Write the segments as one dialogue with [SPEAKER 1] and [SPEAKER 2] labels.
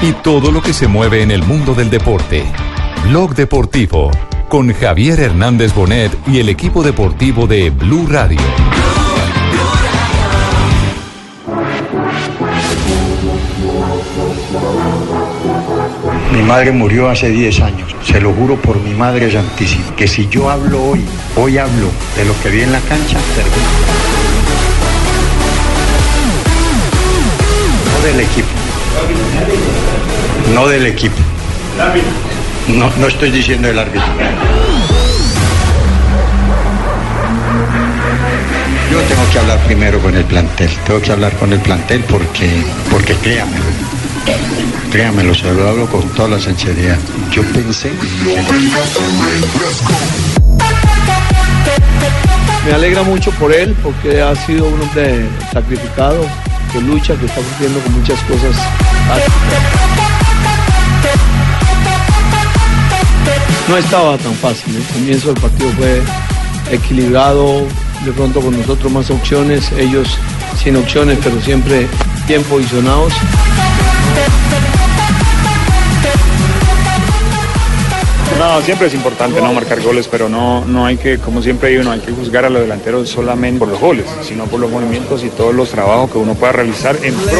[SPEAKER 1] y todo lo que se mueve en el mundo del deporte. Blog Deportivo con Javier Hernández Bonet y el equipo deportivo de Blue Radio.
[SPEAKER 2] Mi madre murió hace 10 años, se lo juro por mi madre santísima, que si yo hablo hoy, hoy hablo de lo que vi en la cancha, termino. No del equipo. No del equipo. No, no estoy diciendo el árbitro. Yo tengo que hablar primero con el plantel. Tengo que hablar con el plantel porque, porque créame, créamelo, se lo hablo con toda la sinceridad. Yo pensé.
[SPEAKER 3] Me alegra mucho por él porque ha sido un hombre sacrificado, que lucha, que está cumpliendo con muchas cosas. No estaba tan fácil, el comienzo del partido fue equilibrado, de pronto con nosotros más opciones, ellos sin opciones, pero siempre bien posicionados.
[SPEAKER 4] No, siempre es importante no marcar goles, pero no, no hay que, como siempre digo, no hay que juzgar a los delanteros solamente por los goles, sino por los movimientos y todos los trabajos que uno pueda realizar en pro.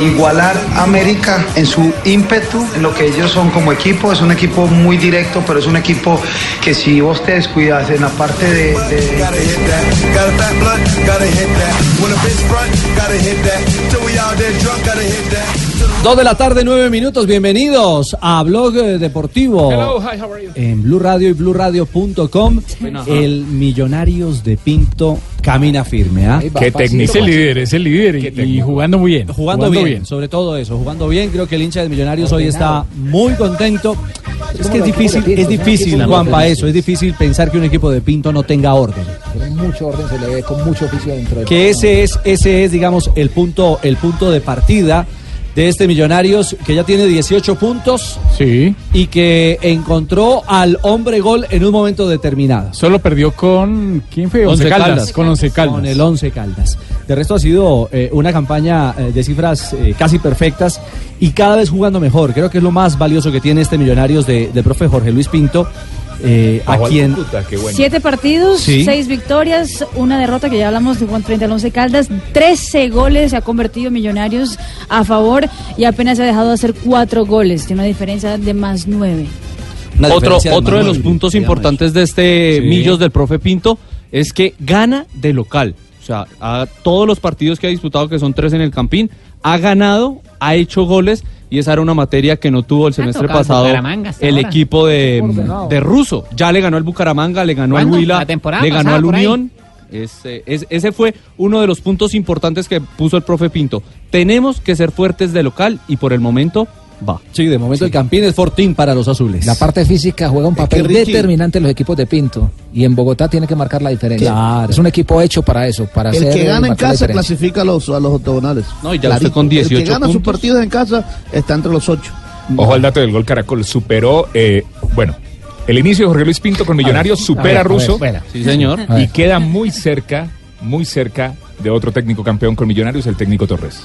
[SPEAKER 5] Igualar a América en su ímpetu, en lo que ellos son como equipo. Es un equipo muy directo, pero es un equipo que si vos te descuidas en la parte de... de-
[SPEAKER 6] Dos de la tarde, nueve minutos. Bienvenidos a Blog eh, Deportivo. En Blue Radio y BlueRadio.com. El Millonarios de Pinto camina firme. ¿ah?
[SPEAKER 7] Qué técnico. Es el líder, es el líder y, y jugando muy bien.
[SPEAKER 6] Jugando, bien, sobre todo eso, jugando bien. Creo que el hincha de Millonarios hoy está muy contento. Es que es difícil, es difícil, Juanpa, eso. Es difícil pensar que un equipo de Pinto no tenga orden.
[SPEAKER 8] Con mucho orden se le ve, con mucho oficio dentro
[SPEAKER 6] Que ese es, ese es, digamos, el punto, el punto de partida de este Millonarios que ya tiene 18 puntos
[SPEAKER 7] Sí.
[SPEAKER 6] y que encontró al hombre gol en un momento determinado.
[SPEAKER 7] Solo perdió con. ¿Quién fue? Once Caldas. Con Once Caldas.
[SPEAKER 6] Con el Once Caldas. De resto ha sido eh, una campaña eh, de cifras eh, casi perfectas y cada vez jugando mejor. Creo que es lo más valioso que tiene este Millonarios de, de profe Jorge Luis Pinto. Eh, a quien
[SPEAKER 9] Siete partidos,
[SPEAKER 6] Sí.
[SPEAKER 9] seis victorias, una derrota que ya hablamos de Juan frente al Once Caldas, 13 goles se ha convertido Millonarios a favor y apenas se ha dejado de hacer cuatro goles, tiene una diferencia de más nueve.
[SPEAKER 6] una
[SPEAKER 10] Otro,
[SPEAKER 6] diferencia
[SPEAKER 10] otro de los
[SPEAKER 6] nueve,
[SPEAKER 10] puntos
[SPEAKER 6] digamos.
[SPEAKER 10] importantes de este
[SPEAKER 6] Sí.
[SPEAKER 10] Millos del profe Pinto es que gana de local. O sea, a todos los partidos que ha disputado, que son tres en el Campín, ha ganado, ha hecho goles y esa era una materia que no tuvo el semestre
[SPEAKER 11] tocado el
[SPEAKER 10] pasado el
[SPEAKER 11] ahora.
[SPEAKER 10] equipo de, de Russo. Ya le ganó al Bucaramanga, le ganó al. Huila, le ganó al. Unión. Ese, es- ese fue uno de los puntos importantes que puso el profe Pinto. Tenemos que ser fuertes de local y por el momento va.
[SPEAKER 6] Sí, de momento el Campín es fortín para los azules.
[SPEAKER 8] La parte física juega un papel determinante en los equipos de Pinto y en Bogotá tiene que marcar la diferencia.
[SPEAKER 6] Claro.
[SPEAKER 8] Es un equipo hecho para eso, para
[SPEAKER 12] El
[SPEAKER 8] hacer
[SPEAKER 12] que gana en casa clasifica a los, a los octogonales.
[SPEAKER 10] No, y ya usted con 18
[SPEAKER 12] El que gana sus partidos en casa está entre los ocho.
[SPEAKER 7] Ojo al dato del gol Caracol. Superó. eh, bueno, el inicio de Jorge Luis Pinto con Millonarios supera a Russo
[SPEAKER 10] Sí, señor.
[SPEAKER 7] y queda muy cerca, muy cerca de otro técnico campeón con Millonarios, el técnico Torres.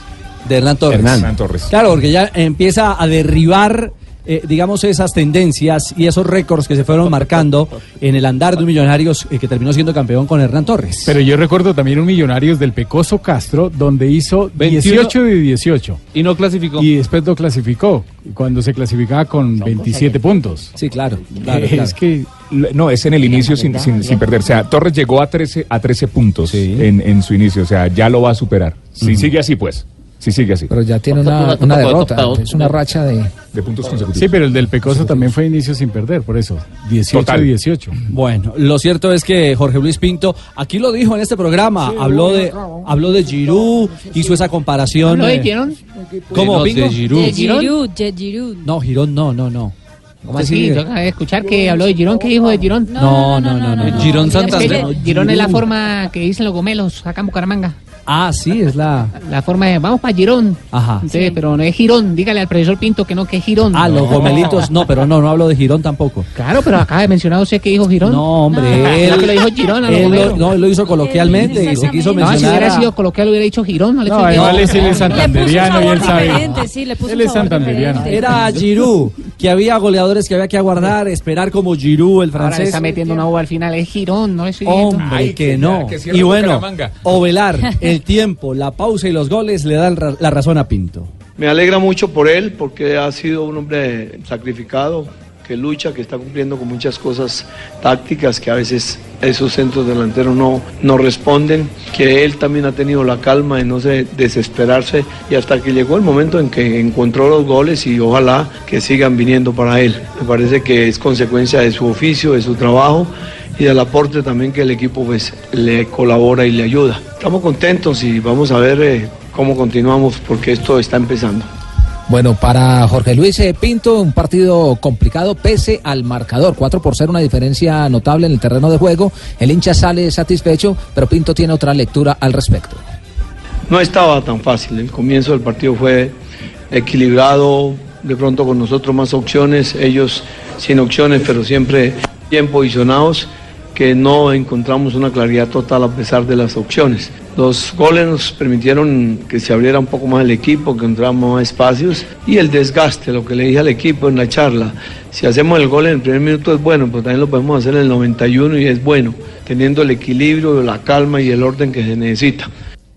[SPEAKER 6] De Hernán Torres.
[SPEAKER 7] Hernán Torres.
[SPEAKER 6] Claro, porque ya empieza a derribar, eh, digamos, esas tendencias y esos récords que se fueron marcando en el andar de un Millonarios eh, que terminó siendo campeón con Hernán Torres.
[SPEAKER 7] Pero yo recuerdo también un Millonarios del Pecoso Castro, donde hizo
[SPEAKER 10] 21
[SPEAKER 7] 18 de 18.
[SPEAKER 10] Y no clasificó.
[SPEAKER 7] Y después lo clasificó, cuando se clasificaba con 27 puntos.
[SPEAKER 6] sí, claro. claro,
[SPEAKER 7] Eh,
[SPEAKER 6] claro.
[SPEAKER 7] Es que no, es en el inicio sin, sin, sin perder. O sea, Torres llegó a 13, a 13 puntos
[SPEAKER 6] Sí.
[SPEAKER 7] en, en su inicio. O sea, ya lo va a superar. Si sigue así, pues. Si sigue así.
[SPEAKER 8] Pero ya tiene una, una derrota, es una racha de...
[SPEAKER 7] De puntos consecutivos. Sí, pero el del Pecoso también fue inicio sin perder, por eso. 18 Total. de 18.
[SPEAKER 6] Bueno, lo cierto es que Jorge Luis Pinto, aquí lo dijo en este programa, habló de habló de Giroud, hizo esa comparación.
[SPEAKER 11] ¿Lo
[SPEAKER 6] eh,
[SPEAKER 11] dijeron?
[SPEAKER 6] ¿Cómo,
[SPEAKER 10] De? Giroud.
[SPEAKER 9] De Giroud, de Giroud.
[SPEAKER 6] No, Girón no, no, no.
[SPEAKER 11] ¿Cómo así? Yo acabé de escuchar que habló de Girón. ¿Qué dijo de Girón?
[SPEAKER 6] No, no, no, no.
[SPEAKER 13] Girón
[SPEAKER 11] Es que
[SPEAKER 13] Santander.
[SPEAKER 11] Girón es la
[SPEAKER 6] Girón.
[SPEAKER 11] forma que dicen los gomelos acá en Bucaramanga.
[SPEAKER 6] Ah, sí, es la.
[SPEAKER 11] La forma de vamos para Girón.
[SPEAKER 6] Ajá.
[SPEAKER 11] Sí, pero no es Girón. Dígale al profesor Pinto que no, que es Girón.
[SPEAKER 6] Ah, los gomelitos, no, pero no, no hablo de Girón tampoco.
[SPEAKER 11] Claro, pero acaba de mencionar usted que dijo Girón.
[SPEAKER 6] No, hombre,
[SPEAKER 11] Claro
[SPEAKER 6] él,
[SPEAKER 11] que lo dijo Girón a los
[SPEAKER 6] él lo, no, él lo hizo coloquialmente y se quiso
[SPEAKER 11] No, si
[SPEAKER 6] mencionar.
[SPEAKER 11] hubiera
[SPEAKER 6] a-
[SPEAKER 11] sido coloquial hubiera dicho Girón, no le
[SPEAKER 14] No, es él es santanderiano y él sabe.
[SPEAKER 9] sí, le puso
[SPEAKER 14] Él es santanderiano.
[SPEAKER 6] Era Giroud, que había goleadores que había que aguardar, esperar como Giroud, el
[SPEAKER 11] Ahora le
[SPEAKER 6] francés.
[SPEAKER 11] está metiendo una uva al final. Es Girón, no estoy diciendo.
[SPEAKER 6] Hombre,
[SPEAKER 14] Ay,
[SPEAKER 6] que no. y bueno,
[SPEAKER 14] Bucaramanga.
[SPEAKER 6] Ovelar, el tiempo, la pausa y los goles le dan la razón a Pinto.
[SPEAKER 3] Me alegra mucho por él porque ha sido un hombre sacrificado, que lucha, que está cumpliendo con muchas cosas tácticas que a veces esos centros delanteros no, no responden, que él también ha tenido la calma de no se desesperarse y hasta que llegó el momento en que encontró los goles y ojalá que sigan viniendo para él. Me parece que es consecuencia de su oficio, de su trabajo y del aporte también que el equipo pues, le colabora y le ayuda. Estamos contentos y vamos a ver eh, cómo continuamos porque esto está empezando.
[SPEAKER 8] Bueno, para Jorge Luis eh, Pinto, un partido complicado pese al marcador. 4 por 0, una diferencia notable en el terreno de juego. El hincha sale satisfecho, pero Pinto tiene otra lectura al respecto.
[SPEAKER 3] No estaba tan fácil, el comienzo del partido fue equilibrado, de pronto con nosotros más opciones, ellos sin opciones, pero siempre bien posicionados, que no encontramos una claridad total a pesar de las opciones. Los goles nos permitieron que se abriera un poco más el equipo, que entráramos más espacios y el desgaste, lo que le dije al equipo en la charla. Si hacemos el gol en el primer minuto es bueno, pero también lo podemos hacer en el 91 y es bueno, teniendo el equilibrio, la calma y el orden que se necesita.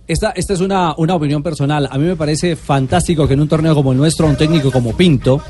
[SPEAKER 6] Esta, esta es una, una opinión personal. A mí me parece fantástico que en un torneo como el nuestro, un técnico como Pinto,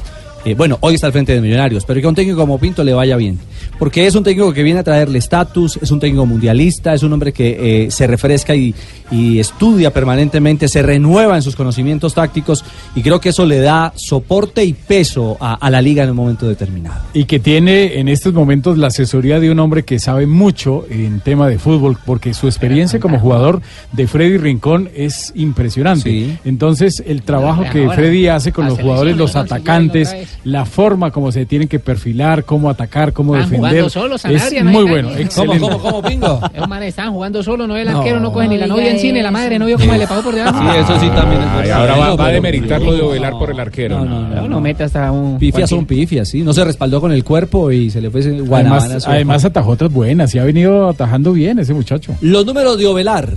[SPEAKER 6] eh, bueno, hoy está al frente de Millonarios, pero que a un técnico como Pinto le vaya bien. Porque es un técnico que viene a traerle estatus, es un técnico mundialista, es un hombre que eh, se refresca y, y estudia permanentemente, se renueva en sus conocimientos tácticos y creo que eso le da soporte y peso a, a la liga en un momento determinado.
[SPEAKER 14] Y que tiene en estos momentos la asesoría de un hombre que sabe mucho en tema de fútbol, porque su experiencia como jugador de Freddy Rincón es impresionante.
[SPEAKER 6] Sí.
[SPEAKER 14] Entonces, el trabajo que Freddy hace con los jugadores, los atacantes. La forma como se tienen que perfilar, cómo atacar, cómo
[SPEAKER 11] Van
[SPEAKER 14] defender,
[SPEAKER 11] jugando solos,
[SPEAKER 14] es
[SPEAKER 11] Sanabria, no hay
[SPEAKER 14] muy
[SPEAKER 11] nadie.
[SPEAKER 14] bueno,
[SPEAKER 11] ¿Cómo,
[SPEAKER 14] excelente.
[SPEAKER 6] ¿Cómo, cómo, Pingo?
[SPEAKER 11] Esos manes estaban jugando solo, no el
[SPEAKER 6] No.
[SPEAKER 11] arquero, no coge ni la
[SPEAKER 9] No
[SPEAKER 11] novia en cine, la madre no vio cómo le pagó por debajo.
[SPEAKER 13] Sí, eso sí también es
[SPEAKER 14] Ay, ahora va,
[SPEAKER 6] No,
[SPEAKER 14] va a demeritar lo de Ovelar por el arquero.
[SPEAKER 6] No, no, no.
[SPEAKER 11] No, no mete hasta un.
[SPEAKER 6] Pifias son pifias, sí. No se respaldó con el cuerpo y se le fue
[SPEAKER 14] Además, además atajó otras buenas y ha venido atajando bien ese muchacho.
[SPEAKER 6] Los números de Ovelar.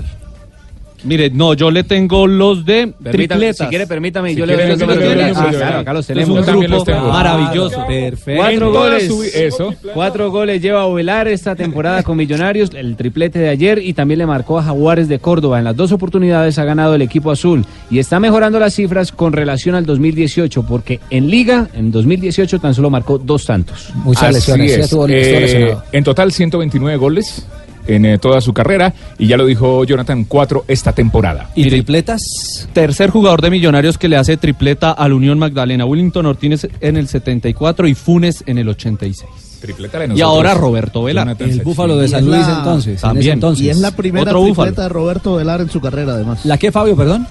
[SPEAKER 13] Mire, no, yo le tengo los de
[SPEAKER 15] Permítame,
[SPEAKER 13] tripletas.
[SPEAKER 15] si quiere, permítame,
[SPEAKER 14] Si
[SPEAKER 15] yo le
[SPEAKER 14] quiere, le doy los de
[SPEAKER 15] Ah, claro, acá los tenemos.
[SPEAKER 14] también los tengo.
[SPEAKER 6] Maravilloso, perfecto.
[SPEAKER 15] Cuatro goles.
[SPEAKER 14] eso.
[SPEAKER 15] Cuatro goles lleva Ovelar esta temporada con Millonarios, el triplete de ayer y también le marcó a Jaguares de Córdoba. En las dos oportunidades ha ganado el equipo azul y está mejorando las cifras con relación al 2018 porque en Liga, en 2018 tan solo marcó dos tantos.
[SPEAKER 8] Muchas
[SPEAKER 14] Así
[SPEAKER 8] lesiones.
[SPEAKER 14] es. Eh, en total 129 goles en eh, toda su carrera y ya lo dijo Jonathan, cuatro esta temporada.
[SPEAKER 6] ¿Y tripletas?
[SPEAKER 13] Tercer jugador de Millonarios que le hace tripleta al Unión Magdalena. Willington Ortiz en el 74 y Funes en el 86.
[SPEAKER 14] Tripleta de
[SPEAKER 13] Y ahora Roberto Velar.
[SPEAKER 14] Jonathan
[SPEAKER 6] El búfalo de San Luis
[SPEAKER 12] la-
[SPEAKER 6] entonces. en
[SPEAKER 13] También.
[SPEAKER 6] entonces.
[SPEAKER 12] Y es la primera
[SPEAKER 13] Otro
[SPEAKER 12] tripleta
[SPEAKER 13] búfalo.
[SPEAKER 12] de Roberto Velar en su carrera, además.
[SPEAKER 6] ¿La qué, Fabio, perdón?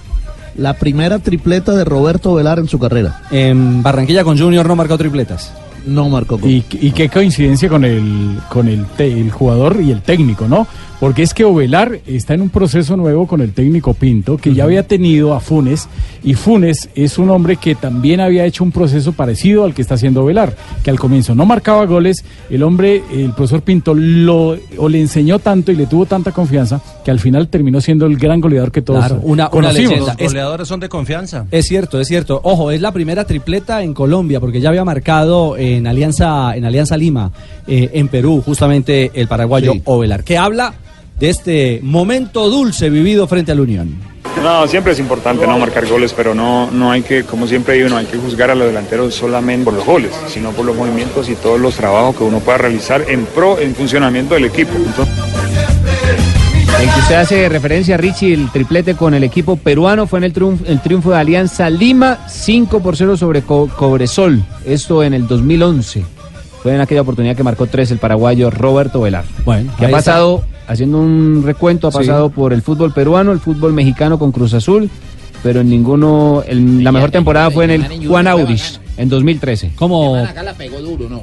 [SPEAKER 12] La primera tripleta de Roberto Velar en su carrera.
[SPEAKER 6] En Barranquilla con Junior no marcó tripletas.
[SPEAKER 12] No marcó gol.
[SPEAKER 14] Y, y qué coincidencia con el con el, te- el jugador y el técnico, ¿no? Porque es que Ovelar está en un proceso nuevo con el técnico Pinto, que ya había tenido a Funes, y Funes es un hombre que también había hecho un proceso parecido al que está haciendo Ovelar, que al comienzo no marcaba goles, el hombre, el profesor Pinto, lo o le enseñó tanto y le tuvo tanta confianza que al final terminó siendo el gran goleador que todos
[SPEAKER 6] Claro, una- una
[SPEAKER 14] conocimos.
[SPEAKER 6] Es-
[SPEAKER 16] goleadores son de confianza.
[SPEAKER 6] Es cierto, es cierto. Ojo, es la primera tripleta en Colombia, porque ya había marcado en Alianza, en Alianza Lima, eh, en Perú, justamente el paraguayo
[SPEAKER 12] Sí.
[SPEAKER 6] Ovelar, que habla de este momento dulce vivido frente al Unión.
[SPEAKER 17] No, siempre es importante no marcar goles, pero no, no hay que, como siempre digo, no hay que juzgar a los delanteros solamente por los goles, sino por los movimientos y todos los trabajos que uno pueda realizar en pro, en funcionamiento del equipo. Entonces,
[SPEAKER 15] El que usted hace referencia, Richie, el triplete con el equipo peruano fue en el triunfo, el triunfo de Alianza Lima, 5 por 0 sobre Co- Cobresol. Esto en el 2011. Fue en aquella oportunidad que marcó 3 el paraguayo Roberto Velar.
[SPEAKER 6] Bueno,
[SPEAKER 15] que ha
[SPEAKER 6] está.
[SPEAKER 15] pasado, haciendo un recuento, ha
[SPEAKER 6] Sí.
[SPEAKER 15] pasado por el fútbol peruano, el fútbol mexicano con Cruz Azul, pero en ninguno, el- la mejor temporada fue en el Juan Aurich. en 2013.
[SPEAKER 6] Como
[SPEAKER 16] Acá la pegó duro, ¿no?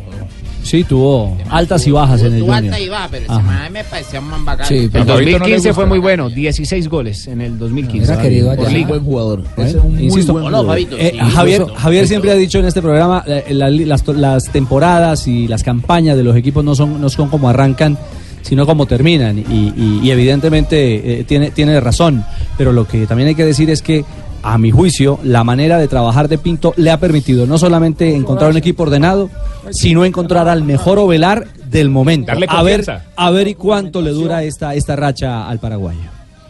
[SPEAKER 6] Sí tuvo altas y bajas en el
[SPEAKER 16] Tuvo
[SPEAKER 6] Junior.
[SPEAKER 16] alta y baja, pero ese mae me parecía un man.
[SPEAKER 8] Sí, pero-
[SPEAKER 15] 2015 fue muy bueno, 16 goles en el 2015.
[SPEAKER 8] Era querido allá.
[SPEAKER 15] liga.
[SPEAKER 12] buen jugador.
[SPEAKER 6] ¿Eh?
[SPEAKER 12] Ese es un
[SPEAKER 6] Insisto,
[SPEAKER 12] buen jugador.
[SPEAKER 6] Eh, Javier, Javier siempre ha dicho en este programa, eh, la- las, to- las temporadas y las campañas de los equipos no son, no son como arrancan, sino como terminan. Y, y- y evidentemente eh, tiene, tiene razón. Pero lo que también hay que decir es que, a mi juicio, la manera de trabajar de Pinto le ha permitido no solamente encontrar un equipo ordenado, sino encontrar al mejor ovelar del momento.
[SPEAKER 7] Darle
[SPEAKER 6] a ver, a ver y cuánto le dura esta, esta racha al paraguayo.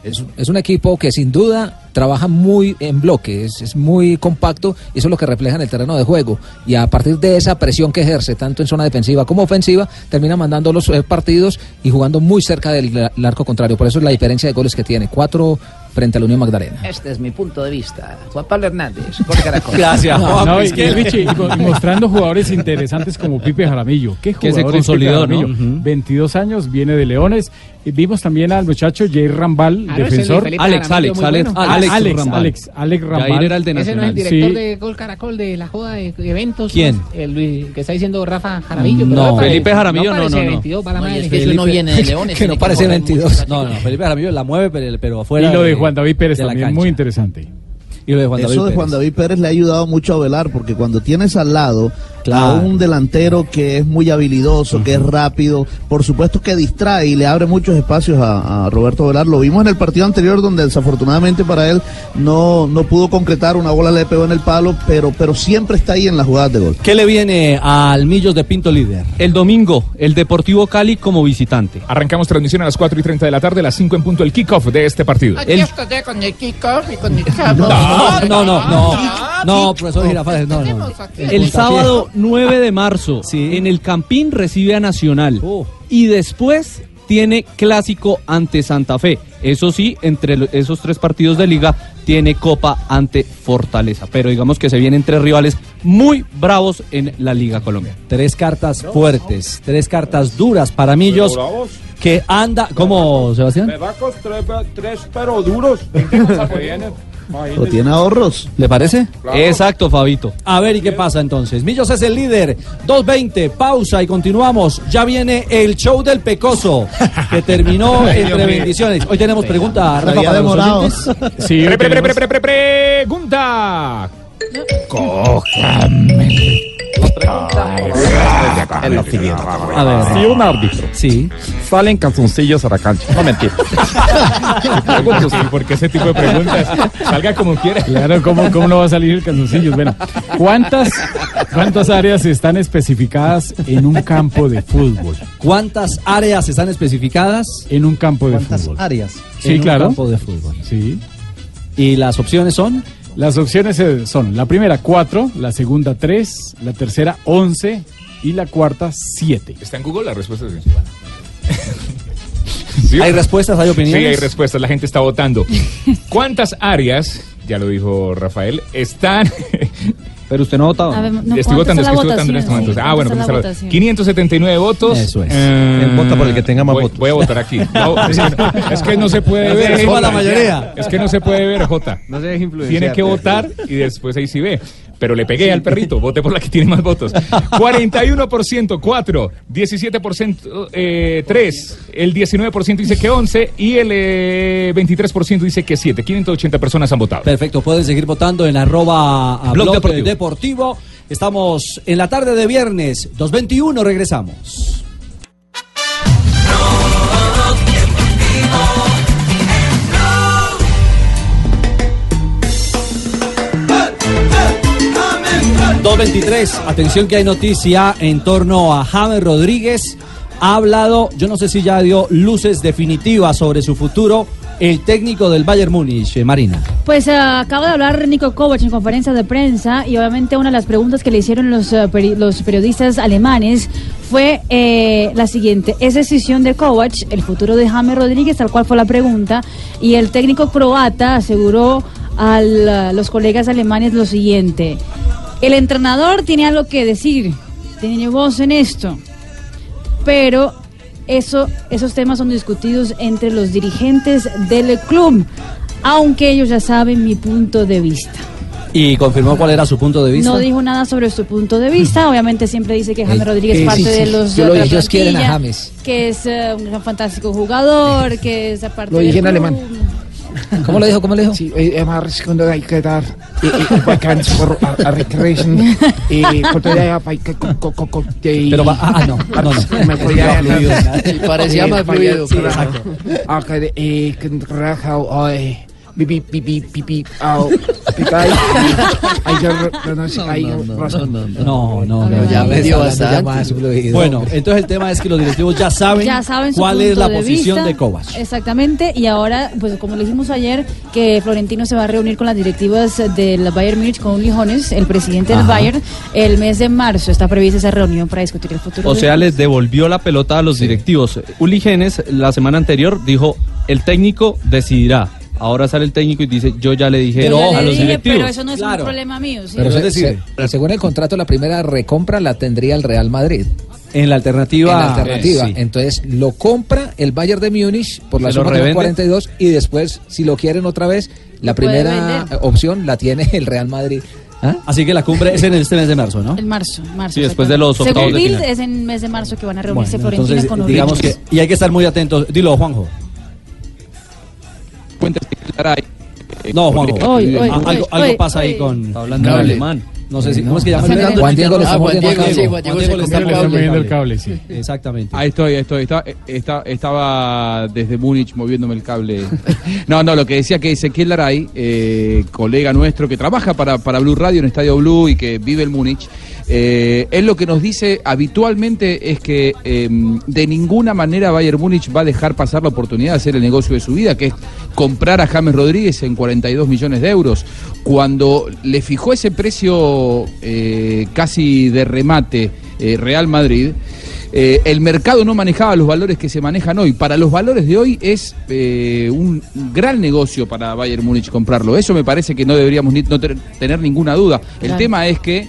[SPEAKER 8] Es, es un equipo que sin duda trabaja muy en bloque, es, es muy compacto y eso es lo que refleja en el terreno de juego. Y a partir de esa presión que ejerce tanto en zona defensiva como ofensiva, termina mandando los eh, partidos y jugando muy cerca del del arco contrario. Por eso es la diferencia de goles que tiene. Cuatro frente a la Unión Magdalena.
[SPEAKER 16] Este es mi punto de vista. Juan Pablo Hernández, Gol Caracol.
[SPEAKER 6] Gracias,
[SPEAKER 14] No,
[SPEAKER 6] Juan.
[SPEAKER 14] no, y,
[SPEAKER 6] Es que-
[SPEAKER 14] y Richie, y mo- y mostrando jugadores interesantes como Pipe Jaramillo. ¿Qué
[SPEAKER 13] Que se
[SPEAKER 14] jugador es Pipe
[SPEAKER 13] consolidó, ¿no?
[SPEAKER 14] Jaramillo? 22 años, viene de Leones. Y vimos también al muchacho Jay Rambal,
[SPEAKER 11] Ah, no, el
[SPEAKER 14] defensor.
[SPEAKER 11] Felipe
[SPEAKER 13] Alex, Alex, Alex,
[SPEAKER 11] bueno.
[SPEAKER 13] Alex,
[SPEAKER 14] Alex,
[SPEAKER 13] Rambal.
[SPEAKER 14] Alex, Alex Rambal.
[SPEAKER 13] Jair era el de
[SPEAKER 11] Ese no es el
[SPEAKER 13] Nacional.
[SPEAKER 11] director
[SPEAKER 14] Sí.
[SPEAKER 11] de Gol Caracol de la joda de eventos.
[SPEAKER 6] ¿Quién?
[SPEAKER 11] ¿no? El Luis- que está diciendo Rafa Jaramillo.
[SPEAKER 6] No.
[SPEAKER 11] pero Rafa,
[SPEAKER 13] Felipe Jaramillo, no, no, no.
[SPEAKER 11] 22 para la
[SPEAKER 16] No, y
[SPEAKER 11] madre.
[SPEAKER 16] es que eso no viene de Leones.
[SPEAKER 8] que no parece
[SPEAKER 16] correr mucho
[SPEAKER 8] 22.
[SPEAKER 16] esa
[SPEAKER 6] No, no, Felipe Jaramillo la mueve, pero, pero
[SPEAKER 14] Y
[SPEAKER 6] afuera.
[SPEAKER 14] lo de Juan David Pérez también, muy interesante.
[SPEAKER 6] Y lo de Juan
[SPEAKER 12] Eso
[SPEAKER 6] David
[SPEAKER 12] de Juan. David Pérez le ha ayudado mucho a Velar, porque cuando tienes al lado
[SPEAKER 6] Claro.
[SPEAKER 12] a un delantero que es muy habilidoso, que es rápido, por supuesto que distrae y le abre muchos espacios a, a Roberto Velar. Lo vimos en el partido anterior donde desafortunadamente para él no, no pudo concretar, una bola le pegó en el palo, pero, pero siempre está ahí en las jugadas de gol.
[SPEAKER 6] ¿Qué le viene al Millos de Pinto líder?
[SPEAKER 13] El domingo, el Deportivo Cali como visitante.
[SPEAKER 7] Arrancamos transmisión a las 4 y 30 de la tarde, a las 5 en punto el kickoff de este partido.
[SPEAKER 16] Aquí
[SPEAKER 13] El-
[SPEAKER 16] con el kickoff y con el cabo.
[SPEAKER 6] No, no, no, no, no, profesor Girafales, no, no.
[SPEAKER 13] El sábado 9 de marzo, en el Campín recibe a Nacional.
[SPEAKER 6] Uh.
[SPEAKER 13] Y después tiene clásico ante Santa Fe. Eso sí, entre esos tres partidos de liga tiene Copa ante Fortaleza. Pero digamos que se vienen tres rivales muy bravos en la Liga Colombia.
[SPEAKER 6] Tres cartas fuertes, tres cartas duras para Millos que anda, ¿cómo, Sebastián?
[SPEAKER 18] Bacos, tres, tres pero duros.
[SPEAKER 12] ¿O tiene ahorros?
[SPEAKER 6] ¿Le parece?
[SPEAKER 13] Exacto, Fabito.
[SPEAKER 6] A ver, ¿y qué pasa entonces? Millos es el líder. 2.20, pausa y continuamos. Ya viene el show del Pecoso, que terminó entre bendiciones. Hoy tenemos pregunta, Rafa, para los.
[SPEAKER 14] Sí,
[SPEAKER 7] Pre- pre- pre- pre- pre- pre- pregunta.
[SPEAKER 18] Es lo siguiente.
[SPEAKER 6] A ver.
[SPEAKER 18] Si un árbitro
[SPEAKER 6] Sí.
[SPEAKER 18] sale en calzoncillos a la cancha, no mentira.
[SPEAKER 7] ¿Por qué ese tipo de preguntas? Salga como quiera.
[SPEAKER 14] Claro, ¿cómo, ¿cómo no va a salir el calzoncillos? Bueno, ¿cuántas, ¿cuántas áreas están especificadas en un campo de fútbol?
[SPEAKER 6] ¿Cuántas áreas están especificadas?
[SPEAKER 14] En un campo de
[SPEAKER 12] ¿Cuántas
[SPEAKER 14] fútbol.
[SPEAKER 12] áreas?
[SPEAKER 14] Sí,
[SPEAKER 6] en un
[SPEAKER 14] claro.
[SPEAKER 6] campo de fútbol.
[SPEAKER 14] Sí.
[SPEAKER 6] Y las opciones son
[SPEAKER 14] Las opciones son la primera cuatro, la segunda tres, la tercera once y la cuarta siete.
[SPEAKER 7] ¿Está en Google la respuesta? Sí.
[SPEAKER 6] ¿Hay respuestas, hay
[SPEAKER 7] Sí,
[SPEAKER 6] opiniones?
[SPEAKER 7] hay respuestas, la gente está votando. ¿Cuántas áreas, ya lo dijo Rafael, están...
[SPEAKER 13] Pero usted no ha votado.
[SPEAKER 9] A ver, no,
[SPEAKER 7] estoy
[SPEAKER 9] ¿cuánto
[SPEAKER 7] votando, es que estoy votando en este momento. Ah, bueno,
[SPEAKER 9] ¿Cuánto
[SPEAKER 7] pues
[SPEAKER 9] la
[SPEAKER 7] está-
[SPEAKER 9] votación?
[SPEAKER 7] 579 votos.
[SPEAKER 6] Eso es.
[SPEAKER 7] Eh,
[SPEAKER 12] Él vota por el que tenga más
[SPEAKER 7] voy,
[SPEAKER 12] votos.
[SPEAKER 7] Voy a votar aquí. No, es, que, no- es que no se puede ver. Jota.
[SPEAKER 6] la mayoría.
[SPEAKER 7] Es que no se puede ver, Jota.
[SPEAKER 13] No se deje influenciar.
[SPEAKER 7] Tiene que votar y después ahí sí ve. Pero le pegué al perrito, voté por la que tiene más votos. 41%, 4, 17%, eh, 3, el 19% dice que 11 y el eh, 23% dice que 7. 580 personas han votado.
[SPEAKER 6] Perfecto, pueden seguir votando en arroba
[SPEAKER 7] Blog
[SPEAKER 6] blog
[SPEAKER 7] Deportivo.
[SPEAKER 6] deportivo. Estamos en la tarde de viernes, 2.21, regresamos. ...2.23... Atención que hay noticia en torno a James Rodríguez. Ha hablado, yo no sé si ya dio luces definitivas sobre su futuro... ...el técnico del Bayern Múnich, eh, Marina.
[SPEAKER 9] Pues eh, acaba de hablar Nico Kovac en conferencia de prensa y obviamente una de las preguntas que le hicieron los, eh, los periodistas alemanes fue la siguiente. ¿Es decisión de Kovac el futuro de James Rodríguez? Tal cual fue la pregunta. Y el técnico croata aseguró a los colegas alemanes lo siguiente. El entrenador tiene algo que decir, tiene voz en esto, pero eso, esos temas son discutidos entre los dirigentes del club, aunque ellos ya saben mi punto de vista.
[SPEAKER 6] ¿Y confirmó cuál era su punto de vista?
[SPEAKER 9] No dijo nada sobre su punto de vista. Obviamente siempre dice que James
[SPEAKER 8] Eh,
[SPEAKER 9] Rodríguez
[SPEAKER 8] eh,
[SPEAKER 9] parte
[SPEAKER 8] sí,
[SPEAKER 9] de los
[SPEAKER 8] Yo lo
[SPEAKER 9] de
[SPEAKER 8] ellos quieren a James.
[SPEAKER 9] que es eh, un fantástico jugador, que es aparte
[SPEAKER 16] Lo dije en alemán.
[SPEAKER 8] ¿Cómo lo dijo? ¿Cómo lo dijo?
[SPEAKER 16] Sí, eh, immer cuando hay que dar vacantes por a, a recreation y cuando ya hay que
[SPEAKER 6] Pero va- ah, ah, no, no, no.
[SPEAKER 16] Me podía
[SPEAKER 6] parecía más fluido,
[SPEAKER 16] exacto. Ah, que eh, que raja ay pipi pipi pipi au pipay ay yo no no sé ay
[SPEAKER 6] No, no, no.
[SPEAKER 8] No, ya me dio bastante.
[SPEAKER 6] Bueno, entonces el tema es que los directivos ya saben,
[SPEAKER 9] Ya saben su
[SPEAKER 6] cuál es la
[SPEAKER 9] de
[SPEAKER 6] posición
[SPEAKER 9] vista.
[SPEAKER 6] de Kovac.
[SPEAKER 9] Exactamente, y ahora, pues como le dijimos ayer, que Florentino se va a reunir con las directivas del Bayern Múnich con Uli Hones, el presidente del
[SPEAKER 13] Ajá.
[SPEAKER 9] Bayern, el mes de marzo. Está prevista esa reunión para discutir el futuro.
[SPEAKER 13] O sea, les devolvió la pelota a los directivos. Uli Genes la semana anterior dijo, el técnico decidirá. Ahora sale el técnico y dice, yo ya le dije
[SPEAKER 9] ya
[SPEAKER 13] a los
[SPEAKER 9] dije,
[SPEAKER 13] directivos.
[SPEAKER 9] pero eso no es un problema mío. ¿sí?
[SPEAKER 8] Pero se- se- según el contrato, la primera recompra la tendría el Real Madrid.
[SPEAKER 6] En la alternativa.
[SPEAKER 8] En la alternativa.
[SPEAKER 6] eh, sí.
[SPEAKER 8] Entonces lo compra el Bayern de Múnich por la suma de los
[SPEAKER 13] revende.
[SPEAKER 8] 42 y después, si lo quieren otra vez, la primera opción la tiene el Real Madrid. ¿Ah?
[SPEAKER 6] Así que la cumbre es en este mes de marzo, ¿no?
[SPEAKER 9] En marzo, marzo.
[SPEAKER 6] Sí, después de los octavos
[SPEAKER 9] Según
[SPEAKER 6] de final.
[SPEAKER 9] es en mes de marzo que van a reunirse
[SPEAKER 6] Bueno, entonces,
[SPEAKER 9] con Uli
[SPEAKER 6] digamos que y hay que estar muy atentos. Dilo, Juanjo. No, Juanjo.
[SPEAKER 9] Oy, oy,
[SPEAKER 6] Ah, algo,
[SPEAKER 9] oy,
[SPEAKER 6] algo pasa ahí con
[SPEAKER 13] Está hablando en
[SPEAKER 6] Cable.
[SPEAKER 13] alemán.
[SPEAKER 6] No sé si cómo es que llama
[SPEAKER 8] Juan
[SPEAKER 6] el
[SPEAKER 8] Juan Diego le está
[SPEAKER 6] Ah, Juan Diego,
[SPEAKER 8] cable.
[SPEAKER 6] sí,
[SPEAKER 8] Juan
[SPEAKER 6] Juan
[SPEAKER 8] Diego
[SPEAKER 6] Diego le está
[SPEAKER 14] le está
[SPEAKER 6] mordiendo
[SPEAKER 14] moviendo
[SPEAKER 6] el cable.
[SPEAKER 14] cable, sí.
[SPEAKER 6] Exactamente.
[SPEAKER 18] Ahí estoy, ahí estoy. Está- está- estaba desde Múnich moviéndome el cable. No, no, lo que decía que Ezequiel Laray, eh, colega nuestro que trabaja para, para Blue Radio en Estadio Blue y que vive en Múnich, eh, él lo que nos dice habitualmente es que eh, de ninguna manera Bayern Múnich va a dejar pasar la oportunidad de hacer el negocio de su vida, que es comprar a James Rodríguez en 42 millones de euros. Cuando le fijó ese precio eh, casi de remate eh, Real Madrid, eh, el mercado no manejaba los valores que se manejan hoy. Para los valores de hoy es eh, un gran negocio para Bayern Múnich comprarlo. Eso me parece que no deberíamos ni- no ter- tener ninguna duda. El
[SPEAKER 19] Claro.
[SPEAKER 18] tema es que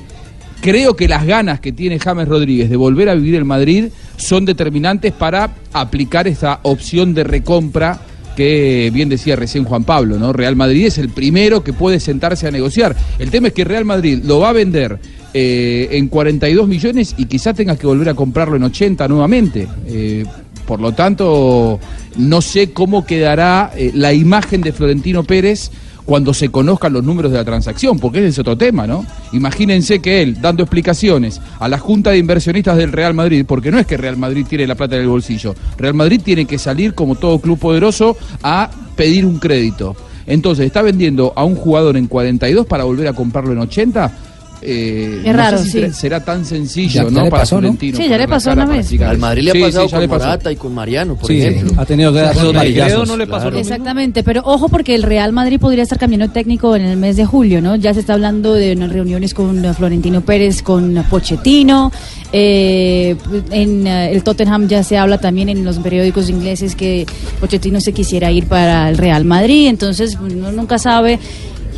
[SPEAKER 18] creo que las ganas que tiene James Rodríguez de volver a vivir en Madrid son determinantes para aplicar esta opción de recompra que bien decía recién Juan Pablo, ¿no? Real Madrid es el primero que puede sentarse a negociar. El tema es que Real Madrid lo va a vender eh, en 42 millones y quizá tenga que volver a comprarlo en 80 nuevamente. Eh, por lo tanto, no sé cómo quedará eh, la imagen de Florentino Pérez cuando se conozcan los números de la transacción, porque ese es otro tema, ¿no? Imagínense que él, dando explicaciones a la Junta de Inversionistas del Real Madrid, porque no es que Real Madrid tiene la plata en el bolsillo, Real Madrid tiene que salir, como todo club poderoso, a pedir un crédito. Entonces, está vendiendo a un jugador en 42 para volver a comprarlo en 80. Eh,
[SPEAKER 9] Es
[SPEAKER 18] no
[SPEAKER 9] raro,
[SPEAKER 18] sé si
[SPEAKER 9] sí.
[SPEAKER 18] será- tan sencillo,
[SPEAKER 9] Ya- ya
[SPEAKER 18] ¿no?
[SPEAKER 9] le
[SPEAKER 18] para
[SPEAKER 9] pasó, ¿no?
[SPEAKER 18] Florentino.
[SPEAKER 9] Sí, ya le pasó una vez.
[SPEAKER 20] Al. Madrid le ha
[SPEAKER 18] Sí, sí,
[SPEAKER 20] pasado
[SPEAKER 18] le
[SPEAKER 20] con
[SPEAKER 18] pasó.
[SPEAKER 20] Morata y con Mariano, por
[SPEAKER 6] Sí,
[SPEAKER 20] ejemplo.
[SPEAKER 6] ha tenido que darse dos.
[SPEAKER 20] Claro.
[SPEAKER 9] Exactamente, pero ojo porque el Real Madrid podría estar cambiando de técnico en el mes de julio, ¿no? Ya se está hablando de unas reuniones con Florentino Pérez, con Pochettino, eh, en eh, el Tottenham ya se habla también en los periódicos ingleses que Pochettino se quisiera ir para el Real Madrid, entonces uno nunca sabe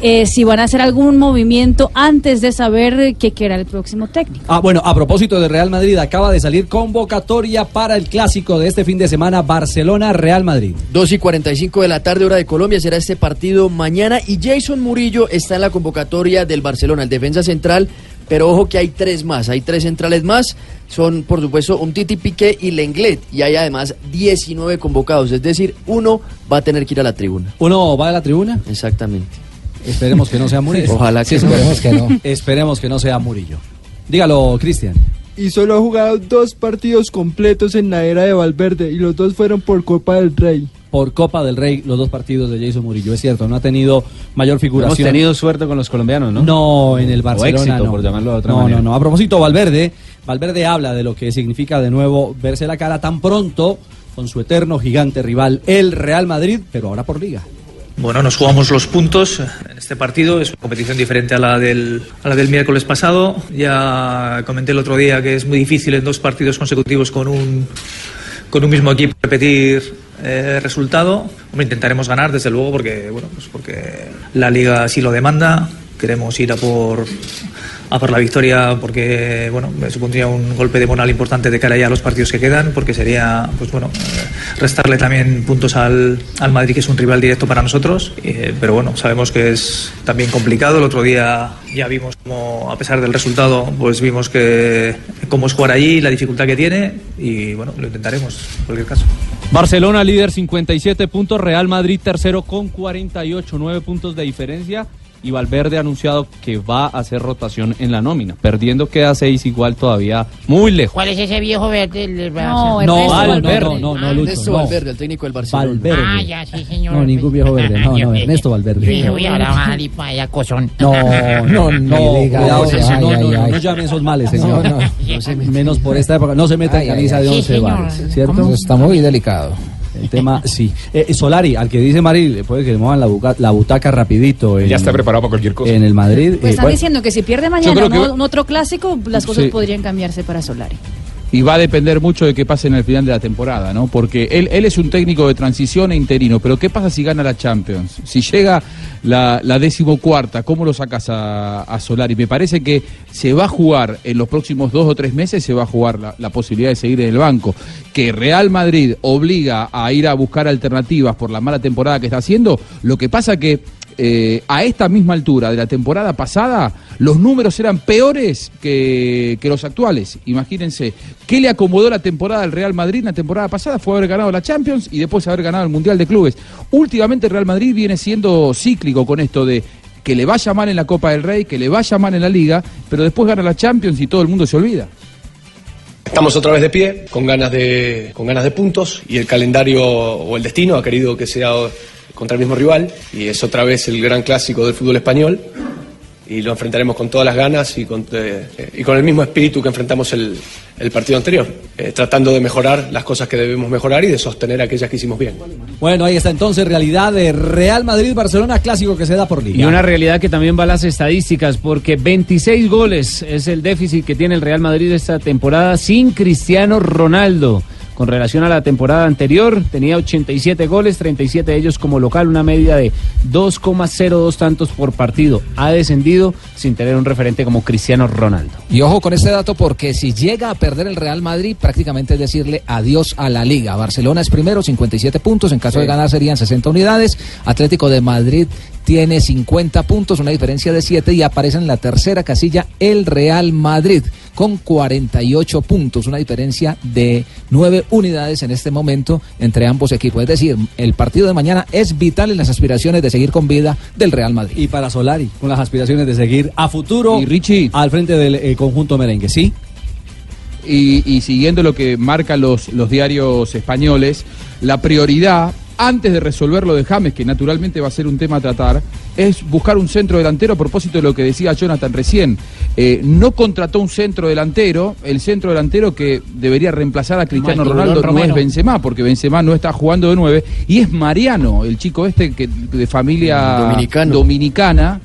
[SPEAKER 9] eh, si van a hacer algún movimiento antes de saber qué quiera el próximo técnico.
[SPEAKER 6] Ah, bueno, a propósito de Real Madrid, acaba de salir convocatoria para el clásico de este fin de semana, Barcelona-Real Madrid.
[SPEAKER 20] 2 y 45 de la tarde, hora de Colombia, será este partido mañana. Y Jason Murillo está en la convocatoria del Barcelona, el defensa central. Pero ojo que hay tres más, hay tres centrales más. Son, por supuesto, un Titi Piqué y Lenglet. Y hay además 19 convocados. Es decir, uno va a tener que ir a la tribuna.
[SPEAKER 6] ¿Uno va a la tribuna?
[SPEAKER 20] Exactamente.
[SPEAKER 6] Esperemos que no sea Murillo.
[SPEAKER 20] Ojalá que
[SPEAKER 6] Sí,
[SPEAKER 20] no.
[SPEAKER 6] esperemos que no. esperemos que no sea Murillo. Dígalo, Cristian.
[SPEAKER 21] y solo ha jugado dos partidos completos en la era de Valverde y los dos fueron por Copa del Rey.
[SPEAKER 6] Por Copa del Rey, los dos partidos de Jason Murillo, es cierto, no ha tenido mayor figuración.
[SPEAKER 15] Hemos tenido suerte con los colombianos, ¿no?
[SPEAKER 6] No, en el
[SPEAKER 15] O
[SPEAKER 6] Barcelona.
[SPEAKER 15] éxito,
[SPEAKER 6] no.
[SPEAKER 15] por llamarlo de otra
[SPEAKER 6] no,
[SPEAKER 15] manera.
[SPEAKER 6] No, no, A propósito, Valverde, Valverde habla de lo que significa de nuevo verse la cara tan pronto con su eterno gigante rival, el Real Madrid, pero ahora por liga.
[SPEAKER 22] Bueno, nos jugamos los puntos en este partido. Es una competición diferente a la del, a la del miércoles pasado. Ya comenté el otro día que es muy difícil en dos partidos consecutivos con un, con un mismo equipo repetir eh, resultado. Hombre, intentaremos ganar, desde luego, porque, bueno, pues porque la liga así lo demanda. Queremos ir a por, a por la victoria porque bueno supondría un golpe de moral importante de cara ya a los partidos que quedan porque sería pues bueno eh, restarle también puntos al, al Madrid que es un rival directo para nosotros. Eh, pero bueno sabemos que es también complicado. El otro día ya vimos como a pesar del resultado pues vimos que cómo es jugar allí la dificultad que tiene y bueno lo intentaremos en cualquier caso.
[SPEAKER 10] Barcelona líder 57 puntos, Real Madrid tercero con 48, 9 puntos de diferencia. Y Valverde ha anunciado que va a hacer rotación en la nómina. Perdiendo queda 6 igual todavía muy lejos.
[SPEAKER 23] ¿Cuál es ese viejo verde? El-
[SPEAKER 9] No,
[SPEAKER 10] No,
[SPEAKER 9] Ernesto
[SPEAKER 10] Valverde.
[SPEAKER 9] Valverde.
[SPEAKER 6] No, no,
[SPEAKER 20] Ah,
[SPEAKER 6] Lucho,
[SPEAKER 20] Ernesto
[SPEAKER 6] no.
[SPEAKER 20] Valverde, el técnico del Barcelona.
[SPEAKER 6] Valverde.
[SPEAKER 23] Ah, ya, sí, señor.
[SPEAKER 6] No, ningún viejo verde. No, no, Ernesto Valverde.
[SPEAKER 23] Ahora va a salir para allá cosón.
[SPEAKER 6] No, no, no, cuidado, no,
[SPEAKER 8] ay,
[SPEAKER 6] no, no,
[SPEAKER 8] ay.
[SPEAKER 6] no llame esos males, señor.
[SPEAKER 8] No, no.
[SPEAKER 6] Menos por esta época. No se meta en camisa
[SPEAKER 8] ay,
[SPEAKER 6] de
[SPEAKER 8] ay.
[SPEAKER 6] once
[SPEAKER 23] Sí, señor.
[SPEAKER 6] varas, ¿cierto?
[SPEAKER 8] Eso está muy delicado.
[SPEAKER 6] El tema, sí. Eh, eh, Solari, al que dice Mari, le puede que le muevan la, buca- la butaca rapidito. En,
[SPEAKER 7] Ya está preparado para cualquier cosa.
[SPEAKER 6] En el Madrid.
[SPEAKER 9] Pues
[SPEAKER 6] Eh,
[SPEAKER 9] están
[SPEAKER 6] bueno,
[SPEAKER 9] diciendo que si pierde mañana otro clásico, las cosas
[SPEAKER 18] Sí.
[SPEAKER 9] podrían cambiarse para Solari.
[SPEAKER 18] Y va a depender mucho de qué pase en el final de la temporada, ¿no? Porque él, él es un técnico de transición e interino, pero ¿qué pasa si gana la Champions? Si llega la, la decimocuarta, ¿cómo lo sacas a, a Solari? Me parece que se va a jugar en los próximos dos o tres meses, se va a jugar la, la posibilidad de seguir en el banco. Que Real Madrid obliga a ir a buscar alternativas por la mala temporada que está haciendo, lo que pasa que eh, a esta misma altura de la temporada pasada, los números eran peores que, que los actuales. Imagínense, ¿qué le acomodó la temporada al Real Madrid la temporada pasada? Fue haber ganado la Champions y después haber ganado el Mundial de Clubes. Últimamente el Real Madrid viene siendo cíclico con esto de que le vaya mal en la Copa del Rey, que le vaya mal en la Liga, pero después gana la Champions y todo el mundo se olvida.
[SPEAKER 19] Estamos otra vez de pie, con ganas de, con ganas de puntos, y el calendario o el destino ha querido que sea contra el mismo rival, y es otra vez el gran clásico del fútbol español, y lo enfrentaremos con todas las ganas y con, eh, y con el mismo espíritu que enfrentamos el, el partido anterior, eh, tratando de mejorar las cosas que debemos mejorar y de sostener aquellas que hicimos bien.
[SPEAKER 6] Bueno, ahí está entonces realidad de Real Madrid-Barcelona, clásico que se da por liga.
[SPEAKER 15] Y una realidad que también va a las estadísticas, porque 26 goles es el déficit que tiene el Real Madrid esta temporada sin Cristiano Ronaldo. Con relación a la temporada anterior, tenía 87 goles, 37 de ellos como local, una media de 2,02 tantos por partido. Ha descendido sin tener un referente como Cristiano Ronaldo.
[SPEAKER 8] Y ojo con este dato porque si llega a perder el Real Madrid, prácticamente es decirle adiós a la liga. Barcelona es primero, 57 puntos, en caso de ganar serían 60 unidades. Atlético de Madrid tiene 50 puntos, una diferencia de 7 y aparece en la tercera casilla el Real Madrid con 48 puntos, una diferencia de 9 unidades en este momento entre ambos equipos. Es decir, el partido de mañana es vital en las aspiraciones de seguir con vida del Real Madrid.
[SPEAKER 6] Y para Solari, con las aspiraciones de seguir a futuro
[SPEAKER 18] Y Richie.
[SPEAKER 6] al frente del eh, conjunto merengue, ¿sí?
[SPEAKER 18] y, y siguiendo lo que marcan los, los diarios españoles, la prioridad, antes de resolver lo de James, que naturalmente va a ser un tema a tratar, es buscar un centro delantero a propósito de lo que decía Jonathan recién. Eh, no contrató un centro delantero, el centro delantero que debería reemplazar a Cristiano
[SPEAKER 23] Michael
[SPEAKER 18] Ronaldo no es Benzema, porque Benzema no está jugando de nueve, y es Mariano, el chico este que de familia
[SPEAKER 20] Dominicano.
[SPEAKER 18] dominicana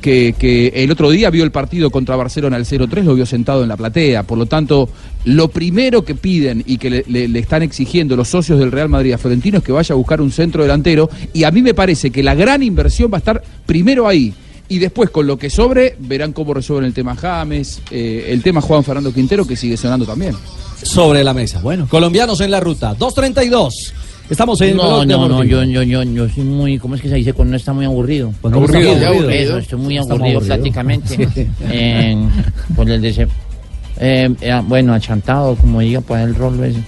[SPEAKER 18] que, el otro día vio el partido contra Barcelona al 0-3, lo vio sentado en la platea. Por lo tanto, lo primero que piden y que le están exigiendo los socios del Real Madrid a Florentino es que vaya a buscar un centro delantero. Y a mí me parece que la gran inversión va a estar primero ahí. Y después, con lo que sobre, verán cómo resuelven el tema James, eh, el tema Juan Fernando Quintero, que sigue sonando también.
[SPEAKER 6] Sobre la mesa. Bueno, colombianos en la ruta. 2.32. Estamos en
[SPEAKER 23] No, no, no, yo, yo, yo, yo soy muy, ¿cómo es que se dice cuando uno está muy aburrido?
[SPEAKER 6] Cuando uno está
[SPEAKER 23] Aburrido.
[SPEAKER 6] aburrido.
[SPEAKER 23] Eso, estoy muy aburrido,
[SPEAKER 6] aburrido.
[SPEAKER 23] prácticamente. En- por el dese- eh, eh, bueno, achantado, como diga, pues el rol ese.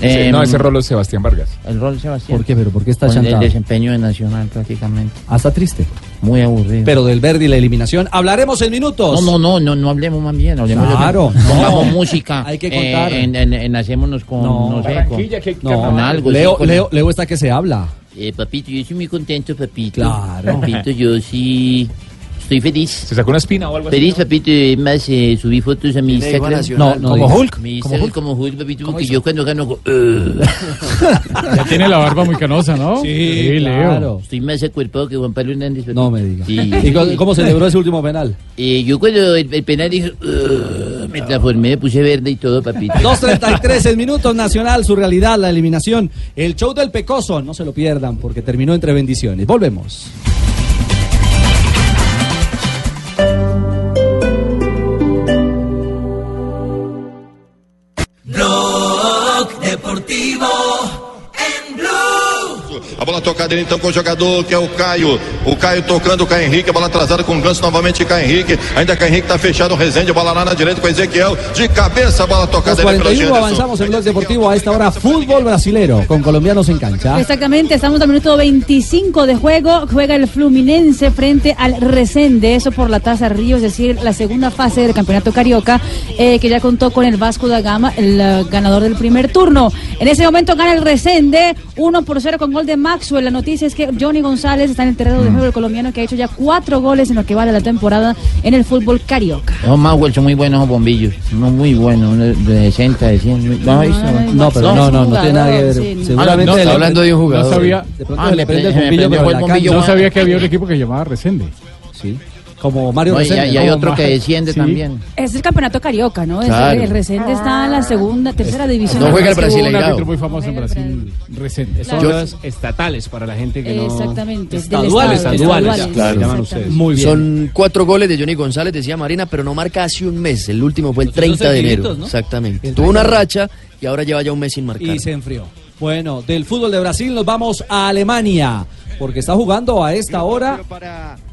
[SPEAKER 7] Sí, no,
[SPEAKER 23] Em,
[SPEAKER 7] ese rolo es Sebastián Vargas.
[SPEAKER 23] El rol Sebastián.
[SPEAKER 6] ¿Por qué? ¿Pero por qué está
[SPEAKER 23] el
[SPEAKER 6] achantado?
[SPEAKER 23] desempeño de Nacional, prácticamente.
[SPEAKER 6] Ah, está triste.
[SPEAKER 23] Muy aburrido.
[SPEAKER 6] Pero del verde y la eliminación. Hablaremos en minutos.
[SPEAKER 23] No, no, no, no, no hablemos más bien, hablemos
[SPEAKER 6] Claro,
[SPEAKER 23] de- pongamos
[SPEAKER 6] no.
[SPEAKER 23] música.
[SPEAKER 6] Hay que
[SPEAKER 23] eh,
[SPEAKER 6] contar.
[SPEAKER 23] en, en, en hacémonos con,
[SPEAKER 6] No.
[SPEAKER 23] no, sé, con,
[SPEAKER 7] que
[SPEAKER 6] No,
[SPEAKER 23] con algo. sí,
[SPEAKER 6] Leo,
[SPEAKER 23] con-
[SPEAKER 6] Leo, Leo está que se habla.
[SPEAKER 23] Eh, papito, yo estoy muy contento, papito.
[SPEAKER 6] Claro.
[SPEAKER 23] Papito, yo sí estoy feliz.
[SPEAKER 7] ¿Se sacó una espina o algo así?
[SPEAKER 23] Feliz, papito, y más eh, subí fotos a mi Instagram.
[SPEAKER 6] No, no
[SPEAKER 15] Como. Hulk.
[SPEAKER 23] Mi
[SPEAKER 15] Como
[SPEAKER 23] Instagram
[SPEAKER 15] Hulk.
[SPEAKER 23] como Hulk, papito, porque yo cuando gano... "Ugh".
[SPEAKER 14] Ya tiene la barba muy canosa, ¿no?
[SPEAKER 6] Sí,
[SPEAKER 14] Leo.
[SPEAKER 6] claro.
[SPEAKER 23] Estoy más acuerpado que Juan Pablo Hernández. papito.
[SPEAKER 6] No me digas.
[SPEAKER 23] Sí.
[SPEAKER 6] ¿Y cómo, cómo celebró ese último penal?
[SPEAKER 23] Eh, yo cuando el, el penal dije... Me transformé, me puse verde y todo, papito.
[SPEAKER 6] 2.33 en minutos nacional, su realidad, la eliminación. El show del Pecoso, no se lo pierdan porque terminó entre bendiciones. Volvemos.
[SPEAKER 24] Blog Deportivo bola tocada ele então com o jogador que é o Caio. O Caio tocando o Caio Henrique, a bola atrasada com o Ganso novamente Caio Henrique. Ainda Caio Henrique tá fechado o Rezende, bola lá na direita com o Ezequiel. De cabeça a bola tocada ele pelo
[SPEAKER 6] 41
[SPEAKER 24] Genderson.
[SPEAKER 6] avanzamos en Blog Deportivo a esta hora fútbol brasilero con colombianos en cancha.
[SPEAKER 9] Exactamente, estamos al minuto 25 de juego. Juega el Fluminense frente al Resende, eso por la Taza Río, es decir, la segunda fase del Campeonato Carioca, eh, que ya contó con el Vasco da Gama, el eh, ganador del primer turno. En ese momento gana el Resende, 1 por 0 con gol de Maxwell. La noticia es que Johnny González está en el terreno de juego del colombiano, que ha hecho ya cuatro goles en lo que vale la temporada en el fútbol carioca.
[SPEAKER 11] Los Maxwell son muy buenos esos bombillos. Son muy buenos. uno De 60, de 100. ¿No?
[SPEAKER 6] No, pero no, no, no tiene nada que ver.
[SPEAKER 9] sí, no.
[SPEAKER 6] Seguramente
[SPEAKER 11] Ah, no,
[SPEAKER 6] le-
[SPEAKER 11] hablando de un jugador.
[SPEAKER 14] No sabía,
[SPEAKER 6] De pronto
[SPEAKER 11] Ah,
[SPEAKER 6] le prende el bombillo,
[SPEAKER 11] el
[SPEAKER 14] no sabía que había un equipo que se llamaba Resende.
[SPEAKER 6] Sí. Como Mario
[SPEAKER 11] No, y,
[SPEAKER 6] Resende.
[SPEAKER 11] y hay
[SPEAKER 6] ¿no?
[SPEAKER 11] otro que desciende
[SPEAKER 14] Sí.
[SPEAKER 11] también.
[SPEAKER 9] Es el campeonato carioca, ¿no? Es-
[SPEAKER 11] Claro.
[SPEAKER 9] El Resende está en la segunda, tercera división.
[SPEAKER 20] No juega el
[SPEAKER 14] un árbitro muy famoso en Brasil, Resende.
[SPEAKER 15] Son las estatales para la gente que no...
[SPEAKER 9] Exactamente.
[SPEAKER 15] Estaduales, estaduales, claro. llaman ustedes.
[SPEAKER 6] Muy bien.
[SPEAKER 20] Son cuatro goles de Johnny González, decía Marina, pero no marca hace un mes. El último fue el
[SPEAKER 6] Pues esos
[SPEAKER 20] 30 de enero. Exactamente.
[SPEAKER 6] El
[SPEAKER 20] Tuvo una
[SPEAKER 6] 30.
[SPEAKER 20] racha y ahora lleva ya un mes sin marcar.
[SPEAKER 6] y se enfrió. Bueno, del fútbol de Brasil nos vamos a Alemania, porque está jugando a esta hora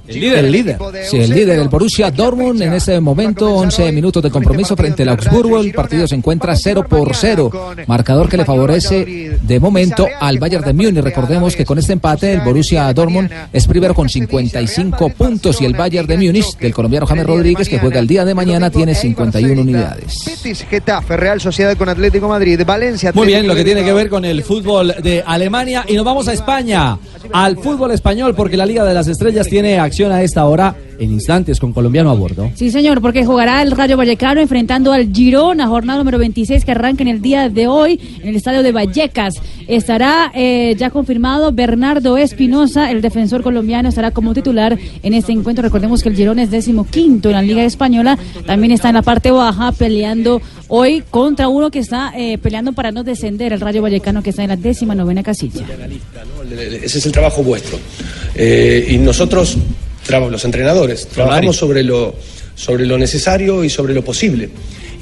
[SPEAKER 6] el líder. El líder.
[SPEAKER 8] Sí, el líder del Borussia Dortmund en este momento, 11 minutos de compromiso frente al Augsburgo. El partido se encuentra 0 por 0. Marcador que le favorece de momento al Bayern de Múnich. Recordemos que con este empate el Borussia Dortmund es primero con 55 puntos y el Bayern de Múnich del colombiano James Rodríguez que juega el día de mañana tiene 51 unidades.
[SPEAKER 25] Betis, Getafe, Real Sociedad con Atlético Madrid, Valencia.
[SPEAKER 6] Muy bien, lo que tiene que ver con el fútbol de Alemania y nos vamos a España, al fútbol español, porque la Liga de las Estrellas tiene acción a esta hora en instantes con colombiano a bordo.
[SPEAKER 9] Sí, señor, porque jugará el Rayo Vallecano enfrentando al Girona, jornada número 26 que arranca en el día de hoy en el estadio de Vallecas. Estará eh, ya confirmado Bernardo Espinosa, el defensor colombiano, estará como titular en este encuentro. Recordemos que el Girona es décimo quinto en la Liga Española, también está en la parte baja peleando hoy contra uno que está eh, peleando para no descender, el Rayo Vallecano que está en la décima novena casilla.
[SPEAKER 19] Ese es el trabajo vuestro. Eh, y nosotros, traba- los entrenadores, trabajamos sobre lo, sobre lo necesario y sobre lo posible.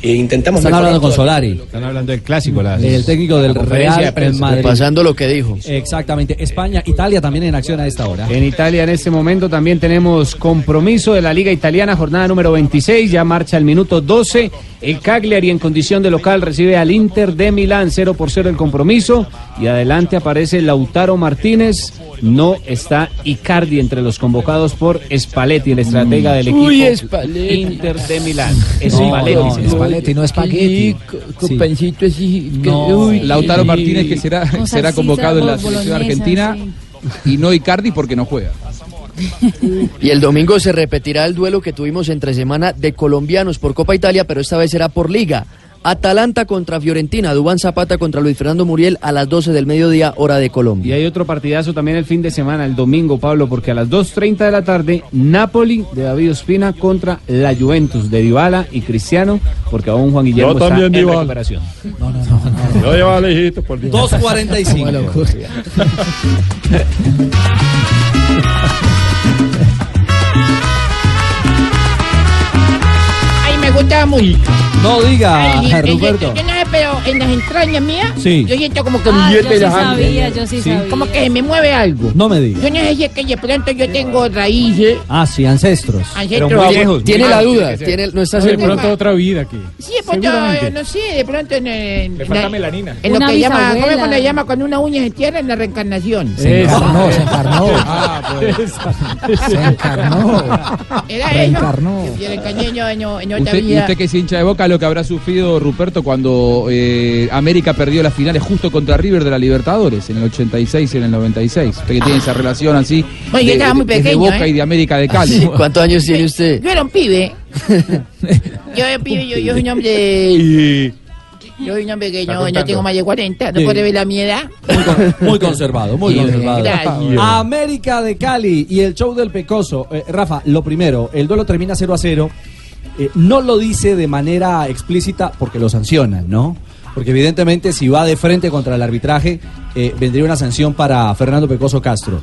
[SPEAKER 19] E intentamos
[SPEAKER 6] Están hablando con. Solari.
[SPEAKER 15] Están hablando del clásico,
[SPEAKER 6] El técnico del Real
[SPEAKER 15] de.
[SPEAKER 6] Madrid.
[SPEAKER 20] Pasando lo que dijo.
[SPEAKER 6] Exactamente. España, Italia también en acción a esta hora.
[SPEAKER 15] En Italia en este momento también tenemos compromiso de la Liga Italiana, jornada número 26, ya marcha el minuto 12. El Cagliari en condición de local recibe al Inter de Milán, 0 por 0 el compromiso. Y adelante aparece Lautaro Martínez. No está Icardi entre los convocados por Spalletti, el estratega del equipo
[SPEAKER 11] Uy.
[SPEAKER 15] Inter de Milán.
[SPEAKER 8] No,
[SPEAKER 15] Spalletti,
[SPEAKER 8] no,
[SPEAKER 15] señor.
[SPEAKER 8] Spalletti, no Sí. No,
[SPEAKER 18] Lautaro Martínez que será, será convocado en la selección argentina y no Icardi porque no juega.
[SPEAKER 20] Y el domingo se repetirá el duelo que tuvimos entre semana de colombianos por Copa Italia, pero esta vez será por Liga. Atalanta contra Fiorentina, Dubán Zapata contra Luis Fernando Muriel a las 12 del mediodía, hora de
[SPEAKER 15] Y
[SPEAKER 20] Colombia.
[SPEAKER 15] hay otro partidazo también el fin de semana, el domingo, Pablo, porque a las 2.30 de la tarde, Napoli de David Ospina contra la Juventus de Dybala y Cristiano, porque aún Juan Guillermo
[SPEAKER 7] Yo
[SPEAKER 15] está
[SPEAKER 7] también,
[SPEAKER 15] en
[SPEAKER 7] Dybala.
[SPEAKER 15] recuperación.
[SPEAKER 7] Yo llevaba lejito por Dios.
[SPEAKER 6] 2.45.
[SPEAKER 11] Gusta mucho.
[SPEAKER 6] No diga,
[SPEAKER 11] Ay, en-
[SPEAKER 6] Ruperto.
[SPEAKER 11] Yo no sé, pero en las entrañas mías,
[SPEAKER 6] Sí.
[SPEAKER 11] yo siento como que
[SPEAKER 9] Ah, yo sí
[SPEAKER 11] la
[SPEAKER 9] sabía, yo sí sabía.
[SPEAKER 11] Como que me mueve algo.
[SPEAKER 6] No me diga.
[SPEAKER 11] Yo no sé si es que de pronto yo tengo raíces.
[SPEAKER 6] Ah, sí, ancestros.
[SPEAKER 11] ancestros.
[SPEAKER 20] Tiene la duda,
[SPEAKER 18] tiene
[SPEAKER 20] no está
[SPEAKER 14] de
[SPEAKER 20] seguro.
[SPEAKER 14] pronto otra vida que.
[SPEAKER 11] Sí, de pronto,
[SPEAKER 14] Seguramente.
[SPEAKER 11] no sé, de pronto en, en,
[SPEAKER 7] Le falta
[SPEAKER 11] la-
[SPEAKER 7] melanina.
[SPEAKER 11] en lo
[SPEAKER 9] Una
[SPEAKER 11] que llama, ¿cómo es
[SPEAKER 9] bisabuela.
[SPEAKER 11] cuando se llama cuando una uña se tierra en la reencarnación?
[SPEAKER 8] Se encarnó, se encarnó.
[SPEAKER 18] Ah, pues.
[SPEAKER 8] Se encarnó.
[SPEAKER 11] Era
[SPEAKER 8] Reencarnó.
[SPEAKER 11] eso. Y el cañeño en, en otra
[SPEAKER 18] Usted, y usted que es hincha de boca, lo que habrá sufrido Ruperto cuando eh, América perdió las finales justo contra River de la Libertadores en el 86 y en el 96. Usted que tiene esa relación así
[SPEAKER 11] Bueno, yo estaba muy
[SPEAKER 18] de- Boca
[SPEAKER 11] ¿eh?
[SPEAKER 18] y de América de Cali.
[SPEAKER 20] ¿Cuántos años tiene usted?
[SPEAKER 11] Yo era un pibe. yo era un pibe, yo, yo soy un hombre. Yo soy un hombre que no, tengo más de 40, no
[SPEAKER 6] Sí.
[SPEAKER 11] puede ver la mi edad.
[SPEAKER 6] Muy conservado, muy
[SPEAKER 11] Sí,
[SPEAKER 6] conservado. América de Cali y el show del Pecoso. Eh, Rafa, lo primero, el duelo termina 0 a 0. Eh, no lo dice de manera explícita porque lo sancionan, ¿no? Porque evidentemente si va de frente contra el arbitraje, eh, vendría una sanción para Fernando Pecoso Castro.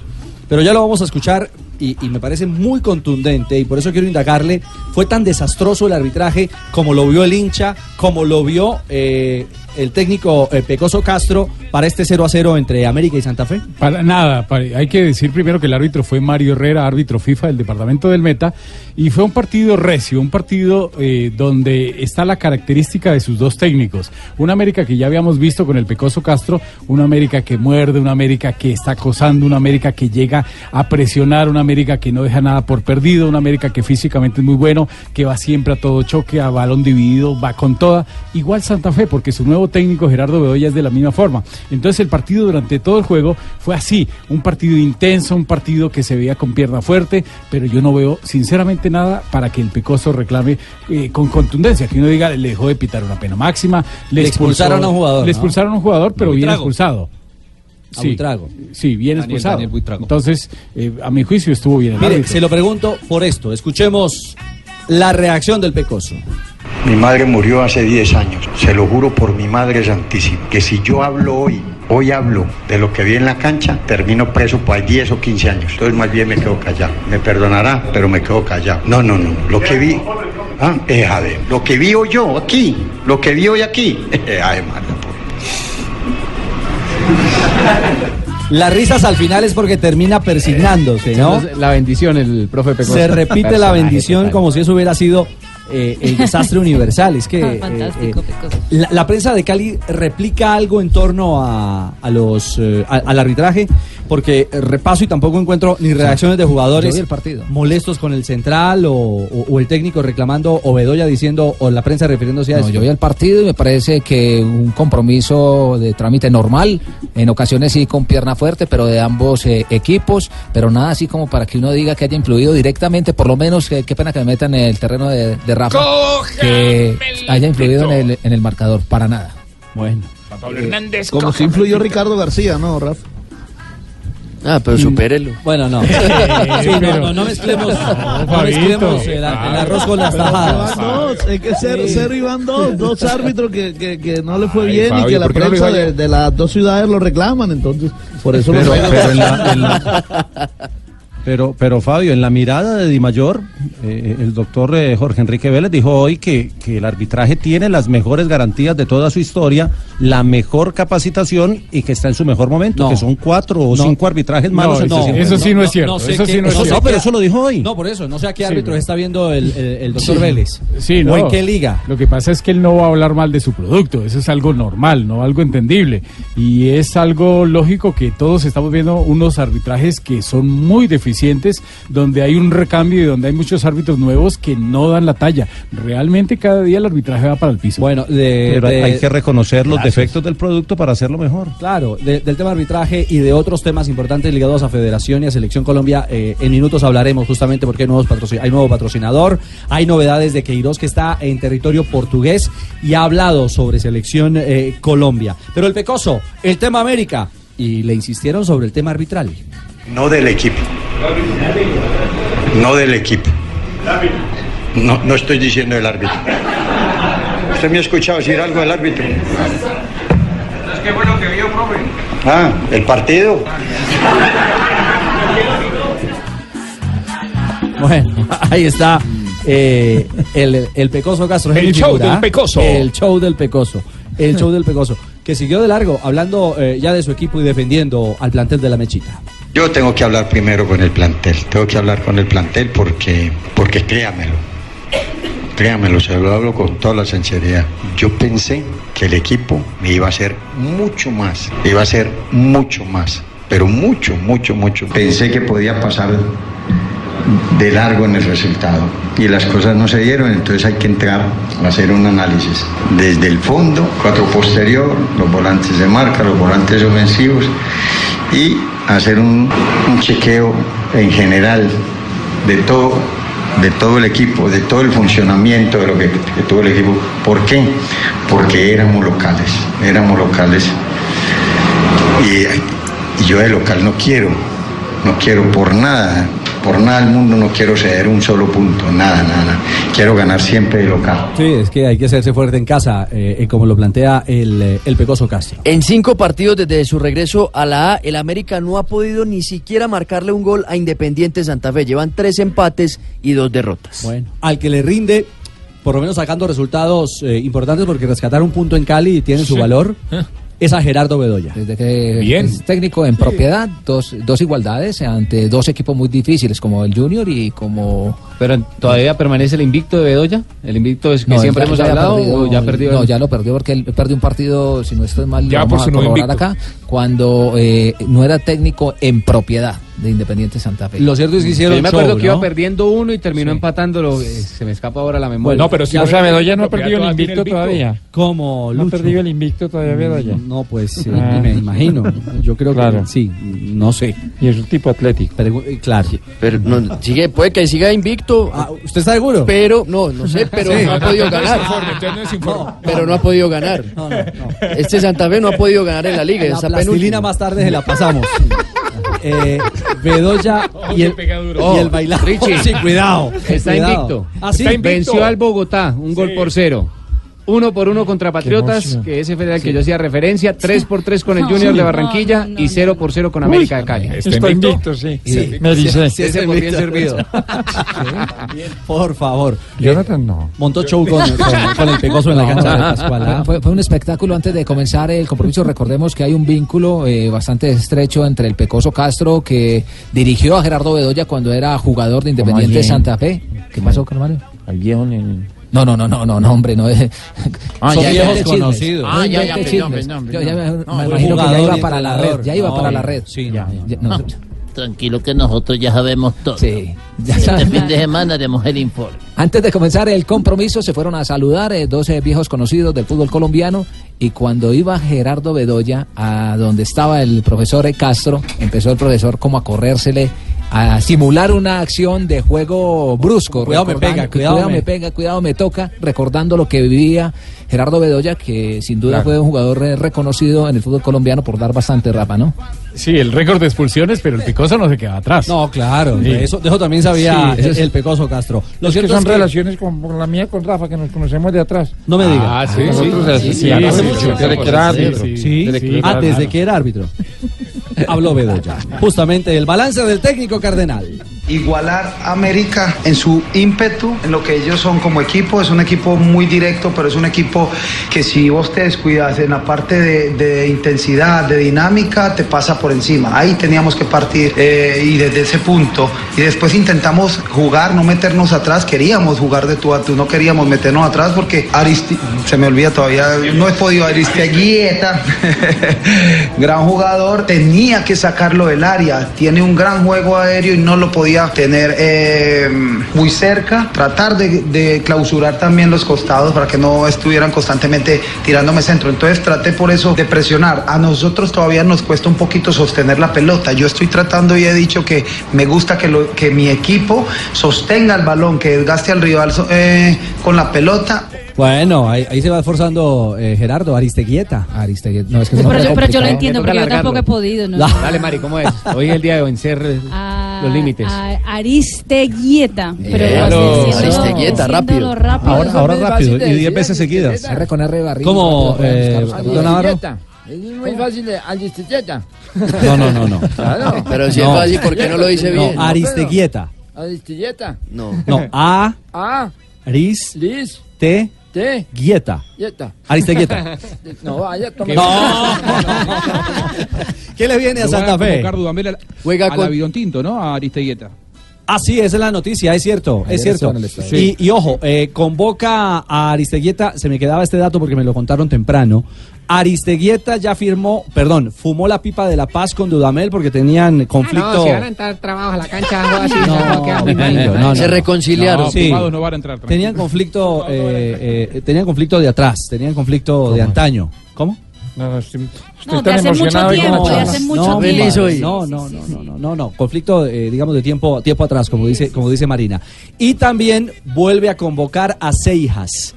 [SPEAKER 6] Pero ya lo vamos a escuchar y, me parece muy contundente y por eso quiero indagarle. Fue tan desastroso el arbitraje como lo vio el hincha, como lo vio eh, el técnico eh, Pecoso Castro para este 0 a 0 entre América y Santa Fe?
[SPEAKER 14] Para nada, hay que decir primero que el árbitro fue Mario Herrera, árbitro FIFA del departamento del Meta, y fue un partido recio, un partido eh, donde está la característica de sus dos técnicos. Una América que ya habíamos visto con el Pecoso Castro, una América que muerde, una América que está acosando, una América que llega a presionar, una América que no deja nada por perdido, una América que físicamente es muy bueno, que va siempre a todo choque, a balón dividido, va con toda. Igual Santa Fe, porque su nuevo técnico Gerardo Bedoya es de la misma forma. Entonces el partido durante todo el juego fue así, un partido intenso, un partido que se veía con pierna fuerte, pero yo no veo sinceramente nada para que el Pecoso reclame eh, con contundencia, que uno diga, le dejó de pitar una pena máxima, le,
[SPEAKER 6] Le expulsaron a un jugador,
[SPEAKER 14] Le
[SPEAKER 6] ¿no?
[SPEAKER 14] expulsaron a un jugador, pero bien expulsado.
[SPEAKER 6] A Buitrago.
[SPEAKER 14] Sí, bien
[SPEAKER 6] Daniel-
[SPEAKER 14] expulsado.
[SPEAKER 6] Daniel Buitrago.
[SPEAKER 14] Entonces, eh, a mi juicio estuvo bien. el
[SPEAKER 6] Mire,
[SPEAKER 14] árbitro.
[SPEAKER 6] se lo pregunto por esto. Escuchemos la reacción del Pecoso.
[SPEAKER 2] Mi madre murió hace 10 años. Se lo juro por mi madre santísima. Que si yo hablo hoy, hoy hablo de lo que vi en la cancha, termino preso por ahí 10 o 15 años. Entonces más bien me quedo callado. Me perdonará, pero me quedo callado. No, no, no. Lo que vi... Ah, eh, a ver, lo que vi hoy yo aquí, lo que vi hoy aquí. Eh, ay, María,
[SPEAKER 6] Las risas al final es porque termina persignándose, ¿no?
[SPEAKER 15] La bendición, el profe Pecoso.
[SPEAKER 6] Se repite la bendición como si eso hubiera sido eh, el desastre universal. Es que eh,
[SPEAKER 9] Fantástico,
[SPEAKER 6] eh, la, la prensa de Cali replica algo en torno a, a los eh, a- al arbitraje, porque repaso y tampoco encuentro ni reacciones de jugadores
[SPEAKER 8] el partido.
[SPEAKER 6] molestos con el central o, o- o el técnico reclamando o Bedoya diciendo o la prensa refiriéndose a
[SPEAKER 8] No,
[SPEAKER 6] eso.
[SPEAKER 8] yo vi el partido y me parece que un compromiso de trámite normal, en ocasiones sí con pierna fuerte, pero de ambos eh, equipos, pero nada así como para que uno diga que haya influido directamente, por lo menos, que- qué pena que me metan en el terreno de, de Rafa, que haya influido en el, en el marcador, para nada.
[SPEAKER 6] Bueno.
[SPEAKER 7] Pablo Hernández.
[SPEAKER 12] Como si influyó Ricardo García, ¿no, Rafa?
[SPEAKER 20] Ah, pero supérelo.
[SPEAKER 6] Bueno, no. Sí, no, no, no mezclemos, no, mezclemos el, el arroz con las tajadas.
[SPEAKER 12] Dos, es que cero, cero y van dos, dos árbitros que, que, que no le fue
[SPEAKER 7] Ay,
[SPEAKER 12] bien y que la
[SPEAKER 7] ¿por qué no lo
[SPEAKER 12] prensa de las dos ciudades lo reclaman, entonces por eso
[SPEAKER 26] Pero-
[SPEAKER 12] lo
[SPEAKER 26] pero en la- en Pero, pero Fabio, en la mirada de Di Mayor, eh, el doctor eh, Jorge Enrique Vélez dijo hoy que, que el arbitraje tiene las mejores garantías de toda su historia, la mejor capacitación y que está en su mejor momento,
[SPEAKER 6] No.
[SPEAKER 26] que son cuatro o
[SPEAKER 6] No.
[SPEAKER 26] cinco arbitrajes malos.
[SPEAKER 14] No,
[SPEAKER 26] en
[SPEAKER 14] eso sí-
[SPEAKER 26] 60.
[SPEAKER 14] eso sí no es cierto,
[SPEAKER 6] sé
[SPEAKER 14] eso sí no es cierto.
[SPEAKER 26] No, pero eso lo dijo hoy.
[SPEAKER 6] No, por eso, no sé a qué árbitro está viendo el, el- el doctor
[SPEAKER 14] Sí.
[SPEAKER 6] Vélez.
[SPEAKER 14] Sí,
[SPEAKER 6] ¿O
[SPEAKER 14] no.
[SPEAKER 6] en qué liga?
[SPEAKER 14] Lo que pasa es que él no va a hablar mal de su producto, eso es algo normal, no algo entendible. Y es algo lógico que todos estamos viendo unos arbitrajes que son muy deficientes, donde hay un recambio y donde hay muchos árbitros nuevos que no dan la talla. Realmente cada día el arbitraje va para el piso.
[SPEAKER 6] Bueno, de,
[SPEAKER 26] Pero
[SPEAKER 6] de-
[SPEAKER 26] hay que reconocer los defectos del producto para hacerlo mejor.
[SPEAKER 6] Claro, de- del tema arbitraje y de otros temas importantes ligados a Federación y a Selección Colombia, eh, en minutos hablaremos justamente porque hay, nuevos patrocin- hay nuevo patrocinador, hay novedades de Queiroz que está en territorio portugués y ha hablado sobre Selección eh, Colombia. Pero el Pecoso, el tema América, y le insistieron sobre el tema arbitral.
[SPEAKER 2] No del equipo. No del equipo. No, no estoy diciendo del árbitro. ¿Usted me ha escuchado decir algo del árbitro?
[SPEAKER 17] ¿Qué fue lo que vio, profe?
[SPEAKER 2] Ah, el partido.
[SPEAKER 6] Bueno, ahí está eh, el, el Pecoso Castro.
[SPEAKER 7] El show
[SPEAKER 6] figura,
[SPEAKER 7] del Pecoso.
[SPEAKER 6] El show del Pecoso. El show del Pecoso. Que siguió de largo, hablando eh, ya de su equipo y defendiendo al plantel de la Mechita.
[SPEAKER 2] Yo tengo que hablar primero con el plantel. Tengo que hablar con el plantel porque, porque créamelo. Créamelo, se lo hablo con toda la sinceridad. Yo pensé que el equipo me iba a hacer mucho más. Iba a ser mucho más. Pero mucho, mucho, mucho. Pensé que podía pasar de largo en el resultado. Y las cosas no se dieron, entonces hay que entrar a hacer un análisis. Desde el fondo, cuatro posterior, los volantes de marca, los volantes ofensivos y hacer un, chequeo en general de todo, de todo el equipo, de todo el funcionamiento de lo que, que tuvo el equipo. ¿Por qué? Porque éramos locales, éramos locales. Y yo de local no quiero, no quiero por nada, por nada del mundo no quiero ceder un solo punto, nada, nada. nada. Quiero ganar siempre de local.
[SPEAKER 6] Sí, es que hay que hacerse fuerte en casa, eh, eh, como lo plantea el, eh, el Pecoso Castro.
[SPEAKER 20] En cinco partidos desde su regreso a la A, el América no ha podido ni siquiera marcarle un gol a Independiente Santa Fe. Llevan tres empates y dos derrotas.
[SPEAKER 6] Bueno, al que le rinde por lo menos sacando resultados eh, importantes porque rescatar un punto en Cali tiene su valor, es a Gerardo Bedoya.
[SPEAKER 8] Desde que
[SPEAKER 6] Bien.
[SPEAKER 8] es técnico en propiedad, dos, dos igualdades ante dos equipos muy difíciles como el Junior y como...
[SPEAKER 15] Pero todavía permanece el invicto de Bedoya, el invicto es que
[SPEAKER 8] No,
[SPEAKER 15] siempre
[SPEAKER 8] ya-
[SPEAKER 15] hemos
[SPEAKER 8] ya ha
[SPEAKER 15] hablado
[SPEAKER 8] perdido-
[SPEAKER 15] o ya perdió.
[SPEAKER 8] No, ya lo perdió porque él perdió un partido, si no estoy mal, lo
[SPEAKER 15] Ya
[SPEAKER 8] vamos
[SPEAKER 15] por
[SPEAKER 8] a
[SPEAKER 15] su
[SPEAKER 8] acá, cuando eh, no era técnico en propiedad de Independiente Santa Fe.
[SPEAKER 6] Lo cierto es que hicieron
[SPEAKER 15] Yo me acuerdo
[SPEAKER 6] show,
[SPEAKER 15] que iba
[SPEAKER 6] ¿no?
[SPEAKER 15] perdiendo uno y terminó empatándolo. eh, se me escapa ahora la memoria.
[SPEAKER 27] No, pero si
[SPEAKER 15] Ya-
[SPEAKER 27] o sea, Bedoya no ha perdido el invicto todavía.
[SPEAKER 6] ¿Cómo,
[SPEAKER 27] No ha perdido el invicto todavía Bedoya.
[SPEAKER 6] No, pues sí,
[SPEAKER 27] Ah.
[SPEAKER 6] me imagino. Yo creo
[SPEAKER 27] Claro.
[SPEAKER 6] que sí, no sé.
[SPEAKER 27] Y es un tipo atlético.
[SPEAKER 6] claro.
[SPEAKER 20] Pero no, sigue, puede que siga invicto.
[SPEAKER 6] ¿Usted está seguro?
[SPEAKER 20] Pero, no, no sé, pero
[SPEAKER 7] Sí.
[SPEAKER 20] no ha podido ganar. Pero no ha podido ganar. Este Santa Fe no ha podido ganar en la liga.
[SPEAKER 6] La plastilina más tarde se la pasamos. Eh, Bedoya y el,
[SPEAKER 20] Oh,
[SPEAKER 6] y el bailado.
[SPEAKER 15] Richie.
[SPEAKER 6] Sí, cuidado.
[SPEAKER 15] Está
[SPEAKER 6] cuidado.
[SPEAKER 15] invicto.
[SPEAKER 6] Ah, sí.
[SPEAKER 15] Venció al Bogotá, un gol por cero. Uno por uno contra Patriotas, que ese fue el que yo hacía referencia. Tres por tres con el
[SPEAKER 27] No,
[SPEAKER 15] Junior
[SPEAKER 27] sí.
[SPEAKER 15] de Barranquilla y cero por cero con América de Cali.
[SPEAKER 27] Está invicto, sí. Me dice.
[SPEAKER 15] Sí, ese por bien servido.
[SPEAKER 6] Por favor.
[SPEAKER 27] Jonathan no.
[SPEAKER 6] Montó show con, con- con el pecoso en la cancha de Pascual. ¿ah?
[SPEAKER 8] Fue, fue un espectáculo antes de comenzar el compromiso. Recordemos que hay un vínculo eh, bastante estrecho entre el Pecoso Castro, que dirigió a Gerardo Bedoya cuando era jugador de Independiente. Santa Fe. ¿Qué pasó, Carmario?
[SPEAKER 11] Al viejo en el...
[SPEAKER 8] No, no, no, no, no, no, hombre, no es.
[SPEAKER 11] Ah,
[SPEAKER 8] Son
[SPEAKER 11] ya, ya,
[SPEAKER 8] viejos conocidos. No
[SPEAKER 11] Ah, ya, ya,
[SPEAKER 8] invente
[SPEAKER 11] perdón,
[SPEAKER 8] chismes.
[SPEAKER 11] perdón,
[SPEAKER 8] Yo ya me, imagino que ya iba para la red, ya iba
[SPEAKER 6] No,
[SPEAKER 8] para la red.
[SPEAKER 6] Sí,
[SPEAKER 8] ya,
[SPEAKER 11] tranquilo que nosotros ya sabemos todo.
[SPEAKER 8] Sí, ya
[SPEAKER 11] este
[SPEAKER 8] saben.
[SPEAKER 11] fin de semana haremos el informe.
[SPEAKER 8] Antes de comenzar el compromiso se fueron a saludar eh, 12 viejos conocidos del fútbol colombiano y cuando iba Gerardo Bedoya a donde estaba el profesor. Castro, empezó el profesor como a corrérsele, a simular una acción de juego brusco.
[SPEAKER 6] Cuidado me pega, cuidado me-
[SPEAKER 8] me pega, cuidado me toca, recordando lo que vivía Gerardo Bedoya, que sin duda
[SPEAKER 14] Claro.
[SPEAKER 8] fue un jugador eh, reconocido en el fútbol colombiano por dar bastante rapa, ¿no?
[SPEAKER 14] Sí, el récord de expulsiones, pero el Picoso no se queda atrás.
[SPEAKER 6] No, claro.
[SPEAKER 14] Sí.
[SPEAKER 6] De, eso, de eso también sabía
[SPEAKER 14] Sí,
[SPEAKER 6] el,
[SPEAKER 14] es-
[SPEAKER 6] el pecoso Castro. Lo
[SPEAKER 27] Los que
[SPEAKER 6] cierto
[SPEAKER 27] son
[SPEAKER 6] es que-
[SPEAKER 27] relaciones con, con la mía con Rafa, que nos conocemos de atrás.
[SPEAKER 6] No me diga.
[SPEAKER 27] Ah, sí, Nosotros
[SPEAKER 6] sí,
[SPEAKER 27] desde que era árbitro.
[SPEAKER 6] sí, ah, desde que era árbitro. Habló Bedoya. Justamente el balance del técnico cardenal.
[SPEAKER 5] Igualar a América en su ímpetu, en lo que ellos son como equipo, es un equipo muy directo, pero es un equipo que si vos te descuidas en la parte de, intensidad, de dinámica, te pasa por encima. Ahí teníamos que partir eh, y desde ese punto. Y después intentamos jugar, no meternos atrás, queríamos jugar de tú a tú, no queríamos meternos atrás porque Aristi, se me olvida todavía, no he podido, Aristeguieta, gran jugador, tenía que sacarlo del área, tiene un gran juego aéreo y no lo podía tener eh, muy cerca, tratar de, clausurar también los costados para que no estuvieran constantemente tirándome centro, entonces traté por eso de presionar, a nosotros todavía nos cuesta un poquito sostener la pelota, yo estoy tratando y he dicho que me gusta que, que mi equipo sostenga el balón, que desgaste al rival eh, con la pelota,
[SPEAKER 6] Bueno, ahí, ahí se va esforzando eh, Gerardo Aristeguieta.
[SPEAKER 8] Aristeguieta. No, es que
[SPEAKER 9] Pero yo, pero yo lo entiendo porque yo tampoco he podido. ¿no?
[SPEAKER 15] Dale, Mari, ¿cómo es? Hoy es el día de vencer
[SPEAKER 9] Ah,
[SPEAKER 15] los límites.
[SPEAKER 9] a- Aristeguieta. Pero
[SPEAKER 15] Claro.
[SPEAKER 9] haciéndolo-
[SPEAKER 15] Aristeguieta, rápido.
[SPEAKER 9] rápido.
[SPEAKER 6] Ahora, ahora rápido, y 10 veces seguidas.
[SPEAKER 8] R con R barriga.
[SPEAKER 6] ¿Cómo, eh, don Navarro?
[SPEAKER 16] Es muy fácil de Aristeguieta.
[SPEAKER 6] No, no, no, no.
[SPEAKER 16] Claro.
[SPEAKER 20] Pero si es fácil, ¿por qué no lo dice bien?
[SPEAKER 6] No, Aristeguieta.
[SPEAKER 16] Aristeguieta.
[SPEAKER 20] No.
[SPEAKER 6] No, A,
[SPEAKER 16] A,
[SPEAKER 6] Aris,
[SPEAKER 16] Liz,
[SPEAKER 6] T,
[SPEAKER 16] T,
[SPEAKER 6] Guieta.
[SPEAKER 16] Yeta.
[SPEAKER 6] Aristeguieta.
[SPEAKER 16] No, vaya, toma.
[SPEAKER 6] ¿Qué le viene a Santa Fe? Juega
[SPEAKER 18] al
[SPEAKER 6] con-
[SPEAKER 18] avión tinto, ¿no? A Aristeguieta.
[SPEAKER 6] Ah, sí, esa es la noticia, es cierto,
[SPEAKER 18] Ayer
[SPEAKER 6] es cierto. Y, y ojo, eh, convoca a Aristeguieta, se me quedaba este dato porque me lo contaron temprano. Aristeguieta ya firmó, perdón, fumó la pipa de la paz con Dudamel porque tenían conflicto.
[SPEAKER 16] Ah, No, si van a entrar trabajos a la cancha, algo así, no.
[SPEAKER 6] No, no,
[SPEAKER 20] Se reconciliaron.
[SPEAKER 6] No, sí.
[SPEAKER 18] Privados no van a entrar. tranquilo.
[SPEAKER 6] Tenían conflicto, eh, eh, tenían conflicto de atrás, tenían conflicto de antaño. ¿Cómo?
[SPEAKER 27] No, no,
[SPEAKER 9] No, de hace mucho tiempo, de hace mucho
[SPEAKER 6] no,
[SPEAKER 9] tiempo.
[SPEAKER 6] no, no, no, no, no, no, no, conflicto, eh, digamos, de tiempo, tiempo atrás, como dice, como dice Marina. Y también vuelve a convocar a Seijas.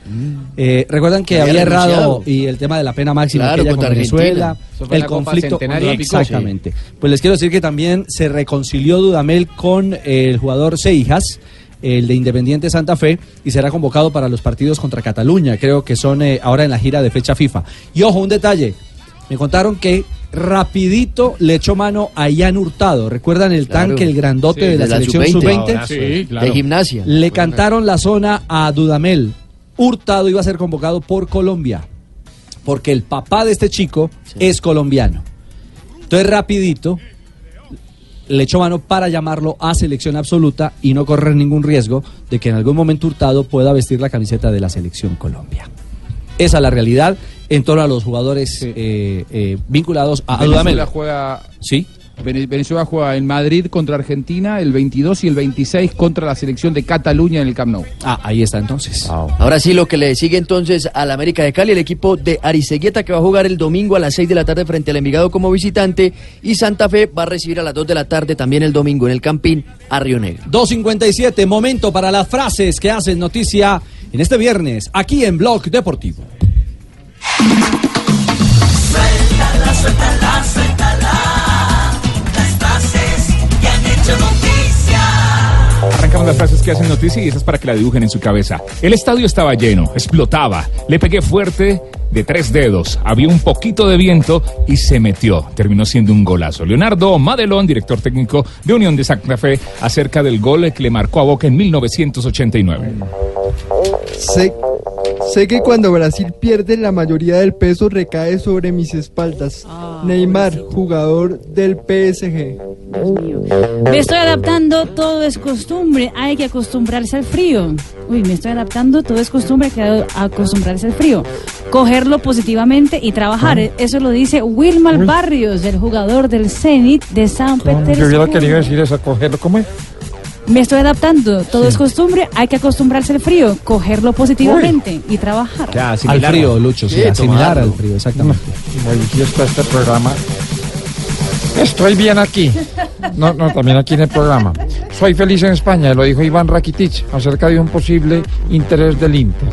[SPEAKER 6] Eh, Recuerdan que
[SPEAKER 20] había
[SPEAKER 6] errado y el tema de la pena máxima
[SPEAKER 20] Claro, contra
[SPEAKER 6] con Venezuela, el conflicto, exactamente. Pues les quiero decir que también se reconcilió Dudamel con el jugador Seijas el de Independiente Santa Fe, y será convocado para los partidos contra Cataluña, creo que son eh, ahora en la gira de fecha FIFA. Y ojo, un detalle, me contaron que rapidito le echó mano a Ian Hurtado. ¿Recuerdan el
[SPEAKER 20] Claro.
[SPEAKER 6] tanque, el grandote
[SPEAKER 20] Sí,
[SPEAKER 6] de la,
[SPEAKER 20] de la
[SPEAKER 6] selección
[SPEAKER 20] sub-20?
[SPEAKER 6] sub-20?
[SPEAKER 20] Ahora sí, claro. De gimnasia.
[SPEAKER 6] Le cantaron la zona a Dudamel. Hurtado iba a ser convocado por Colombia, porque el papá de este chico es colombiano. Entonces, rapidito, le echó mano para llamarlo a selección absoluta y no correr ningún riesgo de que en algún momento Hurtado pueda vestir la camiseta de la selección Colombia. Esa es la realidad en torno a los jugadores eh, eh, vinculados a
[SPEAKER 18] Venezuela
[SPEAKER 6] Dudamel.
[SPEAKER 18] juega.
[SPEAKER 6] Sí.
[SPEAKER 18] Vene- Venezuela juega en Madrid contra Argentina el 22 y el 26 contra la selección de Cataluña en el Camp Nou.
[SPEAKER 6] Ah, ahí está entonces.
[SPEAKER 20] Ahora sí, lo que le sigue entonces al América de Cali, el equipo de Aristeguieta que va a jugar el domingo a las 6 de la tarde frente al Envigado como visitante y Santa Fe va a recibir a las 2 de la tarde también el domingo en el Campín a Río Negro.
[SPEAKER 6] 2.57, momento para las frases que hacen noticia en este viernes, aquí en Blog Deportivo.
[SPEAKER 28] Suéltala, suéltala, suéltala. Las frases que han hecho noticia.
[SPEAKER 7] Arrancamos las frases que hacen noticia y esas para que la dibujen en su cabeza. El estadio estaba lleno, explotaba, le pegué fuerte de tres dedos, había un poquito de viento y se metió. Terminó siendo un golazo. Leonardo Madelón, director técnico de Unión de Santa Fe, acerca del gol que le marcó a Boca en 1989.
[SPEAKER 29] Sé, sé que cuando Brasil pierde la mayoría del peso recae sobre mis espaldas. Neymar, jugador del PSG.
[SPEAKER 9] Me estoy adaptando, todo es costumbre, hay que acostumbrarse al frío. Uy, me estoy adaptando, todo es costumbre, hay que acostumbrarse al frío. Cogerlo positivamente y trabajar. Eso lo dice Wilmar Barrios, el jugador del Zenit de San
[SPEAKER 27] Yo hubiera
[SPEAKER 9] Petersburgo.
[SPEAKER 27] querido decir eso, cogerlo. ¿Cómo es?
[SPEAKER 9] Me estoy adaptando, todo es costumbre, hay que acostumbrarse al frío, cogerlo positivamente y trabajar.
[SPEAKER 6] al frío, Lucho, sí, asimilar al frío, exactamente.
[SPEAKER 27] Delicioso está este programa. Estoy bien aquí. No, no, también aquí en el programa. Soy feliz en España, lo dijo Iván Rakitic acerca de un posible interés del Inter.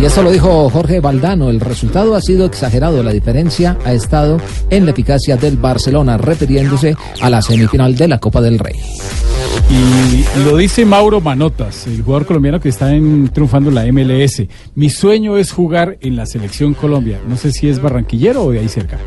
[SPEAKER 8] Y esto lo dijo Jorge Valdano. El resultado ha sido exagerado. La diferencia ha estado en la eficacia del Barcelona, refiriéndose a la semifinal de la Copa del Rey.
[SPEAKER 14] Y lo dice Mauro Manotas, el jugador colombiano que está en- triunfando en la MLS. Mi sueño es jugar en la selección Colombia. No sé si es barranquillero o de ahí cerca.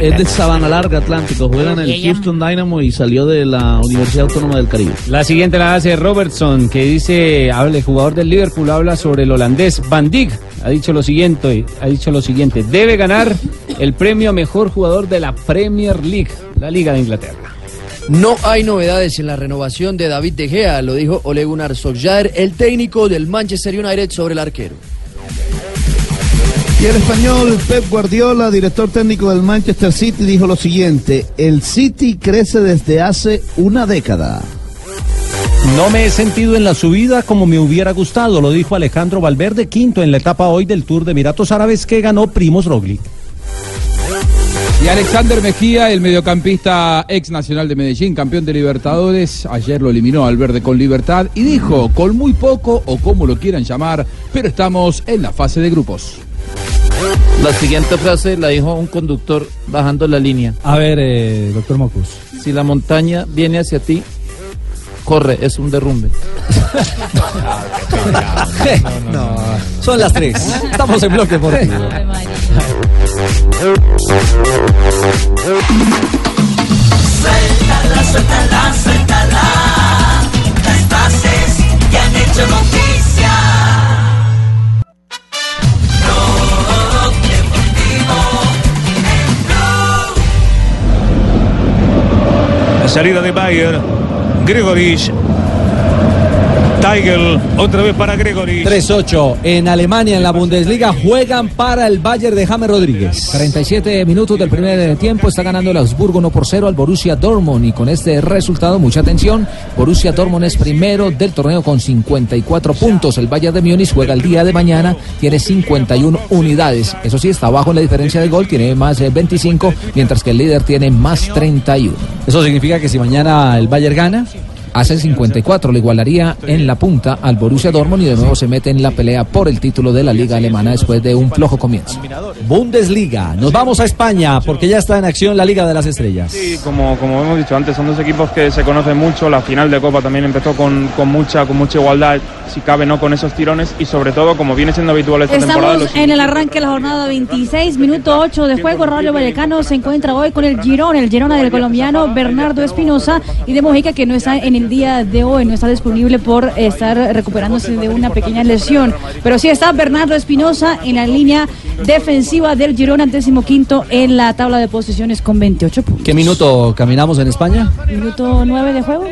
[SPEAKER 12] Es de Sabana Larga, Atlántico. Juega en el Houston Dynamo y salió de la Universidad Autónoma del Caribe.
[SPEAKER 15] La siguiente la hace Robertson, que dice, habla, el jugador del Liverpool habla sobre el holandés Van Dijk. Ha dicho lo siguiente, ha dicho lo siguiente, debe ganar el premio a mejor jugador de la Premier League, la Liga de Inglaterra.
[SPEAKER 20] No hay novedades en la renovación de David De Gea, lo dijo Ole Gunnar Solskjaer, el técnico del Manchester United sobre el arquero.
[SPEAKER 12] Y el español Pep Guardiola, director técnico del Manchester City, dijo lo siguiente, el City crece desde hace una década.
[SPEAKER 26] No me he sentido en la subida como me hubiera gustado, lo dijo Alejandro Valverde, quinto en la etapa hoy del Tour de Emiratos Árabes que ganó Primos Roglic.
[SPEAKER 18] Y Alexander Mejía, el mediocampista ex nacional de Medellín, campeón de Libertadores, ayer lo eliminó al verde con libertad y dijo, con muy poco o como lo quieran llamar, pero estamos en la fase de grupos.
[SPEAKER 11] La siguiente frase la dijo un conductor bajando la línea.
[SPEAKER 6] A ver, eh, doctor Mocus.
[SPEAKER 11] Si la montaña viene hacia ti, corre, es un derrumbe.
[SPEAKER 6] no, son las tres. Estamos en bloque deportivo.
[SPEAKER 28] Suéltala, suéltala, suéltala. Las frases que han hecho noticia. En.
[SPEAKER 30] La salida de Bayer. Gregoris. Tiger. Otra vez para Gregoris.
[SPEAKER 6] 3-8 en Alemania, en la Bundesliga, juegan para el Bayern de James Rodríguez.
[SPEAKER 8] 37 minutos del primer tiempo está ganando el Augsburgo 1 por 0 al Borussia Dortmund y con este resultado, mucha atención, Borussia Dortmund es primero del torneo con 54 puntos. El Bayern de Múnich juega el día de mañana, tiene 51 unidades. Eso sí, está abajo en la diferencia de gol, tiene más eh, 25, mientras que el líder tiene más 31.
[SPEAKER 6] Eso significa que si mañana el Bayern gana,
[SPEAKER 8] hace 54, le igualaría en la punta al Borussia Dortmund y de nuevo se mete en la pelea por el título de la liga alemana después de un flojo comienzo.
[SPEAKER 6] Bundesliga. Nos vamos a España porque ya está en acción la Liga de las Estrellas.
[SPEAKER 17] Sí, como, como hemos dicho antes, son dos equipos que se conocen mucho. La final de Copa también empezó con, con mucha, con mucha igualdad, si cabe, no con esos tirones. Y sobre todo, como viene siendo habitual esta temporada,
[SPEAKER 9] Estamos en el arranque de la jornada 26, minuto 8 de juego. Rayo Vallecano se encuentra hoy con el Girón, el Girona del colombiano Bernardo Espinosa y de Mojica que no está en el el día de hoy, no está disponible por estar recuperándose de una pequeña lesión. Pero sí está Bernardo Espinosa en la línea defensiva del Girona, décimo quinto en la tabla de posiciones con 28 puntos.
[SPEAKER 6] ¿Qué minuto caminamos en España?
[SPEAKER 9] Minuto 9 de juego.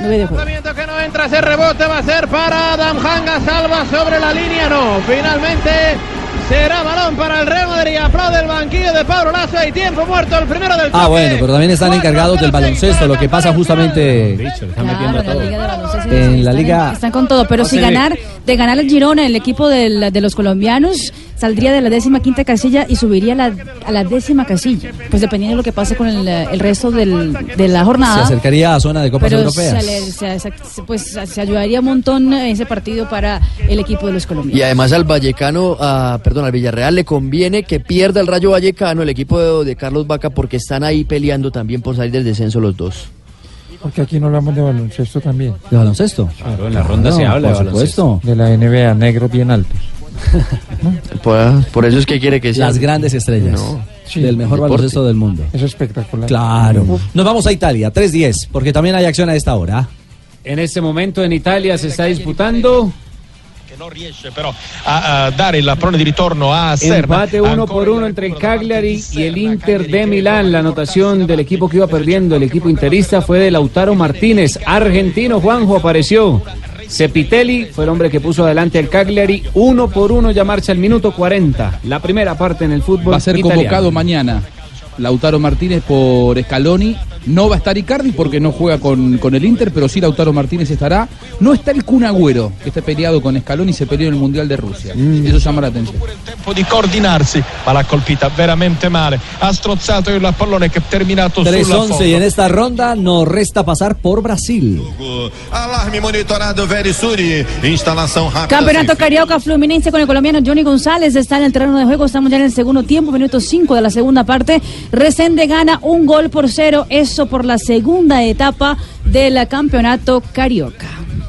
[SPEAKER 9] 9 de juego.
[SPEAKER 31] que no entra ese rebote va a ser para Damjanga salva sobre la línea no finalmente será balón para el Real Madrid. Aplaude el banquillo de Pablo Lazo. Y tiempo muerto el primero del
[SPEAKER 6] Ah, bueno, pero también están encargados del baloncesto, lo que pasa justamente
[SPEAKER 9] Claro,
[SPEAKER 6] en la liga.
[SPEAKER 9] Están con todo, pero si ganar, de ganar el Girona, el equipo del- de los colombianos saldría de la décima quinta casilla y subiría a la, a la décima casilla. Pues dependiendo de lo que pase con el, el resto del- de la
[SPEAKER 6] Se
[SPEAKER 9] jornada.
[SPEAKER 6] acercaría a zona de copas
[SPEAKER 9] pero
[SPEAKER 6] europeas.
[SPEAKER 9] se, se- se- pues, se ayudaría un montón ese partido para el equipo de los colombianos.
[SPEAKER 20] Y además al Vallecano, a, perdón, al Villarreal le conviene que pierda el Rayo Vallecano, el equipo de, de Carlos Vaca, porque están ahí peleando también por salir del descenso los dos.
[SPEAKER 27] Porque aquí no hablamos de baloncesto también.
[SPEAKER 6] ¿De baloncesto?
[SPEAKER 15] Claro, en la ronda se habla de
[SPEAKER 6] por
[SPEAKER 15] baloncesto.
[SPEAKER 6] supuesto.
[SPEAKER 27] De la NBA, negros bien altos.
[SPEAKER 20] Por, por eso es que quiere que sea.
[SPEAKER 6] Las grandes estrellas
[SPEAKER 27] Sí,
[SPEAKER 6] del mejor
[SPEAKER 27] deporte.
[SPEAKER 6] baloncesto del mundo.
[SPEAKER 27] Es espectacular.
[SPEAKER 6] Claro. Nos vamos a Italia, 3-10, porque también hay acción a esta hora.
[SPEAKER 15] En este momento en Italia se está disputando
[SPEAKER 32] però a, a dare il pallone di ritorno a Serna.
[SPEAKER 15] empate uno por uno entre el Cagliari y el Inter de Milán. La anotación del equipo que iba perdiendo, el equipo interista, fue de Lautaro Martínez. Argentino Juanjo apareció. Cepitelli fue el hombre que puso adelante al Cagliari. Uno por uno ya marcha el minuto 40. La primera parte en el fútbol
[SPEAKER 18] Va a ser
[SPEAKER 15] italiano.
[SPEAKER 18] convocado mañana Lautaro Martínez por Scaloni. No va a estar Icardi porque no juega con, con el Inter, pero sí Lautaro Martínez estará. No está el Kun Agüero, que está peleado con Scaloni, se peleó en el Mundial de Rusia. Eso llama la atención.
[SPEAKER 32] di coordinarsi, ma l'ha colpita veramente male. Ha strozzato il pallone che è terminato sulla
[SPEAKER 6] 3-11 y en esta ronda nos resta pasar por Brasil.
[SPEAKER 33] Alarme monitorado Verisuri. Instalação rápida.
[SPEAKER 9] Campeonato Carioca Fluminense con el colombiano Johnny González está en el terreno de juego. Estamos ya en el segundo tiempo, minuto 5 de la segunda parte. Resende gana un gol por cero. Eso por la segunda etapa del campeonato Carioca.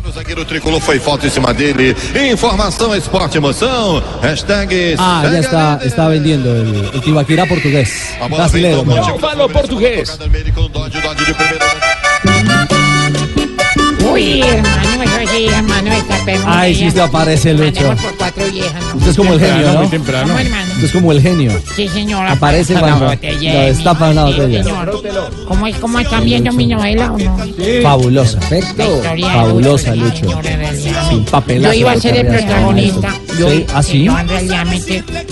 [SPEAKER 33] O zagueiro tricolor foi falta em cima dele. Informação, esporte, emoção. Hashtag.
[SPEAKER 6] Ah, ya está, está vendiendo el, el Tibaquirá portugués. Brasilero. perdón.
[SPEAKER 32] Falo português.
[SPEAKER 34] Uy, hermano, hermano, está perro.
[SPEAKER 6] Ay, sí se aparece Lucho.
[SPEAKER 34] Por cuatro viejas, ¿no?
[SPEAKER 6] Usted es como el genio, ¿no?
[SPEAKER 34] muy temprano. ¿Cómo, hermano?
[SPEAKER 6] Usted es como el genio.
[SPEAKER 34] Sí, señor.
[SPEAKER 6] Aparece
[SPEAKER 34] la botella
[SPEAKER 6] lo
[SPEAKER 34] de
[SPEAKER 6] destapa una botella.
[SPEAKER 34] señor. ¿Cómo, es, ¿Cómo están viendo mi novela o no?
[SPEAKER 6] Fabulosa.
[SPEAKER 34] De
[SPEAKER 6] Fabulosa,
[SPEAKER 34] Lucho.
[SPEAKER 6] Sin papelazo.
[SPEAKER 34] Yo iba a ser el protagonista. Yo,
[SPEAKER 6] Sí, ¿ah?
[SPEAKER 34] Yo en realidad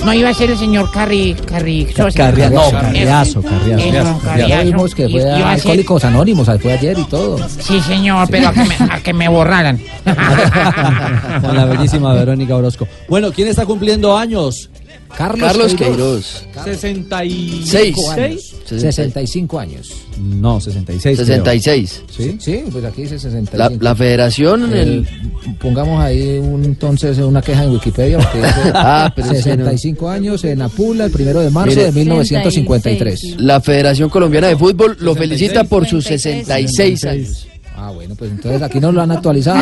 [SPEAKER 34] no iba a ser el señor Carri, Carri.
[SPEAKER 6] Carriazo, Carriazo, Carriazo. Carriazo.
[SPEAKER 8] vimos que fue Alcohólicos Anónimos, fue ayer y todo.
[SPEAKER 34] Sí, señor, pero a que me, a que me borraran.
[SPEAKER 6] Con la bellísima Verónica Orozco. Bueno, ¿quién está cumpliendo años?
[SPEAKER 20] Carlos Queiroz.
[SPEAKER 6] 66
[SPEAKER 20] años.
[SPEAKER 8] 65 años.
[SPEAKER 6] No, 66. creo.
[SPEAKER 20] 66.
[SPEAKER 8] ¿Sí? Sí, pues aquí dice 65.
[SPEAKER 20] La, la federación,
[SPEAKER 8] Eh,
[SPEAKER 20] el,
[SPEAKER 8] Pongamos ahí un, entonces una queja en Wikipedia porque dice
[SPEAKER 20] Ah, pero es que no.
[SPEAKER 8] 65 años en Apula, el primero de marzo
[SPEAKER 20] Mire.
[SPEAKER 8] de 1953.
[SPEAKER 20] la Federación Colombiana de Fútbol lo felicita por sus 66 años.
[SPEAKER 8] Ah, bueno, pues entonces aquí no lo han actualizado.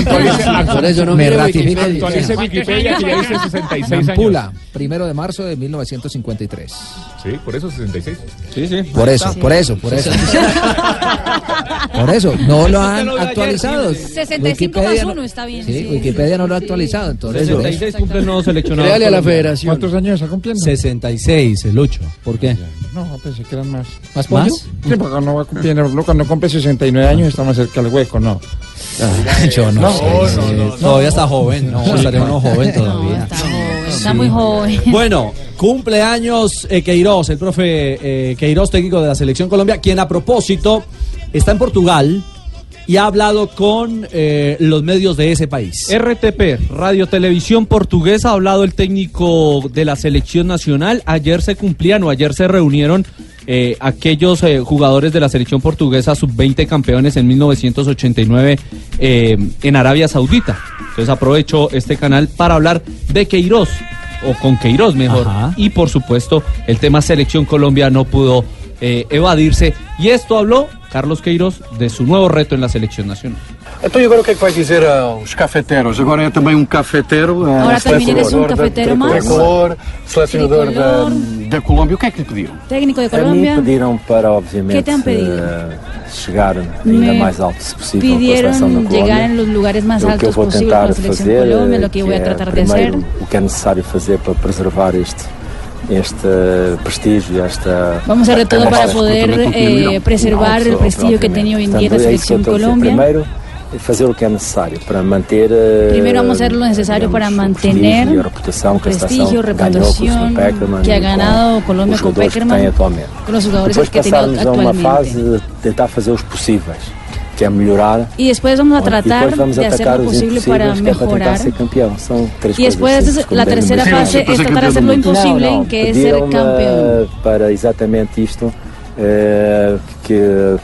[SPEAKER 20] Por eso no
[SPEAKER 8] me.
[SPEAKER 20] Wikipedia.
[SPEAKER 7] Actualice Wikipedia que ya dice 66 años.
[SPEAKER 8] Nampula, primero de marzo de 1953.
[SPEAKER 7] Sí, por eso 66.
[SPEAKER 8] Sí, sí. Por eso, por eso, por eso. Por eso, no lo han actualizado.
[SPEAKER 9] 65 más
[SPEAKER 8] Wikipedia no-
[SPEAKER 9] 1 está bien.
[SPEAKER 8] Sí,
[SPEAKER 9] sí.
[SPEAKER 8] Wikipedia no lo ha actualizado, entonces. por eso.
[SPEAKER 26] 66 cumple el nuevo seleccionado.
[SPEAKER 20] Créale a la federación.
[SPEAKER 27] ¿Cuántos años está cumpliendo?
[SPEAKER 6] 66, el Lucho. ¿Por qué?
[SPEAKER 27] No, pensé que eran más.
[SPEAKER 6] ¿Más pollo?
[SPEAKER 27] Sí, porque no va a cumplir, cuando cumple 69 años está más cerca del hueco, no.
[SPEAKER 6] Yo no,
[SPEAKER 27] No,
[SPEAKER 6] sé.
[SPEAKER 27] no,
[SPEAKER 6] sí.
[SPEAKER 27] no, no.
[SPEAKER 6] Todavía está joven. No, estaría uno joven todavía.
[SPEAKER 9] Está muy joven.
[SPEAKER 6] Bueno, cumpleaños eh, Queiroz, el profe eh, Queiroz, técnico de la Selección Colombia, quien a propósito está en Portugal y ha hablado con eh, los medios de ese país.
[SPEAKER 26] RTP, Radio Televisión Portuguesa, ha hablado el técnico de la selección nacional. Ayer se cumplían o ayer se reunieron eh, aquellos eh, jugadores de la selección portuguesa sub-20 campeones en 1989 eh, en Arabia Saudita. Entonces aprovecho este canal para hablar de Queiroz, o con Queiroz mejor. Y por supuesto, el tema selección Colombia no pudo eh, evadirse. Y esto habló Carlos Queiroz de su nuevo reto en la selección nacional.
[SPEAKER 35] Então e agora o que é que vai dizer aos cafeteros? Agora é também um cafeteiro, eh,
[SPEAKER 9] eres un
[SPEAKER 35] selecionador da-
[SPEAKER 9] cafetero
[SPEAKER 35] da
[SPEAKER 9] más.
[SPEAKER 35] tricolor, selecionador da, da Colômbia, o que é que lhe pediram?
[SPEAKER 9] Técnico de
[SPEAKER 36] A mim
[SPEAKER 9] Colombia.
[SPEAKER 36] pediram para, obviamente, eh, chegar ainda
[SPEAKER 9] Me
[SPEAKER 36] mais alto, se possível, com a seleção da Colômbia.
[SPEAKER 9] en los lugares más
[SPEAKER 36] o que eu
[SPEAKER 9] altos
[SPEAKER 36] vou tentar fazer,
[SPEAKER 9] Colombia,
[SPEAKER 36] eh,
[SPEAKER 9] lo que
[SPEAKER 36] é,
[SPEAKER 9] de
[SPEAKER 36] primeiro, o que é necessário fazer para preservar este, este prestígio, esta...
[SPEAKER 9] Vamos a hacer de todo para
[SPEAKER 36] esta-
[SPEAKER 9] poder eh, preservar el prestigio que tiene hoy en día la
[SPEAKER 36] Portanto, é isso que eu
[SPEAKER 9] selección
[SPEAKER 36] estou a dizer.
[SPEAKER 9] Colombia.
[SPEAKER 36] Primeiro, é fazer o que é necessário para manter... eh,
[SPEAKER 9] Primero vamos a hacer lo necesario para mantener
[SPEAKER 36] prestígio, a reputação que a
[SPEAKER 9] prestigio,
[SPEAKER 36] seleção ganhou com o
[SPEAKER 9] reputación
[SPEAKER 36] Sr. Peckerman
[SPEAKER 9] que ha
[SPEAKER 36] e com
[SPEAKER 9] ganado Colombia
[SPEAKER 36] os
[SPEAKER 9] con
[SPEAKER 36] jogadores que
[SPEAKER 9] Peckerman,
[SPEAKER 36] tem atualmente.
[SPEAKER 9] con los jugadores
[SPEAKER 36] Depois
[SPEAKER 9] que tiene
[SPEAKER 36] passarmos a uma
[SPEAKER 9] actualmente.
[SPEAKER 36] fase de tentar fazer os possíveis, que é melhorar.
[SPEAKER 9] Y después vamos a
[SPEAKER 36] e
[SPEAKER 9] tratar
[SPEAKER 36] depois vamos
[SPEAKER 9] de hacer
[SPEAKER 36] atacar
[SPEAKER 9] lo
[SPEAKER 36] os
[SPEAKER 9] posible
[SPEAKER 36] impossíveis,
[SPEAKER 9] para
[SPEAKER 36] que é para tentar
[SPEAKER 9] mejorar.
[SPEAKER 36] ser campeão. São três
[SPEAKER 9] Y después
[SPEAKER 36] coisas
[SPEAKER 9] es-
[SPEAKER 36] simples,
[SPEAKER 9] la
[SPEAKER 36] como
[SPEAKER 9] tercera
[SPEAKER 36] devem
[SPEAKER 9] fase
[SPEAKER 36] ser.
[SPEAKER 9] es tratar de hacer lo imposible,
[SPEAKER 36] Não, não,
[SPEAKER 9] que es ser
[SPEAKER 36] pediram-me,
[SPEAKER 9] campeón.
[SPEAKER 36] Para exatamente isto, eh, que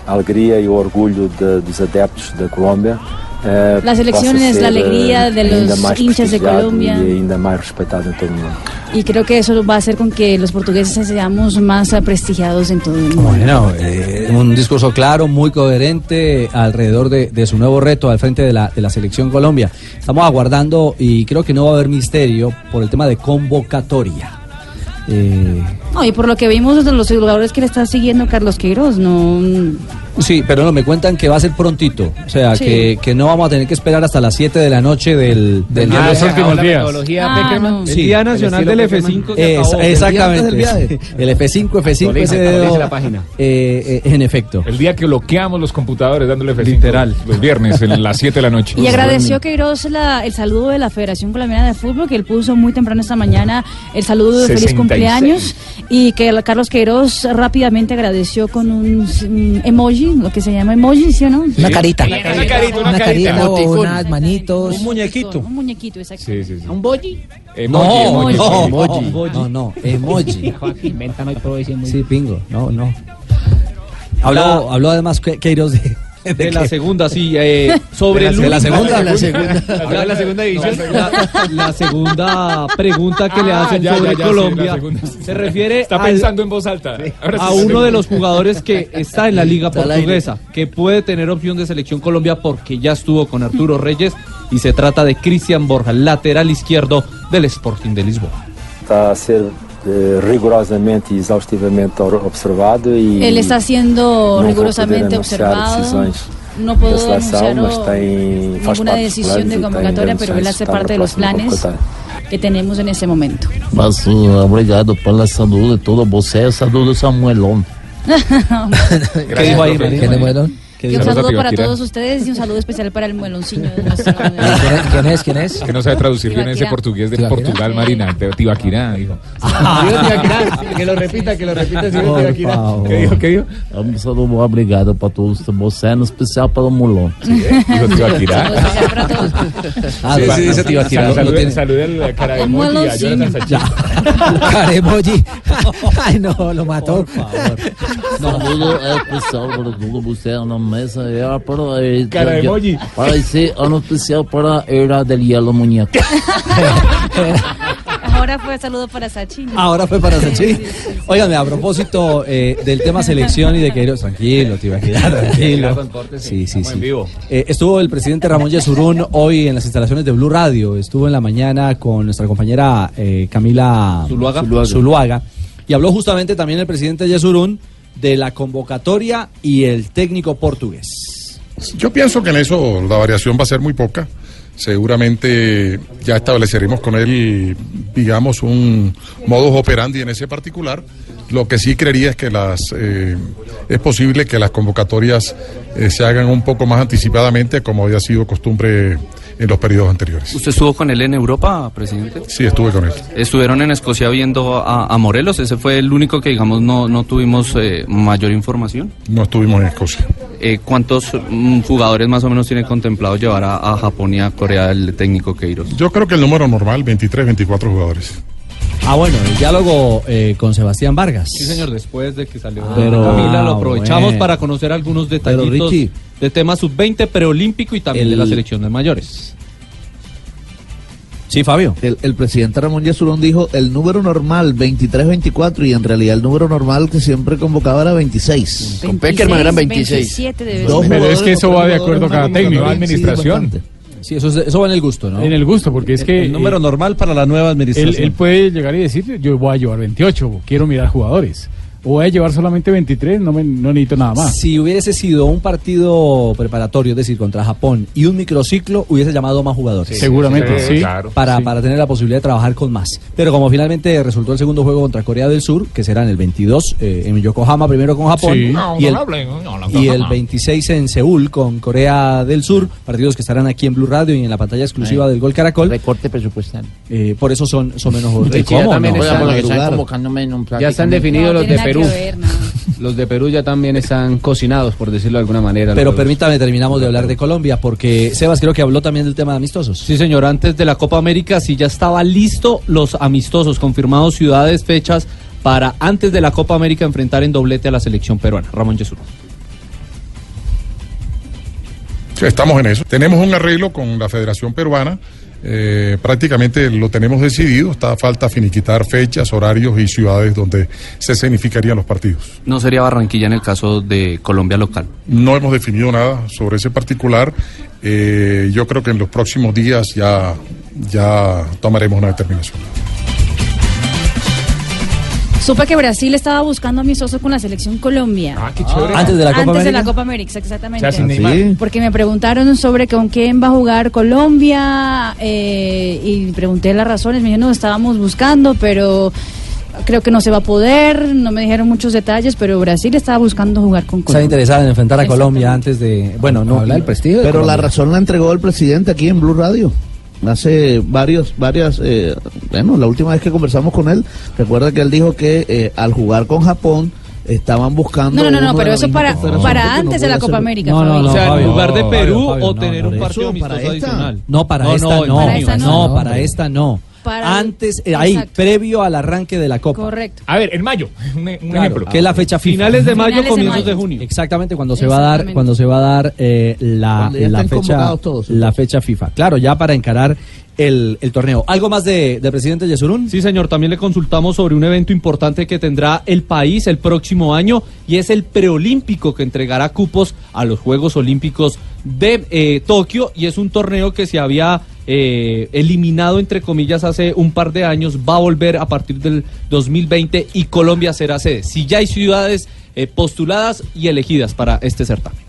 [SPEAKER 36] a alegria e o orgulho de- dos adeptos da Colômbia. Eh,
[SPEAKER 9] La selección
[SPEAKER 36] possa
[SPEAKER 9] es la
[SPEAKER 36] ser,
[SPEAKER 9] alegría
[SPEAKER 36] eh,
[SPEAKER 9] de los hinchas de Colombia.
[SPEAKER 36] E ainda mais respeitado em todo o mundo.
[SPEAKER 9] Y creo que eso va a hacer con que los portugueses seamos más prestigiados en todo el mundo.
[SPEAKER 6] Bueno, eh, un discurso claro, muy coherente alrededor de, de su nuevo reto al frente de la, de la selección Colombia. Estamos aguardando y creo que no va a haber misterio por el tema de convocatoria. Eh,
[SPEAKER 9] No, y por lo que vimos de los jugadores que le está siguiendo Carlos Queiroz, no.
[SPEAKER 6] sí, pero no, me cuentan que va a ser prontito. O sea,
[SPEAKER 9] Sí.
[SPEAKER 6] que, que no vamos a tener que esperar hasta las 7 de la noche del, del
[SPEAKER 15] Ah,
[SPEAKER 6] los días.
[SPEAKER 15] metodología
[SPEAKER 9] Ah.
[SPEAKER 15] El Día Nacional del F5 se
[SPEAKER 6] Es-
[SPEAKER 15] acabó.
[SPEAKER 6] exactamente.
[SPEAKER 15] El día.
[SPEAKER 6] El F5, F5,
[SPEAKER 7] Actualiza,
[SPEAKER 6] ese
[SPEAKER 7] actualiza
[SPEAKER 6] dedo,
[SPEAKER 7] la página.
[SPEAKER 6] eh, eh, en efecto.
[SPEAKER 7] El día que bloqueamos los computadores dándole F5. Literal. Los viernes, en las 7 de la noche.
[SPEAKER 9] Y agradeció Queiroz la- el saludo de la Federación Colombiana de Fútbol, que él puso muy temprano esta mañana el saludo de feliz
[SPEAKER 7] 66.
[SPEAKER 9] Cumpleaños y que Carlos Queiroz rápidamente agradeció con un, un emoji, lo que se llama emoji, ¿sí o no?
[SPEAKER 8] Una carita.
[SPEAKER 9] Una
[SPEAKER 8] Una carita, una carita o unas manitos.
[SPEAKER 6] Un muñequito.
[SPEAKER 9] Un muñequito, exacto.
[SPEAKER 7] Sí, sí, sí.
[SPEAKER 9] ¿Un boji?
[SPEAKER 7] Emoji,
[SPEAKER 6] no,
[SPEAKER 7] emoji,
[SPEAKER 6] no,
[SPEAKER 7] emoji.
[SPEAKER 6] no, no, emoji.
[SPEAKER 34] Inventan hoy por hoy sí,
[SPEAKER 6] pingo, no, no. Habló, habló además que- Queiroz de,
[SPEAKER 10] De la segunda, sí. eh, sobre
[SPEAKER 6] De la-
[SPEAKER 10] el
[SPEAKER 6] de la segunda.
[SPEAKER 10] de la
[SPEAKER 6] segunda.
[SPEAKER 10] Ahora la segunda división. La, la segunda pregunta que le
[SPEAKER 7] Ah,
[SPEAKER 10] hacen
[SPEAKER 7] ya,
[SPEAKER 10] sobre
[SPEAKER 7] ya, ya, sí,
[SPEAKER 10] Colombia se refiere
[SPEAKER 7] Está
[SPEAKER 10] al-
[SPEAKER 7] pensando en voz alta. Sí
[SPEAKER 10] a uno de los jugadores que está en la Liga
[SPEAKER 7] Está.
[SPEAKER 10] Portuguesa, que puede tener opción de selección Colombia porque ya estuvo con Arturo Reyes y se trata de Cristian Borja, lateral izquierdo del Sporting de Lisboa.
[SPEAKER 36] Está a ser eh, rigorosamente e exaustivamente observado e
[SPEAKER 9] Él está rigurosamente
[SPEAKER 36] poder anunciar
[SPEAKER 9] observado.
[SPEAKER 36] decisões
[SPEAKER 9] No
[SPEAKER 36] da
[SPEAKER 9] puedo
[SPEAKER 36] seleção,
[SPEAKER 9] anunciar
[SPEAKER 36] mas tem, faz
[SPEAKER 9] ninguna decisión de
[SPEAKER 36] e tem
[SPEAKER 9] convocatoria, pero él hace parte de los planes que tenemos en ese momento.
[SPEAKER 23] Mas uh, obrigado pela saúde toda você, saúde Samuelón.
[SPEAKER 6] ¿Qué dijo ahí, Marina?
[SPEAKER 8] ¿Quién es Muelón?
[SPEAKER 6] ¿Qué
[SPEAKER 9] Y un saludo para todos ustedes y un saludo especial para el mueloncillo de nuestro...
[SPEAKER 8] ¿Quién es? ¿Quién es?
[SPEAKER 7] Que no sabe traducir bien ese portugués de
[SPEAKER 8] ¿Tibaquirá?
[SPEAKER 7] Portugal, Marina. Te- Tibaquirá, dijo.
[SPEAKER 10] que lo repita, que lo repita.
[SPEAKER 7] ¿Qué dijo? ¿Qué dijo?
[SPEAKER 23] Um saludo obrigado para todos você, en especial para o Mulón.
[SPEAKER 7] Dijo Tibaquirá.
[SPEAKER 6] Ah, sí, sí, dice Tibaquirá.
[SPEAKER 7] Salude,
[SPEAKER 6] Lo tiene.
[SPEAKER 7] salude al cara de
[SPEAKER 9] El
[SPEAKER 7] emoji y a. Jonathan.
[SPEAKER 8] Caremoji. Ay, no, lo mató.
[SPEAKER 23] Saludo especial para todos na mesa. É para, eh,
[SPEAKER 7] Cara de emoji.
[SPEAKER 23] Para esse ano especial para Era del Hielo Muñeco.
[SPEAKER 9] Ahora fue saludo para Sachi.
[SPEAKER 6] Ahora fue para Sachi. Óigame, a propósito eh, del tema selección y de Queiroz, tranquilo, te iba a quedar tranquilo. Sí, sí, sí. Eh, estuvo el presidente Ramón Yesurún hoy en las instalaciones de Blue Radio. Estuvo en la mañana con nuestra compañera eh, Camila
[SPEAKER 10] Zuluaga.
[SPEAKER 6] Zuluaga. Y habló justamente también el presidente Yesurún de la convocatoria y el técnico portugués.
[SPEAKER 37] Yo pienso que en eso la variación va a ser muy poca. Seguramente ya estableceremos con él, digamos, un modus operandi en ese particular. Lo que sí creería es que las eh, es posible que las convocatorias eh, se hagan un poco más anticipadamente, como había sido costumbre en los periodos anteriores.
[SPEAKER 10] ¿Usted estuvo con él en Europa, presidente?
[SPEAKER 37] Sí, estuve con él.
[SPEAKER 10] Estuvieron en Escocia viendo a, a Morelos. Ese fue el único que, digamos, no, no tuvimos eh, mayor información.
[SPEAKER 37] No estuvimos en Escocia.
[SPEAKER 10] Eh, ¿Cuántos mm, jugadores más o menos tiene contemplado llevar a, a Japón y a Corea el técnico Queiroz?
[SPEAKER 37] Yo creo que el número normal, 23, 24 jugadores.
[SPEAKER 6] Ah, bueno, el diálogo eh, con Sebastián Vargas.
[SPEAKER 10] Sí, señor, después de que salió
[SPEAKER 6] Pero-
[SPEAKER 10] Camila, lo
[SPEAKER 6] Ah,
[SPEAKER 10] aprovechamos
[SPEAKER 6] bueno.
[SPEAKER 10] para conocer algunos
[SPEAKER 6] Pero,
[SPEAKER 10] detallitos
[SPEAKER 6] Richie,
[SPEAKER 10] de tema sub-20 preolímpico y también
[SPEAKER 12] el-
[SPEAKER 10] de la selección de mayores.
[SPEAKER 6] Sí, Fabio.
[SPEAKER 12] El, el presidente Ramón Yesurún dijo el número normal 23-24 y en realidad el número normal que siempre convocaba era 26.
[SPEAKER 20] Con Peckerman eran 26.
[SPEAKER 9] 27 debe
[SPEAKER 12] Dos.
[SPEAKER 7] Pero es que eso va de acuerdo a cada técnico,
[SPEAKER 12] sí,
[SPEAKER 7] administración.
[SPEAKER 12] bastante.
[SPEAKER 6] Sí, eso, es- eso va en el gusto, ¿no?
[SPEAKER 15] En el gusto, porque es que...
[SPEAKER 26] El número
[SPEAKER 15] eh,
[SPEAKER 26] normal para la nueva
[SPEAKER 15] Él,
[SPEAKER 26] administración.
[SPEAKER 15] él puede llegar y decir, yo voy a llevar 28, quiero mirar jugadores. Voy a llevar solamente 23, no, me, no necesito nada más.
[SPEAKER 6] Si hubiese sido un partido preparatorio, es decir, contra Japón y un microciclo, hubiese llamado más jugadores.
[SPEAKER 15] Sí, Seguramente, sí, sí.
[SPEAKER 6] Claro. Para,
[SPEAKER 15] Sí.
[SPEAKER 6] para tener la posibilidad de trabajar con más. Pero como finalmente resultó el segundo juego contra Corea del Sur, que será en el 22 eh, en Yokohama, primero con Japón,
[SPEAKER 32] Sí.
[SPEAKER 6] y, el, y el 26 en Seúl con Corea del Sur, partidos que estarán aquí en Blue Radio y en la pantalla exclusiva del Gol Caracol.
[SPEAKER 34] Recorte presupuestal.
[SPEAKER 6] Eh, por eso son, son menos jugadores.
[SPEAKER 34] También
[SPEAKER 6] no?
[SPEAKER 34] están- están
[SPEAKER 15] Ya están definidos los de Perú.
[SPEAKER 9] ver,
[SPEAKER 15] Los de Perú ya también están cocinados, por decirlo de alguna manera.
[SPEAKER 6] Pero permítame, terminamos de hablar de Colombia, porque Sebas creo que habló también del tema de amistosos.
[SPEAKER 10] Sí, señor, antes de la Copa América sí ya estaba listo los amistosos, confirmados ciudades, fechas para antes de la Copa América enfrentar en doblete a la selección peruana. Ramón Jesús.
[SPEAKER 37] Estamos en eso. Tenemos un arreglo con la Federación Peruana. Eh, prácticamente lo tenemos decidido. Está falta finiquitar fechas, horarios y ciudades donde se significarían los partidos.
[SPEAKER 10] No sería Barranquilla en el caso de Colombia local.
[SPEAKER 37] No hemos definido nada sobre ese particular. Eh, yo creo que en los próximos días ya, ya tomaremos una determinación.
[SPEAKER 9] Supe que Brasil estaba buscando amistosos con la selección Colombia. Ah,
[SPEAKER 37] qué
[SPEAKER 6] chévere. ¿Antes de la Copa
[SPEAKER 9] Antes de la
[SPEAKER 6] América?
[SPEAKER 9] Copa América, exactamente.
[SPEAKER 6] O sea, sin Neymar. ¿Sí?
[SPEAKER 9] Porque me preguntaron sobre con quién va a jugar Colombia eh, y pregunté las razones. Me dijeron, no, estábamos buscando, pero creo que no se va a poder. No me dijeron muchos detalles, pero Brasil estaba buscando jugar con
[SPEAKER 6] Está
[SPEAKER 9] Colombia.
[SPEAKER 6] interesada en enfrentar a Colombia antes de. Bueno, no.
[SPEAKER 12] Habla del
[SPEAKER 6] prestigio.
[SPEAKER 12] Pero la razón la entregó el presidente aquí en Blue Radio. Hace varios, varias, eh, bueno, la última vez que conversamos con él, recuerda que él dijo que eh, al jugar con Japón estaban buscando.
[SPEAKER 9] No, no, no, pero eso para, para
[SPEAKER 12] no
[SPEAKER 9] antes de la Copa América.
[SPEAKER 6] No, no,
[SPEAKER 9] Fabio.
[SPEAKER 6] no,
[SPEAKER 10] o sea, en
[SPEAKER 6] Fabio,
[SPEAKER 10] lugar de Perú
[SPEAKER 6] Fabio,
[SPEAKER 10] o
[SPEAKER 6] no,
[SPEAKER 10] tener un partido amistoso
[SPEAKER 12] esta.
[SPEAKER 10] adicional.
[SPEAKER 6] No, para
[SPEAKER 10] No,
[SPEAKER 6] esta
[SPEAKER 10] no,
[SPEAKER 6] no.
[SPEAKER 10] para esta
[SPEAKER 6] no,
[SPEAKER 10] no.
[SPEAKER 6] Para Antes, eh, ahí,
[SPEAKER 9] Exacto.
[SPEAKER 6] previo al arranque de la Copa.
[SPEAKER 9] Correcto.
[SPEAKER 7] A ver, en mayo, un, un
[SPEAKER 6] Claro,
[SPEAKER 7] ejemplo.
[SPEAKER 6] que es la fecha FIFA.
[SPEAKER 10] Finales de mayo,
[SPEAKER 9] Finales
[SPEAKER 10] comienzos de,
[SPEAKER 9] mayo.
[SPEAKER 10] junio.
[SPEAKER 6] Exactamente cuando se va a dar, cuando se va a dar eh, la, la fecha,
[SPEAKER 12] todos,
[SPEAKER 6] la fecha FIFA. Claro, ya para encarar el, el torneo. ¿Algo más de, del presidente Yesurún?
[SPEAKER 10] Sí, señor, también le consultamos sobre un evento importante que tendrá el país el próximo año y es el preolímpico que entregará cupos a los Juegos Olímpicos de eh, Tokio y es un torneo que se había eh, eliminado, entre comillas, hace un par de años, va a volver a partir del 2020 y Colombia será sede. Si ya hay ciudades eh, postuladas y elegidas para este certamen.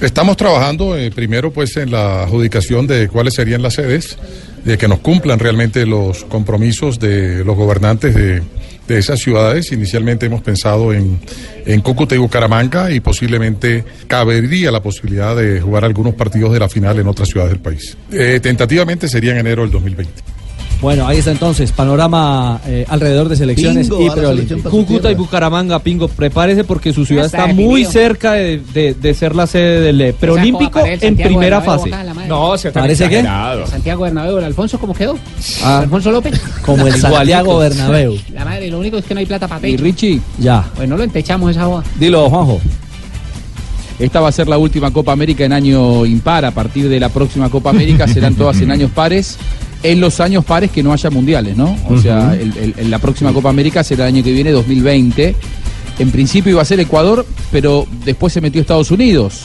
[SPEAKER 37] Estamos trabajando eh, primero pues en la adjudicación de cuáles serían las sedes, de que nos cumplan realmente los compromisos de los gobernantes de, de esas ciudades. Inicialmente hemos pensado en, en Cúcuta y Bucaramanga y posiblemente cabería la posibilidad de jugar algunos partidos de la final en otras ciudades del país. Eh, tentativamente sería en enero del 2020.
[SPEAKER 6] Bueno, ahí está entonces, panorama eh, alrededor de selecciones y preolímpicos.
[SPEAKER 12] selección
[SPEAKER 10] Cúcuta y. Bucaramanga, Pingo, prepárese porque su ciudad
[SPEAKER 34] está
[SPEAKER 10] está muy cerca de, de- de ser la sede del eh, preolímpico en primera fase.
[SPEAKER 7] No, se está
[SPEAKER 6] ¿Parece
[SPEAKER 7] exagerado.
[SPEAKER 34] Santiago Bernabéu, el Alfonso, ¿cómo quedó?
[SPEAKER 6] Ah.
[SPEAKER 34] Alfonso López.
[SPEAKER 6] Como el. Santiago Bernabéu.
[SPEAKER 34] La madre, lo único es que no hay plata para
[SPEAKER 18] Y
[SPEAKER 34] pecho.
[SPEAKER 18] Richie,
[SPEAKER 6] Ya.
[SPEAKER 34] Pues no lo entechamos esa joda.
[SPEAKER 6] Dilo, Juanjo.
[SPEAKER 18] esta va a ser la última Copa América en año impar. A partir de la próxima Copa América serán todas en años pares. En los años pares que no haya mundiales, ¿no? O sea, el- el- el- la próxima Copa América será el año que viene, 2020. En principio iba a ser Ecuador, pero después se metió Estados Unidos.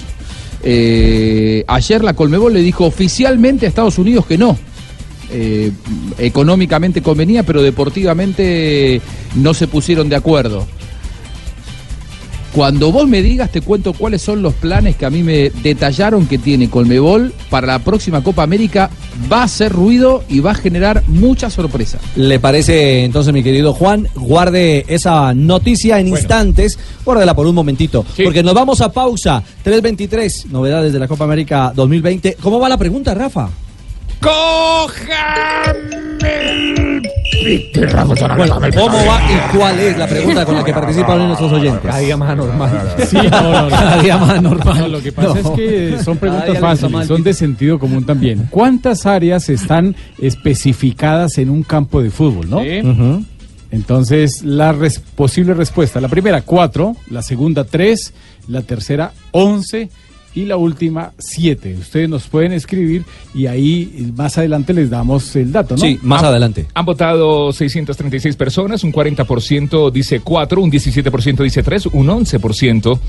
[SPEAKER 18] Eh, ayer la Colmebol le dijo oficialmente a Estados Unidos que no. Eh, económicamente convenía, pero deportivamente no se pusieron de acuerdo. Cuando vos me digas, te cuento cuáles son los planes que a mí me detallaron que tiene Colmebol para la próxima Copa América. Va a hacer ruido y va a generar mucha sorpresa.
[SPEAKER 6] ¿Le parece entonces, mi querido Juan? Guarde esa noticia en instantes, guárdela por un momentito, porque nos vamos a pausa. 3.23, novedades de la Copa América 2020. ¿Cómo va la pregunta, Rafa? Bueno, ¿cómo va y cuál es la pregunta con la que participan nuestros oyentes?
[SPEAKER 15] Cada día más normal.
[SPEAKER 6] Sí, no, no, cada día más normal.
[SPEAKER 15] No, lo que pasa
[SPEAKER 6] No.
[SPEAKER 15] es que son preguntas fáciles, son de sentido común también. ¿Cuántas áreas están especificadas en un campo de fútbol, no? Entonces, la res- posible respuesta, la primera, cuatro, la segunda, tres, la tercera, once y la última, siete. Ustedes nos pueden escribir y ahí más adelante les damos el dato, ¿no?
[SPEAKER 6] Sí, más
[SPEAKER 7] Han-
[SPEAKER 6] adelante.
[SPEAKER 7] Han votado 636 personas, un 40% dice 4, un 17% dice 3, un 11% eh,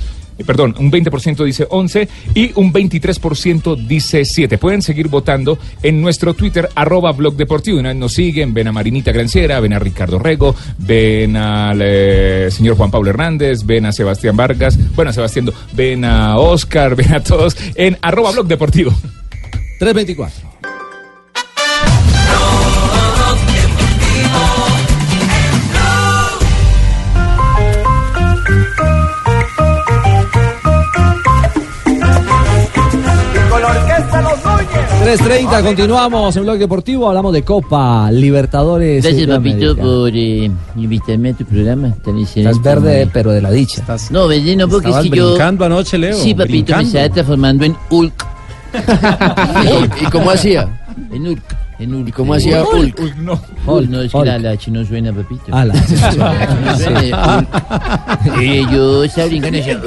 [SPEAKER 7] perdón, un 20% dice 11 y un 23% dice 7. Pueden seguir votando en nuestro Twitter, arroba blog deportivo. Una vez nos siguen, ven a Marinita Granciera, ven a Ricardo Rego, ven al eh, señor Juan Pablo Hernández, ven a Sebastián Vargas, bueno, a Sebastián, ven a Oscar, ven a todos en arroba blog deportivo.
[SPEAKER 6] 324. 3.30, continuamos en Blog Deportivo, hablamos de Copa Libertadores.
[SPEAKER 23] Gracias,
[SPEAKER 6] de
[SPEAKER 23] papito, por eh, invitarme a tu programa. Tan
[SPEAKER 6] Estás verde,
[SPEAKER 23] muy-
[SPEAKER 6] pero de la dicha.
[SPEAKER 23] No, verde no, porque que yo...
[SPEAKER 26] brincando anoche, Leo,
[SPEAKER 23] Sí, papito,
[SPEAKER 26] brincando.
[SPEAKER 23] me estaba transformando en Hulk.
[SPEAKER 20] ¿Y cómo hacía?
[SPEAKER 23] En Hulk. En Hulk.
[SPEAKER 20] ¿Y cómo hacía Hulk?
[SPEAKER 7] Hulk, no.
[SPEAKER 23] Hulk, no, es que la, la H no suena, papito.
[SPEAKER 6] Ah, la H no suena.
[SPEAKER 23] No suena, Hulk. Yo estaba brincando y decía...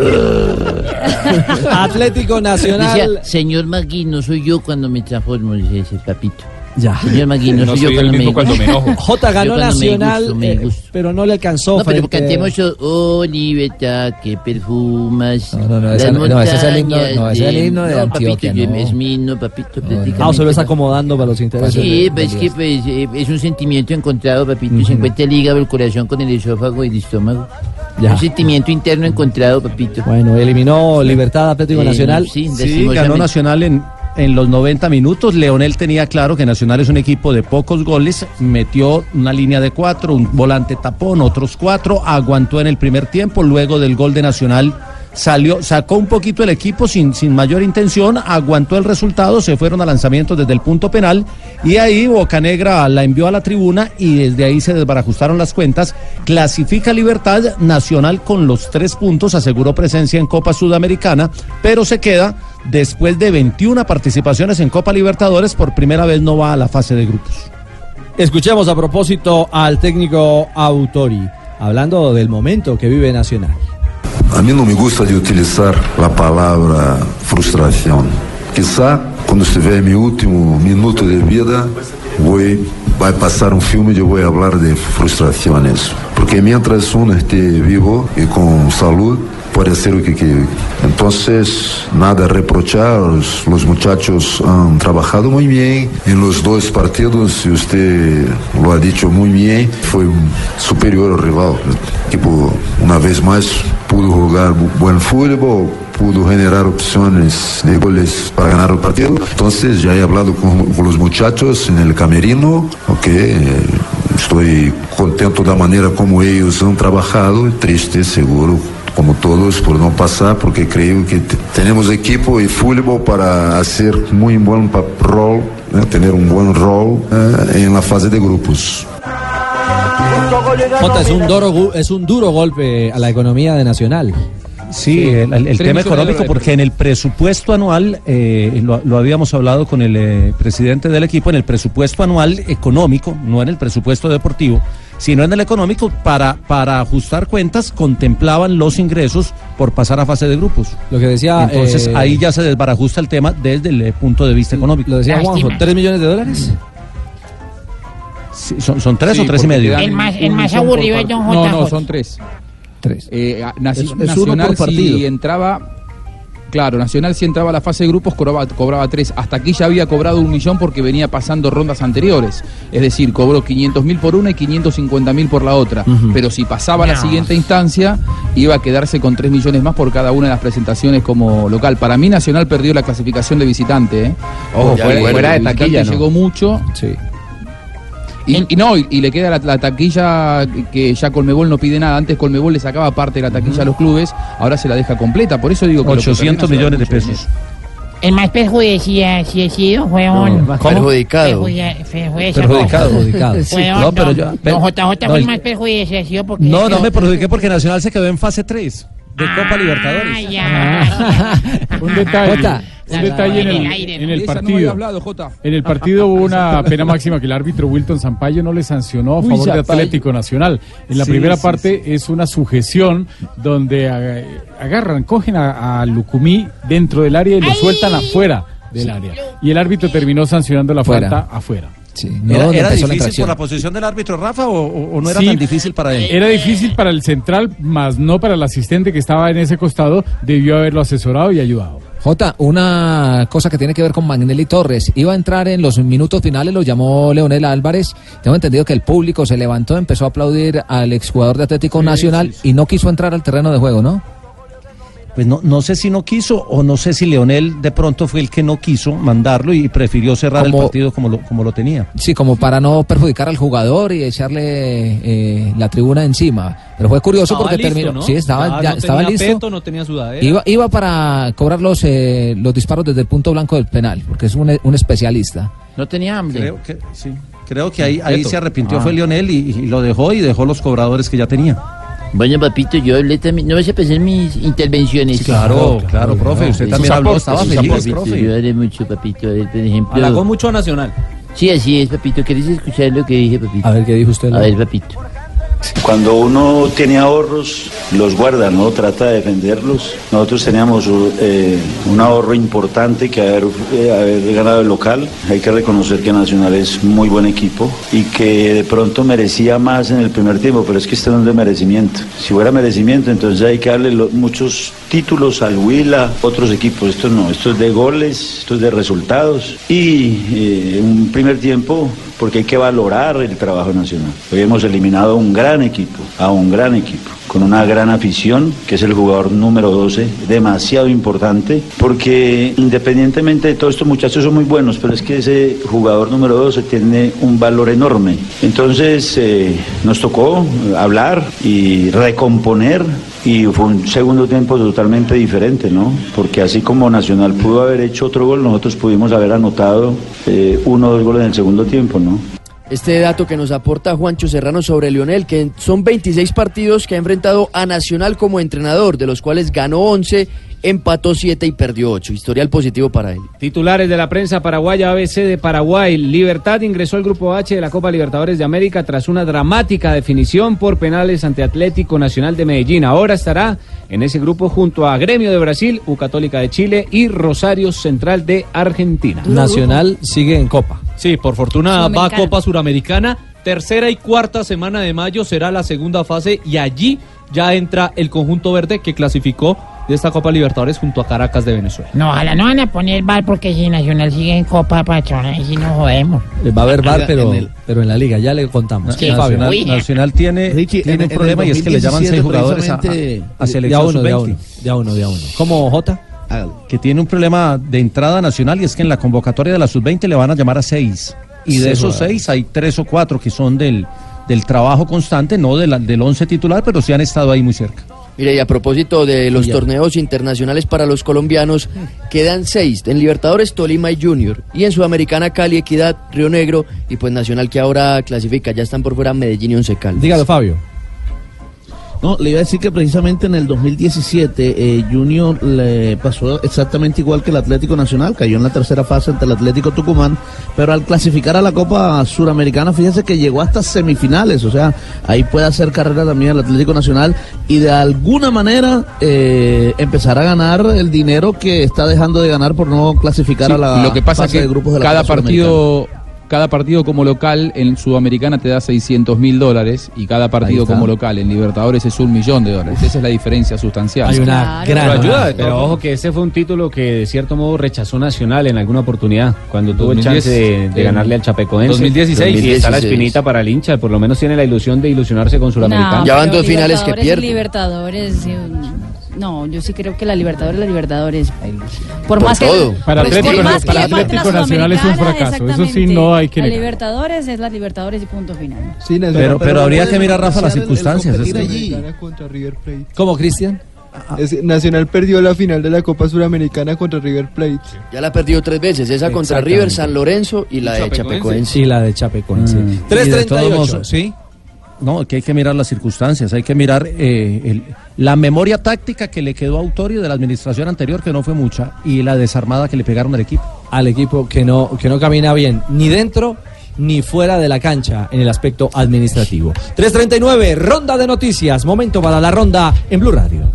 [SPEAKER 6] Atlético Nacional.
[SPEAKER 23] Decía, señor Magui, no soy yo cuando me transformo, dice ese papito.
[SPEAKER 6] Ya.
[SPEAKER 23] Señor Magui, no,
[SPEAKER 7] No
[SPEAKER 23] soy yo cuando me
[SPEAKER 7] mismo cuando me enojo.
[SPEAKER 6] J ganó
[SPEAKER 23] Yo me
[SPEAKER 6] Nacional,
[SPEAKER 23] gusto, me
[SPEAKER 6] eh, pero no le alcanzó.
[SPEAKER 23] No, pero
[SPEAKER 6] frente-
[SPEAKER 23] cantemos Oh, libertad, que perfumas.
[SPEAKER 8] No, no, no, esa- no, ese es el himno- no, ese es el himno de Antioquia,
[SPEAKER 23] Papito, yo-
[SPEAKER 8] no.
[SPEAKER 23] es mi himno, papito.
[SPEAKER 6] Ah, se lo está acomodando para los intereses.
[SPEAKER 23] Sí,
[SPEAKER 6] de-
[SPEAKER 23] pues
[SPEAKER 6] de-
[SPEAKER 23] que pues, eh, es un sentimiento encontrado, papito. Se encuentra el hígado, el corazón con el esófago y el estómago.
[SPEAKER 6] Ya.
[SPEAKER 23] Un sentimiento interno encontrado, papito.
[SPEAKER 6] Bueno, eliminó Libertad Atlético
[SPEAKER 23] Eh,
[SPEAKER 6] Nacional.
[SPEAKER 23] sí,
[SPEAKER 26] Sí, ganó Nacional en, en los 90 minutos. Leonel tenía claro que Nacional es un equipo de pocos goles. Metió una línea de cuatro, un volante tapón, otros cuatro. Aguantó en el primer tiempo. Luego del gol de Nacional salió, sacó un poquito el equipo sin, sin mayor intención. Aguantó el resultado. Se fueron a lanzamientos desde el punto penal. Y ahí Bocanegra la envió a la tribuna y desde ahí se desbarajustaron las cuentas. Clasifica Libertad Nacional con los tres puntos. Aseguró presencia en Copa Sudamericana, pero se queda después de 21 participaciones en Copa Libertadores. Por primera vez no va a la fase de grupos.
[SPEAKER 6] Escuchemos a propósito al técnico Autori, hablando del momento que vive Nacional.
[SPEAKER 38] A mí no me gusta de utilizar la palabra frustración. Quizá cuando estiver en mi último minuto de vida, voy, va a pasar un filme y yo voy a hablar de frustraciones. Porque mientras uno esté vivo y con salud, puede hacer lo que quiere. Entonces, nada a reprochar, los, los muchachos han trabajado muy bien en los dos partidos, y usted lo ha dicho muy bien, fue superior al rival. El equipo, una vez más, pudo jugar bu- buen fútbol, pudo generar opciones de goles para ganar el partido. Entonces, ya he hablado con, con los muchachos en el camerino, ok, eh, estoy contento de la manera como ellos han trabajado, triste, seguro, como todos, por no pasar, porque creo que te- tenemos equipo y fútbol para hacer muy buen rol, ¿eh? tener un buen rol eh, en la fase de grupos.
[SPEAKER 6] Jota, es un, duro, es un duro golpe a la economía de Nacional.
[SPEAKER 26] Sí, el, el- el tema económico, porque en el presupuesto anual, eh, lo, lo habíamos hablado con el eh, presidente del equipo, en el presupuesto anual económico, no en el presupuesto deportivo, sino en el económico, para, para ajustar cuentas, contemplaban los ingresos por pasar a fase de grupos.
[SPEAKER 6] Lo que decía.
[SPEAKER 26] Entonces
[SPEAKER 6] eh,
[SPEAKER 26] ahí ya se desbarajusta el tema desde el punto de vista económico.
[SPEAKER 6] Lo decía Juanjo, ¿3 millones de dólares?
[SPEAKER 26] Sí, ¿Son, son tres
[SPEAKER 18] Sí,
[SPEAKER 26] o tres y medio?
[SPEAKER 34] El más- el más aburrido es
[SPEAKER 18] parte.
[SPEAKER 34] Don
[SPEAKER 18] No, no, son tres.
[SPEAKER 6] Tres.
[SPEAKER 18] Eh, a- Naci-
[SPEAKER 6] Es- es uno
[SPEAKER 18] Nacional
[SPEAKER 6] por partido.
[SPEAKER 18] si entraba... Claro, Nacional si entraba a la fase de grupos cobraba, cobraba tres. Hasta aquí ya había cobrado un millón porque venía pasando rondas anteriores. Es decir, cobró 500 mil por una y 550 mil por la otra. Pero si pasaba a la siguiente instancia, iba a quedarse con 3 millones más por cada una de las presentaciones como local. Para mí Nacional perdió la clasificación de visitante. ¿eh?
[SPEAKER 15] Ojo,
[SPEAKER 18] Porque
[SPEAKER 15] fuera- fuera de taquilla, ¿no?
[SPEAKER 18] llegó mucho.
[SPEAKER 6] Sí.
[SPEAKER 18] Y, y no, y, y le queda la, la taquilla que ya Colmebol no pide nada. Antes Colmebol le sacaba parte de la taquilla a los clubes, ahora se la deja completa. Por eso digo que lo que
[SPEAKER 26] 800
[SPEAKER 18] perdió
[SPEAKER 26] millones de pesos.
[SPEAKER 34] El más perjudiciado fue un...
[SPEAKER 20] No, perjudicado.
[SPEAKER 34] Perjudica- perjudica-
[SPEAKER 26] Perjudicado.
[SPEAKER 6] Perjudicado.
[SPEAKER 34] Fue
[SPEAKER 26] No, pero yo-
[SPEAKER 34] don JJ
[SPEAKER 26] no,
[SPEAKER 34] fue el más perjudiciado porque...
[SPEAKER 26] No, no me perjudiqué porque Nacional se quedó en fase 3 de Copa
[SPEAKER 34] Ah,
[SPEAKER 26] Libertadores.
[SPEAKER 34] ya.
[SPEAKER 35] Un detalle,
[SPEAKER 6] Jota.
[SPEAKER 35] un detalle en
[SPEAKER 34] el
[SPEAKER 35] el,
[SPEAKER 34] aire,
[SPEAKER 35] en
[SPEAKER 34] ¿no?
[SPEAKER 35] el
[SPEAKER 18] Esa no había
[SPEAKER 35] partido.
[SPEAKER 18] hablado, Jota.
[SPEAKER 35] En el partido hubo una pena máxima que el árbitro Wilton Sampaio no le sancionó a
[SPEAKER 18] Uy,
[SPEAKER 35] favor de. Atlético Nacional. En la
[SPEAKER 26] Sí,
[SPEAKER 35] primera
[SPEAKER 26] sí,
[SPEAKER 35] parte es una sujeción donde ag- agarran, cogen a, a Lucumí dentro del área y lo sueltan afuera del área. Y el árbitro terminó sancionando la falta afuera.
[SPEAKER 26] ¿Era, difícil por la posición del árbitro Rafa o, no era
[SPEAKER 35] Sí.
[SPEAKER 26] tan difícil para él?
[SPEAKER 35] Era difícil para el central, más no para el asistente que estaba en ese costado. Debió haberlo asesorado y ayudado.
[SPEAKER 8] Jota, una cosa que tiene que ver con Magnelli Torres. Iba a entrar en los minutos finales, lo llamó Leonel Álvarez. Tengo entendido que el público se levantó, empezó a aplaudir al exjugador de Atlético Nacional y no quiso entrar al terreno de juego, ¿no?
[SPEAKER 26] Pues no, no sé si no quiso o no sé si Leonel de pronto fue el que no quiso mandarlo y prefirió cerrar el partido como lo, como lo tenía.
[SPEAKER 8] Sí, como para no perjudicar al jugador y echarle eh, la tribuna encima. Pero fue curioso
[SPEAKER 10] Estaba
[SPEAKER 8] porque
[SPEAKER 10] listo,
[SPEAKER 8] terminó.
[SPEAKER 10] ¿no?
[SPEAKER 8] Sí, estaba,
[SPEAKER 10] Ya
[SPEAKER 8] ya,
[SPEAKER 10] no
[SPEAKER 8] estaba
[SPEAKER 10] tenía
[SPEAKER 8] listo.
[SPEAKER 10] peto, no tenía sudadera.
[SPEAKER 8] Iba, iba para cobrar los, eh, los disparos desde el punto blanco del penal, porque es un, un especialista.
[SPEAKER 23] No tenía hambre.
[SPEAKER 26] Creo que sí. Creo que ahí, ahí se arrepintió
[SPEAKER 23] Ah.
[SPEAKER 26] fue Leonel y, y lo dejó y dejó los cobradores que ya tenía.
[SPEAKER 23] Bueno, papito, yo hablé también. No vas a pensar mis intervenciones.
[SPEAKER 26] Sí, claro, claro, profe, usted también habló, estaba feliz, profe.
[SPEAKER 23] Yo hablé mucho, papito. A ver, por ejemplo.
[SPEAKER 10] Halagó mucho a Nacional.
[SPEAKER 23] Sí, así es, papito. ¿Querés escuchar lo que dije, papito?
[SPEAKER 8] A ver, ¿qué dijo usted?
[SPEAKER 23] A ver, papito.
[SPEAKER 39] Cuando uno tiene ahorros, los guarda, no trata de defenderlos. Nosotros teníamos eh, un ahorro importante que haber, eh, haber ganado el local. Hay que reconocer que Nacional es muy buen equipo y que de pronto merecía más en el primer tiempo, pero es que esto no es de merecimiento. Si fuera merecimiento, entonces hay que darle muchos títulos al Huila, otros equipos. Esto no, esto es de goles, esto es de resultados y eh, un primer tiempo porque hay que valorar el trabajo nacional. Hoy hemos eliminado a un gran equipo, a un gran equipo, con una gran afición, que es el jugador número 12, demasiado importante, porque independientemente de todo estos muchachos son muy buenos, pero es que ese jugador número 12 tiene un valor enorme. Entonces eh, nos tocó hablar y recomponer y fue un segundo tiempo totalmente diferente, ¿no? Porque así como Nacional pudo haber hecho otro gol, nosotros pudimos haber anotado eh, uno o dos goles en el segundo tiempo, ¿no?
[SPEAKER 20] Este dato que nos aporta Juancho Serrano sobre Lionel, que son 26 partidos que ha enfrentado a Nacional como entrenador, de los cuales ganó 11, empató 7 y perdió 8. Historial positivo para él.
[SPEAKER 15] Titulares de la prensa paraguaya ABC de Paraguay. Libertad ingresó al grupo H de la Copa Libertadores de América tras una dramática definición por penales ante Atlético Nacional de Medellín. Ahora estará en ese grupo junto a Gremio de Brasil, U Católica de Chile y Rosario Central de Argentina.
[SPEAKER 6] Nacional sigue en Copa.
[SPEAKER 10] Sí, por fortuna va a. Copa Suramericana. Tercera y cuarta semana de mayo será la segunda fase y allí ya entra el conjunto verde que clasificó de esta Copa Libertadores junto a Caracas de Venezuela.
[SPEAKER 34] No, ojalá no van a poner bar porque si Nacional sigue en Copa Patrona, y si nos jodemos.
[SPEAKER 6] Eh, Va a haber bar, En pero, el- pero en la liga, ya le contamos.
[SPEAKER 34] Sí.
[SPEAKER 26] Nacional,
[SPEAKER 34] Uy.
[SPEAKER 26] Nacional tiene,
[SPEAKER 12] Richie,
[SPEAKER 26] tiene
[SPEAKER 12] en-
[SPEAKER 26] un
[SPEAKER 12] en
[SPEAKER 26] problema y es que le llaman seis
[SPEAKER 12] 2017
[SPEAKER 26] jugadores a, a,
[SPEAKER 6] De a uno, de a
[SPEAKER 26] sub-20.
[SPEAKER 6] uno, de a uno, de a uno. ¿Cómo, Jota?
[SPEAKER 26] que tiene un problema de entrada nacional y es que en la convocatoria de la sub-20 le van a llamar a seis. Y de esos seis hay tres o cuatro que son del, del trabajo constante, no de la- del once titular, pero sí han estado ahí muy cerca.
[SPEAKER 20] Mire, y a propósito de los torneos internacionales para los colombianos, quedan seis. En Libertadores, Tolima y Junior. Y en Sudamericana, Cali, Equidad, Río Negro y pues Nacional que ahora clasifica. Ya están por fuera Medellín y Once Caldas.
[SPEAKER 6] Dígalo, Fabio.
[SPEAKER 12] No, le iba a decir que precisamente en el 2017 eh, Junior le pasó exactamente igual que el Atlético Nacional, cayó en la tercera fase ante el Atlético Tucumán, pero al clasificar a la Copa Suramericana, fíjese que llegó hasta semifinales, o sea, ahí puede hacer carrera también el Atlético Nacional y de alguna manera eh, empezar a ganar el dinero que está dejando de ganar por no clasificar
[SPEAKER 18] Sí,
[SPEAKER 12] a la
[SPEAKER 18] lo que pasa es
[SPEAKER 12] fase
[SPEAKER 18] que
[SPEAKER 12] de grupos de la
[SPEAKER 18] cada
[SPEAKER 12] Copa
[SPEAKER 18] partido cada partido como local en Sudamericana te da 600 mil dólares y cada partido como local en Libertadores es un millón de dólares. Esa es la diferencia sustancial.
[SPEAKER 6] Hay una gran
[SPEAKER 15] ayuda, pero ojo que ese fue un título que de cierto modo rechazó Nacional en alguna oportunidad, cuando tuvo el
[SPEAKER 10] 2010,
[SPEAKER 15] chance de, ganarle al Chapecoense.
[SPEAKER 10] 2016.
[SPEAKER 15] Y está la
[SPEAKER 20] 2016.
[SPEAKER 15] espinita para el hincha, por lo menos tiene la ilusión de ilusionarse con Suramericana.
[SPEAKER 20] Ya van dos finales que pierden.
[SPEAKER 9] Libertadores, sí, no, yo sí creo que la Libertadores, la Libertadores. Por,
[SPEAKER 20] Por
[SPEAKER 9] más
[SPEAKER 20] todo.
[SPEAKER 9] que
[SPEAKER 35] Para
[SPEAKER 9] por
[SPEAKER 35] Atlético-
[SPEAKER 9] más que
[SPEAKER 35] para Atlético Nacional es un fracaso, eso sí no hay que
[SPEAKER 9] La
[SPEAKER 35] negar.
[SPEAKER 9] Libertadores es la Libertadores y punto final.
[SPEAKER 40] Sí, Nacional,
[SPEAKER 26] Pero, pero habría que mirar, Rafa, las
[SPEAKER 40] negociar el- el
[SPEAKER 26] circunstancias.
[SPEAKER 40] allí. Sudamericana contra River Plate.
[SPEAKER 6] ¿Cómo, Cristian?
[SPEAKER 40] Es- Nacional perdió la final de la Copa Suramericana contra River Plate.
[SPEAKER 20] Ya la ha perdido tres veces, esa contra. River, San Lorenzo y la de Chapecoense.
[SPEAKER 6] Y la de Chapecoense.
[SPEAKER 26] Todos
[SPEAKER 6] 338,
[SPEAKER 26] modos,
[SPEAKER 6] ¿sí?
[SPEAKER 26] No, que hay que mirar las circunstancias, hay que mirar eh, la memoria táctica que le quedó a Autorio de la administración anterior, que no fue mucha, y la desarmada que le pegaron al equipo.
[SPEAKER 6] Al equipo que no, que no camina bien, ni dentro ni fuera de la cancha en el aspecto administrativo. 339, ronda de noticias. Momento para la ronda en Blue Radio.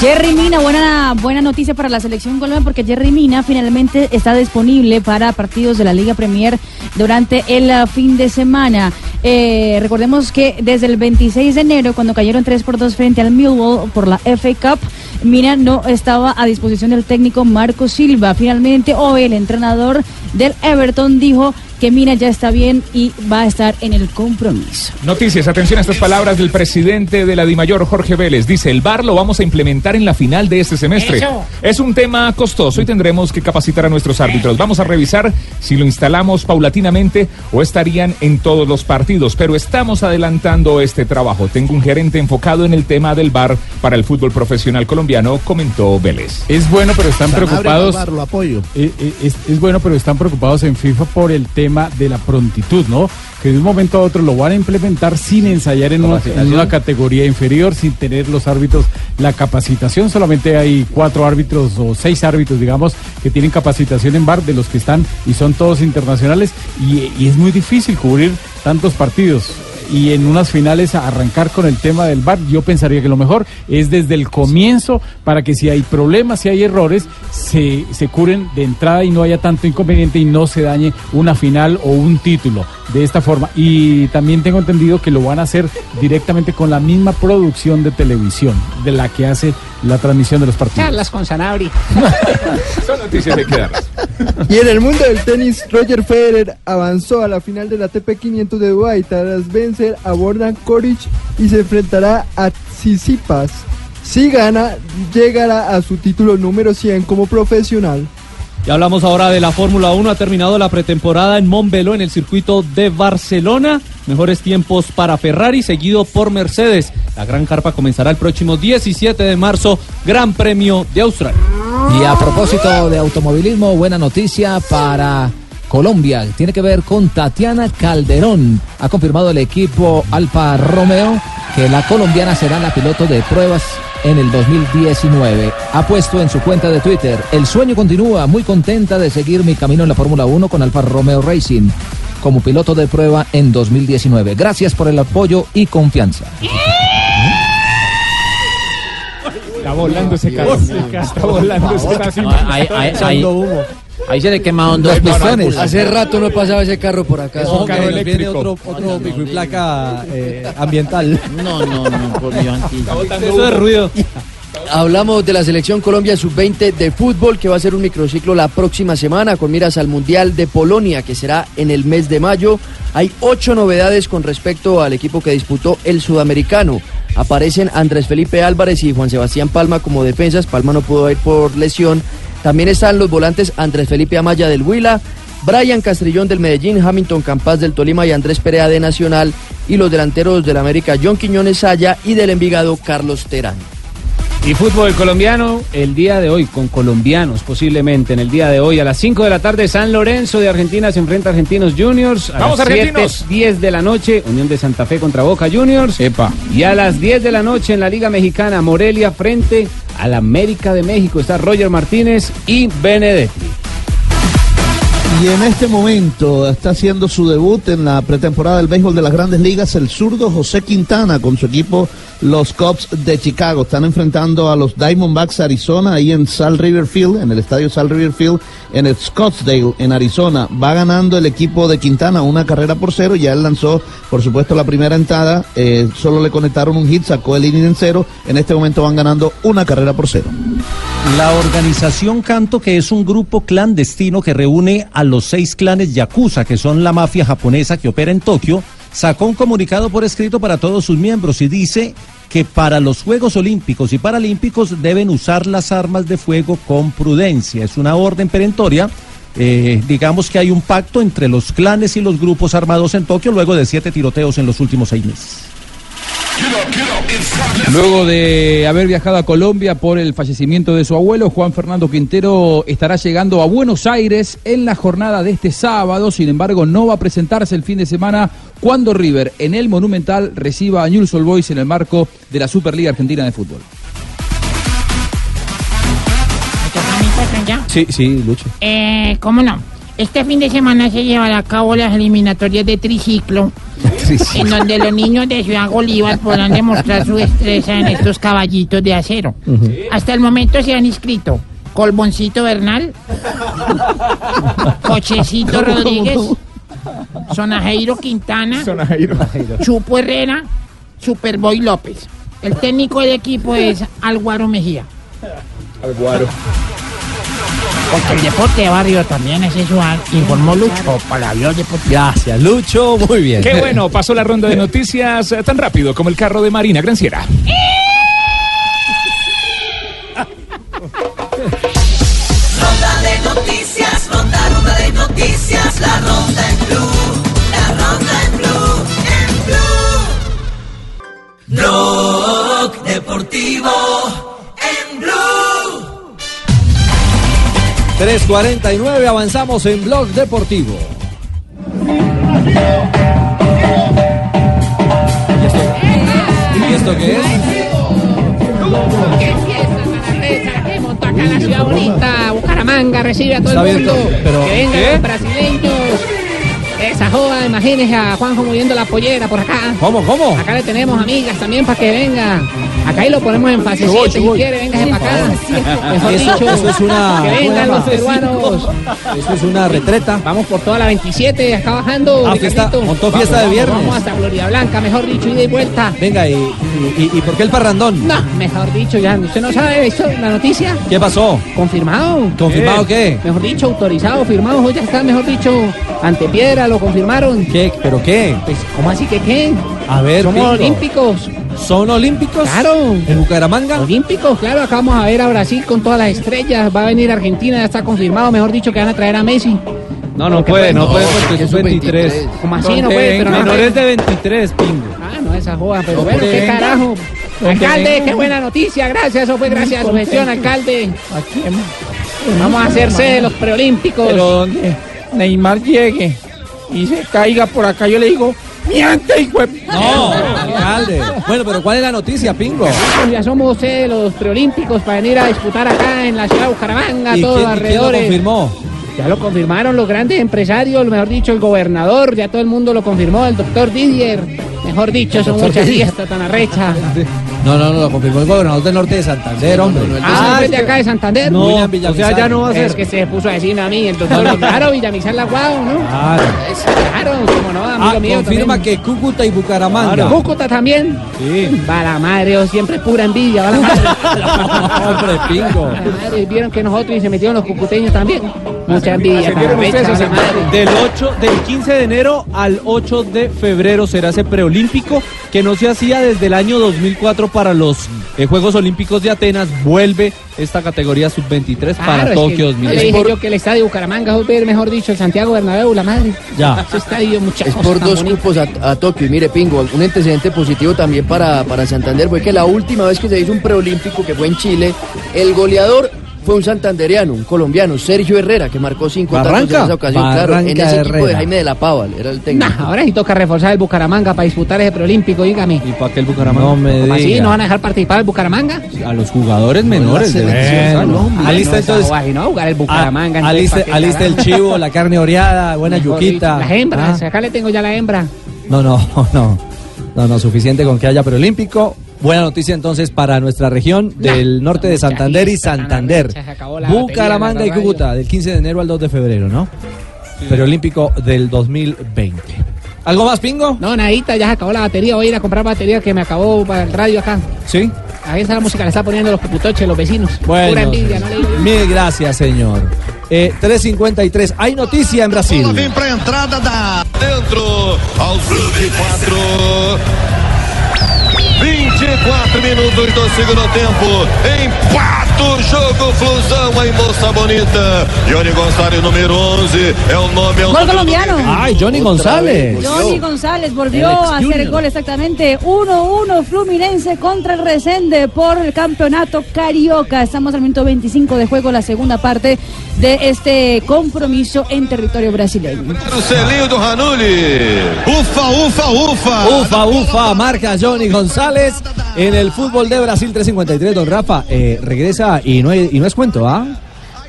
[SPEAKER 9] Jerry Mina, buena, buena noticia para la selección Colombia porque Jerry Mina finalmente está disponible para partidos de la Liga Premier durante el uh, fin de semana. Eh, recordemos que desde el 26 de enero, cuando cayeron 3 por 2 frente al Millwall por la FA Cup, Mina no estaba a disposición del técnico Marco Silva. Finalmente, hoy el entrenador del Everton dijo que Mina ya está bien y va a estar en el compromiso.
[SPEAKER 7] Noticias, atención a estas palabras del presidente de la DIMAYOR, Jorge Vélez. Dice, el VAR lo vamos a implementar en la final de este semestre.
[SPEAKER 34] Eso.
[SPEAKER 7] Es un tema costoso y tendremos que capacitar a nuestros árbitros. Vamos a revisar si lo instalamos paulatinamente o estarían en todos los partidos, pero estamos adelantando este trabajo. Tengo un gerente enfocado en el tema del VAR para el fútbol profesional colombiano, comentó Vélez.
[SPEAKER 35] Es bueno, pero están
[SPEAKER 12] Sanabria
[SPEAKER 35] preocupados.
[SPEAKER 12] Lo apoyo.
[SPEAKER 35] Eh, eh, es, es bueno, pero están preocupados en FIFA por el tema de la prontitud, ¿no? Que de un momento a otro lo van a implementar sin ensayar en una, en una categoría inferior, sin tener los árbitros la capacitación. Solamente hay cuatro árbitros o seis árbitros, digamos, que tienen capacitación en bar de los que están y son todos internacionales. Y, y es muy difícil cubrir tantos partidos y en unas finales arrancar con el tema del VAR, yo pensaría que lo mejor es desde el comienzo para que si hay problemas, si hay errores, se, se curen de entrada y no haya tanto inconveniente y no se dañe una final o un título de esta forma. Y también tengo entendido que lo van a hacer directamente con la misma producción de televisión de la que hace la transmisión de los partidos.
[SPEAKER 34] Charlas con Sanabria.
[SPEAKER 7] Son noticias de quedarlas.
[SPEAKER 40] Y en el mundo del tenis, Roger Federer avanzó a la final de la ATP 500 de Dubái tras vencer a Bordan Koric y se enfrentará a Tsitsipas. Si gana, llegará a su título número 100 como profesional.
[SPEAKER 10] Ya hablamos ahora de la Fórmula 1. Ha terminado la pretemporada en Montbeló, en el circuito de Barcelona. Mejores tiempos para Ferrari, seguido por Mercedes. La gran carpa comenzará el próximo 17 de marzo. Gran Premio de Australia.
[SPEAKER 8] Y a propósito de automovilismo, buena noticia para Colombia. Tiene que ver con Tatiana Calderón. Ha confirmado el equipo Alfa Romeo que la colombiana será la piloto de pruebas en el 2019. Ha puesto en su cuenta de Twitter, el sueño continúa, muy contenta de seguir mi camino en la Fórmula 1 con Alfa Romeo Racing como piloto de prueba en 2019. Gracias por el apoyo y confianza.
[SPEAKER 7] Está volando ese carro. Está volando ese carro.
[SPEAKER 23] Ahí, se le quemaron dos pistones.
[SPEAKER 20] Hace rato no pasaba ese carro por acá.
[SPEAKER 6] Otro, otro pico y placa eh, ambiental.
[SPEAKER 23] No, no, no, por Dios.
[SPEAKER 10] Eso de ruido.
[SPEAKER 20] Hablamos de la selección Colombia sub-20 de fútbol que va a ser un microciclo la próxima semana con miras al Mundial de Polonia que será en el mes de mayo. Hay ocho novedades con respecto al equipo que disputó el sudamericano. Aparecen Andrés Felipe Álvarez y Juan Sebastián Palma como defensas. Palma no pudo ir por lesión. También están los volantes Andrés Felipe Amaya del Huila, Brian Castrillón del Medellín, Hamilton Campas del Tolima y Andrés Perea de Nacional. Y los delanteros del América John Quiñones Saya y del Envigado Carlos Terán.
[SPEAKER 15] Y fútbol colombiano, el día de hoy, con colombianos posiblemente, en el día de hoy, a las 5 de la tarde, San Lorenzo de Argentina se enfrenta a Argentinos Juniors. A
[SPEAKER 7] ¡Vamos,
[SPEAKER 15] las
[SPEAKER 7] argentinos!
[SPEAKER 15] 10 de la noche, Unión de Santa Fe contra Boca Juniors.
[SPEAKER 18] Epa.
[SPEAKER 15] Y a las 10 de la noche en la Liga Mexicana, Morelia frente al América de México. Está Roger Martínez y Benedetti.
[SPEAKER 12] Y en este momento está haciendo su debut en la pretemporada del béisbol de las grandes ligas el zurdo José Quintana con su equipo los Cubs de Chicago. Están enfrentando a los Diamondbacks Arizona ahí en Sal River Field, en el estadio Sal River Field, en Scottsdale, en Arizona. Va ganando el equipo de Quintana una carrera por cero. Ya él lanzó, por supuesto, la primera entrada. eh, solo le conectaron un hit, sacó el inning en cero. En este momento van ganando una carrera por cero.
[SPEAKER 26] La organización Canto, que es un grupo clandestino que reúne a los seis clanes Yakuza, que son la mafia japonesa que opera en Tokio, sacó un comunicado por escrito para todos sus miembros y dice que para los Juegos Olímpicos y Paralímpicos deben usar las armas de fuego con prudencia. Es una orden perentoria. Eh, digamos que hay un pacto entre los clanes y los grupos armados en Tokio luego de siete tiroteos en los últimos seis meses.
[SPEAKER 18] Luego de haber viajado a Colombia por el fallecimiento de su abuelo, Juan Fernando Quintero estará llegando a Buenos Aires en la jornada de este sábado. Sin embargo, no va a presentarse el fin de semana cuando River en el Monumental reciba a Newell's Old Boys en el marco de la Superliga Argentina de Fútbol.
[SPEAKER 6] Sí, sí, Lucho.
[SPEAKER 34] Eh, ¿cómo no? Este fin de semana se llevará a cabo las eliminatorias de triciclo
[SPEAKER 11] en donde los niños de Ciudad Bolívar podrán demostrar su destreza en estos caballitos de acero. Hasta el momento se han inscrito Colboncito Bernal, Cochecito Rodríguez, Sonajeiro Quintana, Chupo Herrera, Superboy López. El técnico del equipo es Alguaro Mejía.
[SPEAKER 7] Alguaro.
[SPEAKER 11] Porque el deporte de barrio también es eso, ah, informó Lucho para la Deportivo.
[SPEAKER 6] Gracias, Lucho. Muy bien.
[SPEAKER 7] Qué bueno, pasó la ronda de noticias eh, tan rápido como el carro de Marina Granciera.
[SPEAKER 41] Ronda de noticias, ronda, ronda de noticias, la ronda en blue, la ronda en blue, en blue. Blog deportivo
[SPEAKER 6] 3.49, avanzamos en Blog Deportivo. ¿Y esto qué es?
[SPEAKER 11] ¡Qué acá en la ciudad bonita! Bucaramanga recibe a todo el mundo. que vengan los brasileños. Esa joda, imagínese a Juanjo moviendo la pollera por acá.
[SPEAKER 6] ¿Cómo, cómo?
[SPEAKER 11] Acá le tenemos amigas también para que venga. Acá y lo ponemos en fase
[SPEAKER 6] Yo voy,
[SPEAKER 11] 7
[SPEAKER 6] yo
[SPEAKER 11] si quiere, véngase para acá. Mejor
[SPEAKER 6] Eso-
[SPEAKER 11] dicho,
[SPEAKER 6] eso es una-
[SPEAKER 11] que vengan los peruanos.
[SPEAKER 6] Eso es una retreta.
[SPEAKER 11] Vamos por toda la 27, acá bajando.
[SPEAKER 6] Ah, fiesta- montó fiesta
[SPEAKER 11] Vamos,
[SPEAKER 6] de viernes.
[SPEAKER 11] Vamos hasta Florida Blanca, mejor dicho, ida y vuelta.
[SPEAKER 6] Venga, ¿y, y, y por qué el parrandón?
[SPEAKER 11] No, mejor dicho, ya usted no sabe esto, la noticia.
[SPEAKER 6] ¿Qué pasó?
[SPEAKER 11] Confirmado.
[SPEAKER 6] ¿Confirmado qué?
[SPEAKER 11] Mejor dicho, autorizado, firmado, ya está, mejor dicho, ante piedra, lo confirmaron.
[SPEAKER 6] ¿Qué? ¿Pero qué?
[SPEAKER 11] Pues, ¿cómo así que qué?
[SPEAKER 6] A ver,
[SPEAKER 11] Somos olímpicos.
[SPEAKER 6] ¿Son olímpicos?
[SPEAKER 11] Claro.
[SPEAKER 6] ¿En Bucaramanga?
[SPEAKER 11] Olímpicos, claro, acá vamos a ver a Brasil con todas las estrellas, va a venir Argentina, ya está confirmado, mejor dicho, que van a traer a Messi.
[SPEAKER 10] No, no
[SPEAKER 11] Porque
[SPEAKER 10] puede, no
[SPEAKER 11] pues,
[SPEAKER 10] puede porque
[SPEAKER 11] es
[SPEAKER 10] es 23.
[SPEAKER 11] ¿Cómo así? No puede, pero no
[SPEAKER 10] Menores de 23, pingo.
[SPEAKER 11] Ah, no, esa joda, pero
[SPEAKER 10] No,
[SPEAKER 11] bueno, qué carajo. Alcalde, qué buena noticia, gracias, eso fue gracias a su gestión, alcalde.
[SPEAKER 27] Aquí.
[SPEAKER 11] Vamos a hacerse de los preolímpicos.
[SPEAKER 27] Pero donde Neymar llegue y se caiga por acá, yo le digo, miente, hijo de...
[SPEAKER 6] No, alcalde. Bueno, pero ¿cuál es la noticia, Pingo?
[SPEAKER 11] Pues ya somos eh, los preolímpicos para venir a disputar acá en la ciudad de Bucaramanga,
[SPEAKER 6] ¿Y
[SPEAKER 11] todos
[SPEAKER 6] quién,
[SPEAKER 11] los
[SPEAKER 6] y quién lo
[SPEAKER 11] alrededores.
[SPEAKER 6] confirmó?
[SPEAKER 11] Ya lo confirmaron los grandes empresarios, mejor dicho, el gobernador, ya todo el mundo lo confirmó, el doctor Didier. Mejor dicho, son muchas fiestas tan arrechas.
[SPEAKER 6] No, no, no, lo confirmó el gobernador del norte de Santander, hombre.
[SPEAKER 11] Ah, ¿no es de acá de Santander?
[SPEAKER 6] No,
[SPEAKER 11] William
[SPEAKER 6] o sea, ya no va a ser.
[SPEAKER 11] Es que se puso a decirme a mí, el doctor, claro, Villamizar la Guau, ¿no?
[SPEAKER 6] Claro.
[SPEAKER 11] Claro, como no, amigo
[SPEAKER 6] Ah,
[SPEAKER 11] mío.
[SPEAKER 6] confirma
[SPEAKER 11] también.
[SPEAKER 6] que Cúcuta y Bucaramanga.
[SPEAKER 11] Cúcuta también.
[SPEAKER 6] Sí.
[SPEAKER 11] Va la madre, oh, siempre pura envidia, va la madre.
[SPEAKER 6] Hombre, pingo.
[SPEAKER 11] Va la madre, vieron que nosotros y se metieron los cucuteños también. Mucha envidia.
[SPEAKER 10] Ascendieron.
[SPEAKER 11] madre.
[SPEAKER 10] Del 8, del 15 de enero al 8 de febrero será ese preolímpico que no se hacía desde el año 2004 para los eh, Juegos Olímpicos de Atenas. Vuelve esta categoría sub-23 para Tokio
[SPEAKER 11] que
[SPEAKER 10] 2020.
[SPEAKER 11] Le dije yo que el estadio Bucaramanga ver, mejor dicho, el Santiago Bernabéu, la madre.
[SPEAKER 6] Ya.
[SPEAKER 11] Ese estadio, muchas
[SPEAKER 20] Es por dos
[SPEAKER 11] bonitas.
[SPEAKER 20] cupos a, a Tokio. Y mire, Pingo, un antecedente positivo también para, para Santander fue que la última vez que se hizo un preolímpico, que fue en Chile, el goleador fue un santandereano, un colombiano, Sergio Herrera, que marcó cinco tantos en esa ocasión. claro, en ese equipo de
[SPEAKER 6] Herrera.
[SPEAKER 20] Jaime de la Pava, era el técnico.
[SPEAKER 11] Nah, ahora sí toca reforzar el Bucaramanga para disputar ese preolímpico, dígame.
[SPEAKER 10] ¿Y para qué el Bucaramanga?
[SPEAKER 6] No me
[SPEAKER 11] ¿Cómo así?
[SPEAKER 6] diga.
[SPEAKER 11] ¿No van a dejar participar el Bucaramanga?
[SPEAKER 10] A los jugadores menores. de
[SPEAKER 20] selección,
[SPEAKER 10] 23 años.
[SPEAKER 20] Colombia.
[SPEAKER 6] Alista
[SPEAKER 11] No, esa
[SPEAKER 6] entonces.
[SPEAKER 11] no jugar el Bucaramanga.
[SPEAKER 6] Ah,
[SPEAKER 11] entonces,
[SPEAKER 6] aliste,
[SPEAKER 11] ¿para qué
[SPEAKER 6] aliste el chivo, la carne oreada, buena
[SPEAKER 11] Mejor
[SPEAKER 6] yuquita.
[SPEAKER 11] dicho, Las hembras,
[SPEAKER 6] Ah.
[SPEAKER 11] acá le tengo ya la hembra.
[SPEAKER 6] No, no, no. No, no, suficiente con que haya preolímpico. Buena noticia entonces para nuestra región del norte de Santander y Santander.
[SPEAKER 11] Se acabó la
[SPEAKER 6] Bucaramanga y Cúcuta, del 15 de enero al 2 de febrero, ¿no? Preolímpico del 2020. ¿Algo más, Pingo?
[SPEAKER 11] No, nadita, ya se acabó la batería. Voy a ir a comprar batería que me acabó para el radio acá.
[SPEAKER 6] Sí.
[SPEAKER 11] Ahí está la música, le está poniendo los puputoches, los vecinos. Pura
[SPEAKER 6] Bueno,
[SPEAKER 11] envidia, no
[SPEAKER 6] mil gracias, señor. Eh, 353. Hay noticia en Brasil.
[SPEAKER 42] Bola vem pra entrada da dentro aos 24. 24 minutos do segundo tempo. Empata o jogo, Flusão, aí moça bonita. Johnny Gonçalves, número 11. É o nome, é o
[SPEAKER 9] Gol colombiano.
[SPEAKER 6] Ay, Johnny González.
[SPEAKER 9] Johnny González volvió a hacer gol exactamente 1-1 Fluminense contra el Resende por el campeonato Carioca. Estamos al minuto 25 de juego, la segunda parte de este compromiso en territorio brasileño.
[SPEAKER 42] O selinho do Ranulli. Ufa, ufa, ufa.
[SPEAKER 6] Ufa, ufa, marca Johnny González en el fútbol de Brasil 353. Don Rafa, eh, regresa y no, hay- y no es cuento, ¿ah?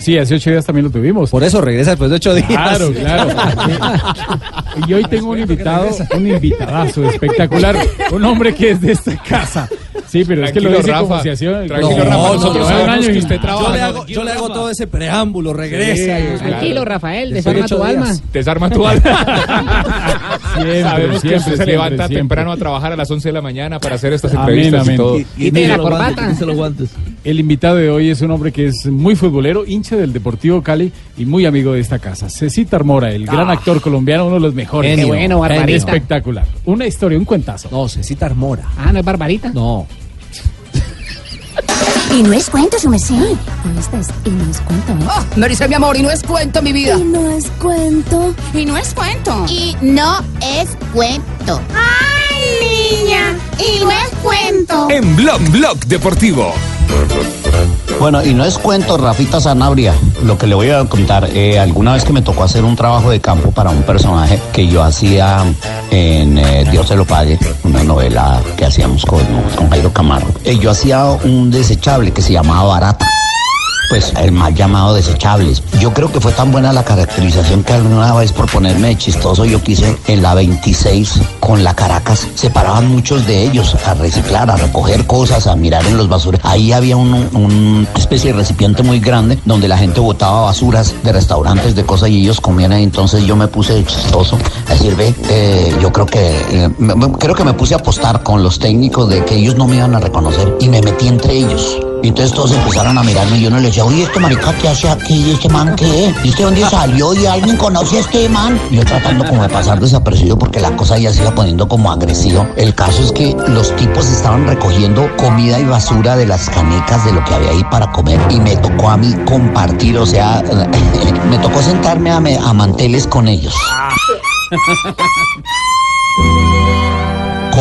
[SPEAKER 35] Sí, hace ocho días también lo tuvimos.
[SPEAKER 6] Por eso regresa después de ocho días.
[SPEAKER 35] Claro, claro. y hoy tengo un invitado, un invitadazo espectacular, un hombre que es de esta casa. Sí, pero es que lo dice
[SPEAKER 7] Rafa.
[SPEAKER 35] como si hacía-
[SPEAKER 7] Tranquilo,
[SPEAKER 35] No,
[SPEAKER 7] Rafa,
[SPEAKER 35] no,
[SPEAKER 7] nosotros
[SPEAKER 35] no,
[SPEAKER 7] sabemos
[SPEAKER 35] no,
[SPEAKER 7] que usted trabaja.
[SPEAKER 6] Yo le hago, yo le hago todo ese preámbulo, regresa. y-
[SPEAKER 34] Tranquilo, Rafael, desarma tu alma.
[SPEAKER 6] días.
[SPEAKER 7] Desarma tu alma.
[SPEAKER 35] Siempre,
[SPEAKER 7] Sabemos que
[SPEAKER 35] siempre,
[SPEAKER 7] usted se
[SPEAKER 35] siempre,
[SPEAKER 7] levanta
[SPEAKER 35] siempre.
[SPEAKER 7] temprano a trabajar a las 11 de la mañana para hacer estas entrevistas
[SPEAKER 35] amén.
[SPEAKER 7] y todo.
[SPEAKER 34] Quítele la corbata.
[SPEAKER 12] los guantes.
[SPEAKER 35] El invitado de hoy es un hombre que es muy futbolero, hincha del Deportivo Cali y muy amigo de esta casa. Cecita Mora, el gran
[SPEAKER 34] Ah.
[SPEAKER 35] actor colombiano, uno de los mejores.
[SPEAKER 34] Genio. Qué bueno, Barbarita.
[SPEAKER 35] Espectacular. Una historia, un cuentazo.
[SPEAKER 6] No, Cecita Armora.
[SPEAKER 34] Ah, ¿no es Barbarita?
[SPEAKER 6] No.
[SPEAKER 43] Y no es cuento, su merced. ¿Dónde estás? Y no es cuento, ¿eh?
[SPEAKER 44] Marisa, mi amor, y no es cuento, mi vida.
[SPEAKER 43] Y no es cuento.
[SPEAKER 44] Y no es cuento.
[SPEAKER 43] Y no es cuento. ¡Ay, niña! Y no es cuento.
[SPEAKER 45] En Blog Blog Deportivo.
[SPEAKER 46] Bueno, y no es cuento, Rafita Sanabria. Lo que le voy a contar, eh, alguna vez que me tocó hacer un trabajo de campo para un personaje que yo hacía en eh, Dios se lo pague, una novela que hacíamos con, con Jairo Camargo. Eh, yo hacía un desechable que se llamaba Barata. Pues el mal llamado desechables. Yo creo que fue tan buena la caracterización que alguna vez por ponerme de chistoso yo quise en la 26 con la Caracas. Se paraban muchos de ellos a reciclar, a recoger cosas, a mirar en los basuras. Ahí había un, un especie de recipiente muy grande donde la gente botaba basuras de restaurantes, de cosas y ellos comían ahí. Entonces yo me puse de chistoso a decir, ve, eh, yo creo que, eh, creo que me puse a apostar con los técnicos de que ellos no me iban a reconocer y me metí entre ellos. Y entonces todos empezaron a mirarme y yo no les decía, oye, este marica, ¿qué hace aquí? ¿Y este man qué? ¿Y este dónde salió? ¿Y alguien conoce a este man? Y yo tratando como de pasar desapercibido porque la cosa ya se iba poniendo como agresiva. El caso es que los tipos estaban recogiendo comida y basura de las canecas de lo que había ahí para comer y me tocó a mí compartir, o sea, me tocó sentarme a, me- a manteles con ellos.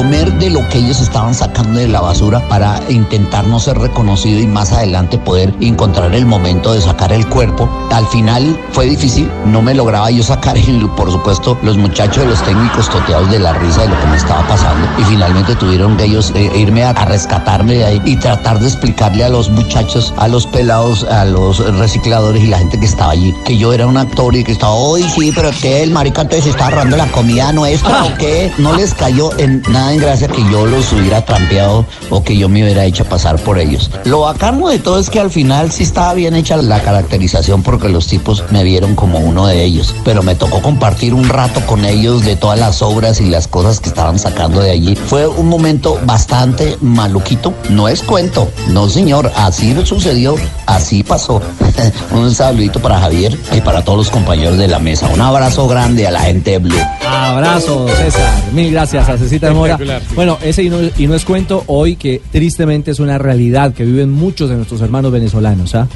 [SPEAKER 46] comer de lo que ellos estaban sacando de la basura para intentar no ser reconocido y más adelante poder encontrar el momento de sacar el cuerpo. Al final fue difícil, no me lograba yo sacar y por supuesto los muchachos de los técnicos toteados de la risa de lo que me estaba pasando y finalmente tuvieron que ellos eh, irme a, rescatarme de ahí y tratar de explicarle a los muchachos, a los pelados, a los recicladores y la gente que estaba allí que yo era un actor y que estaba, hoy sí, pero que el marica entonces está robando la comida nuestra o qué? No les cayó en nada en gracia que yo los hubiera trampeado o que yo me hubiera hecho pasar por ellos. Lo bacano de todo es que al final sí estaba bien hecha la caracterización porque los tipos me vieron como uno de ellos, pero me tocó compartir un rato con ellos de todas las obras y las cosas que estaban sacando de allí. Fue un momento bastante maluquito, no es cuento, no señor, así sucedió, así pasó. un saludito para Javier y para todos los compañeros de la mesa. Un abrazo grande a la gente de Blue.
[SPEAKER 6] Abrazo, César. Mil gracias Cecita Mora.
[SPEAKER 46] Sí.
[SPEAKER 6] Bueno, ese y no, y no es cuento hoy que tristemente es una realidad que viven muchos de nuestros hermanos venezolanos, ¿ah?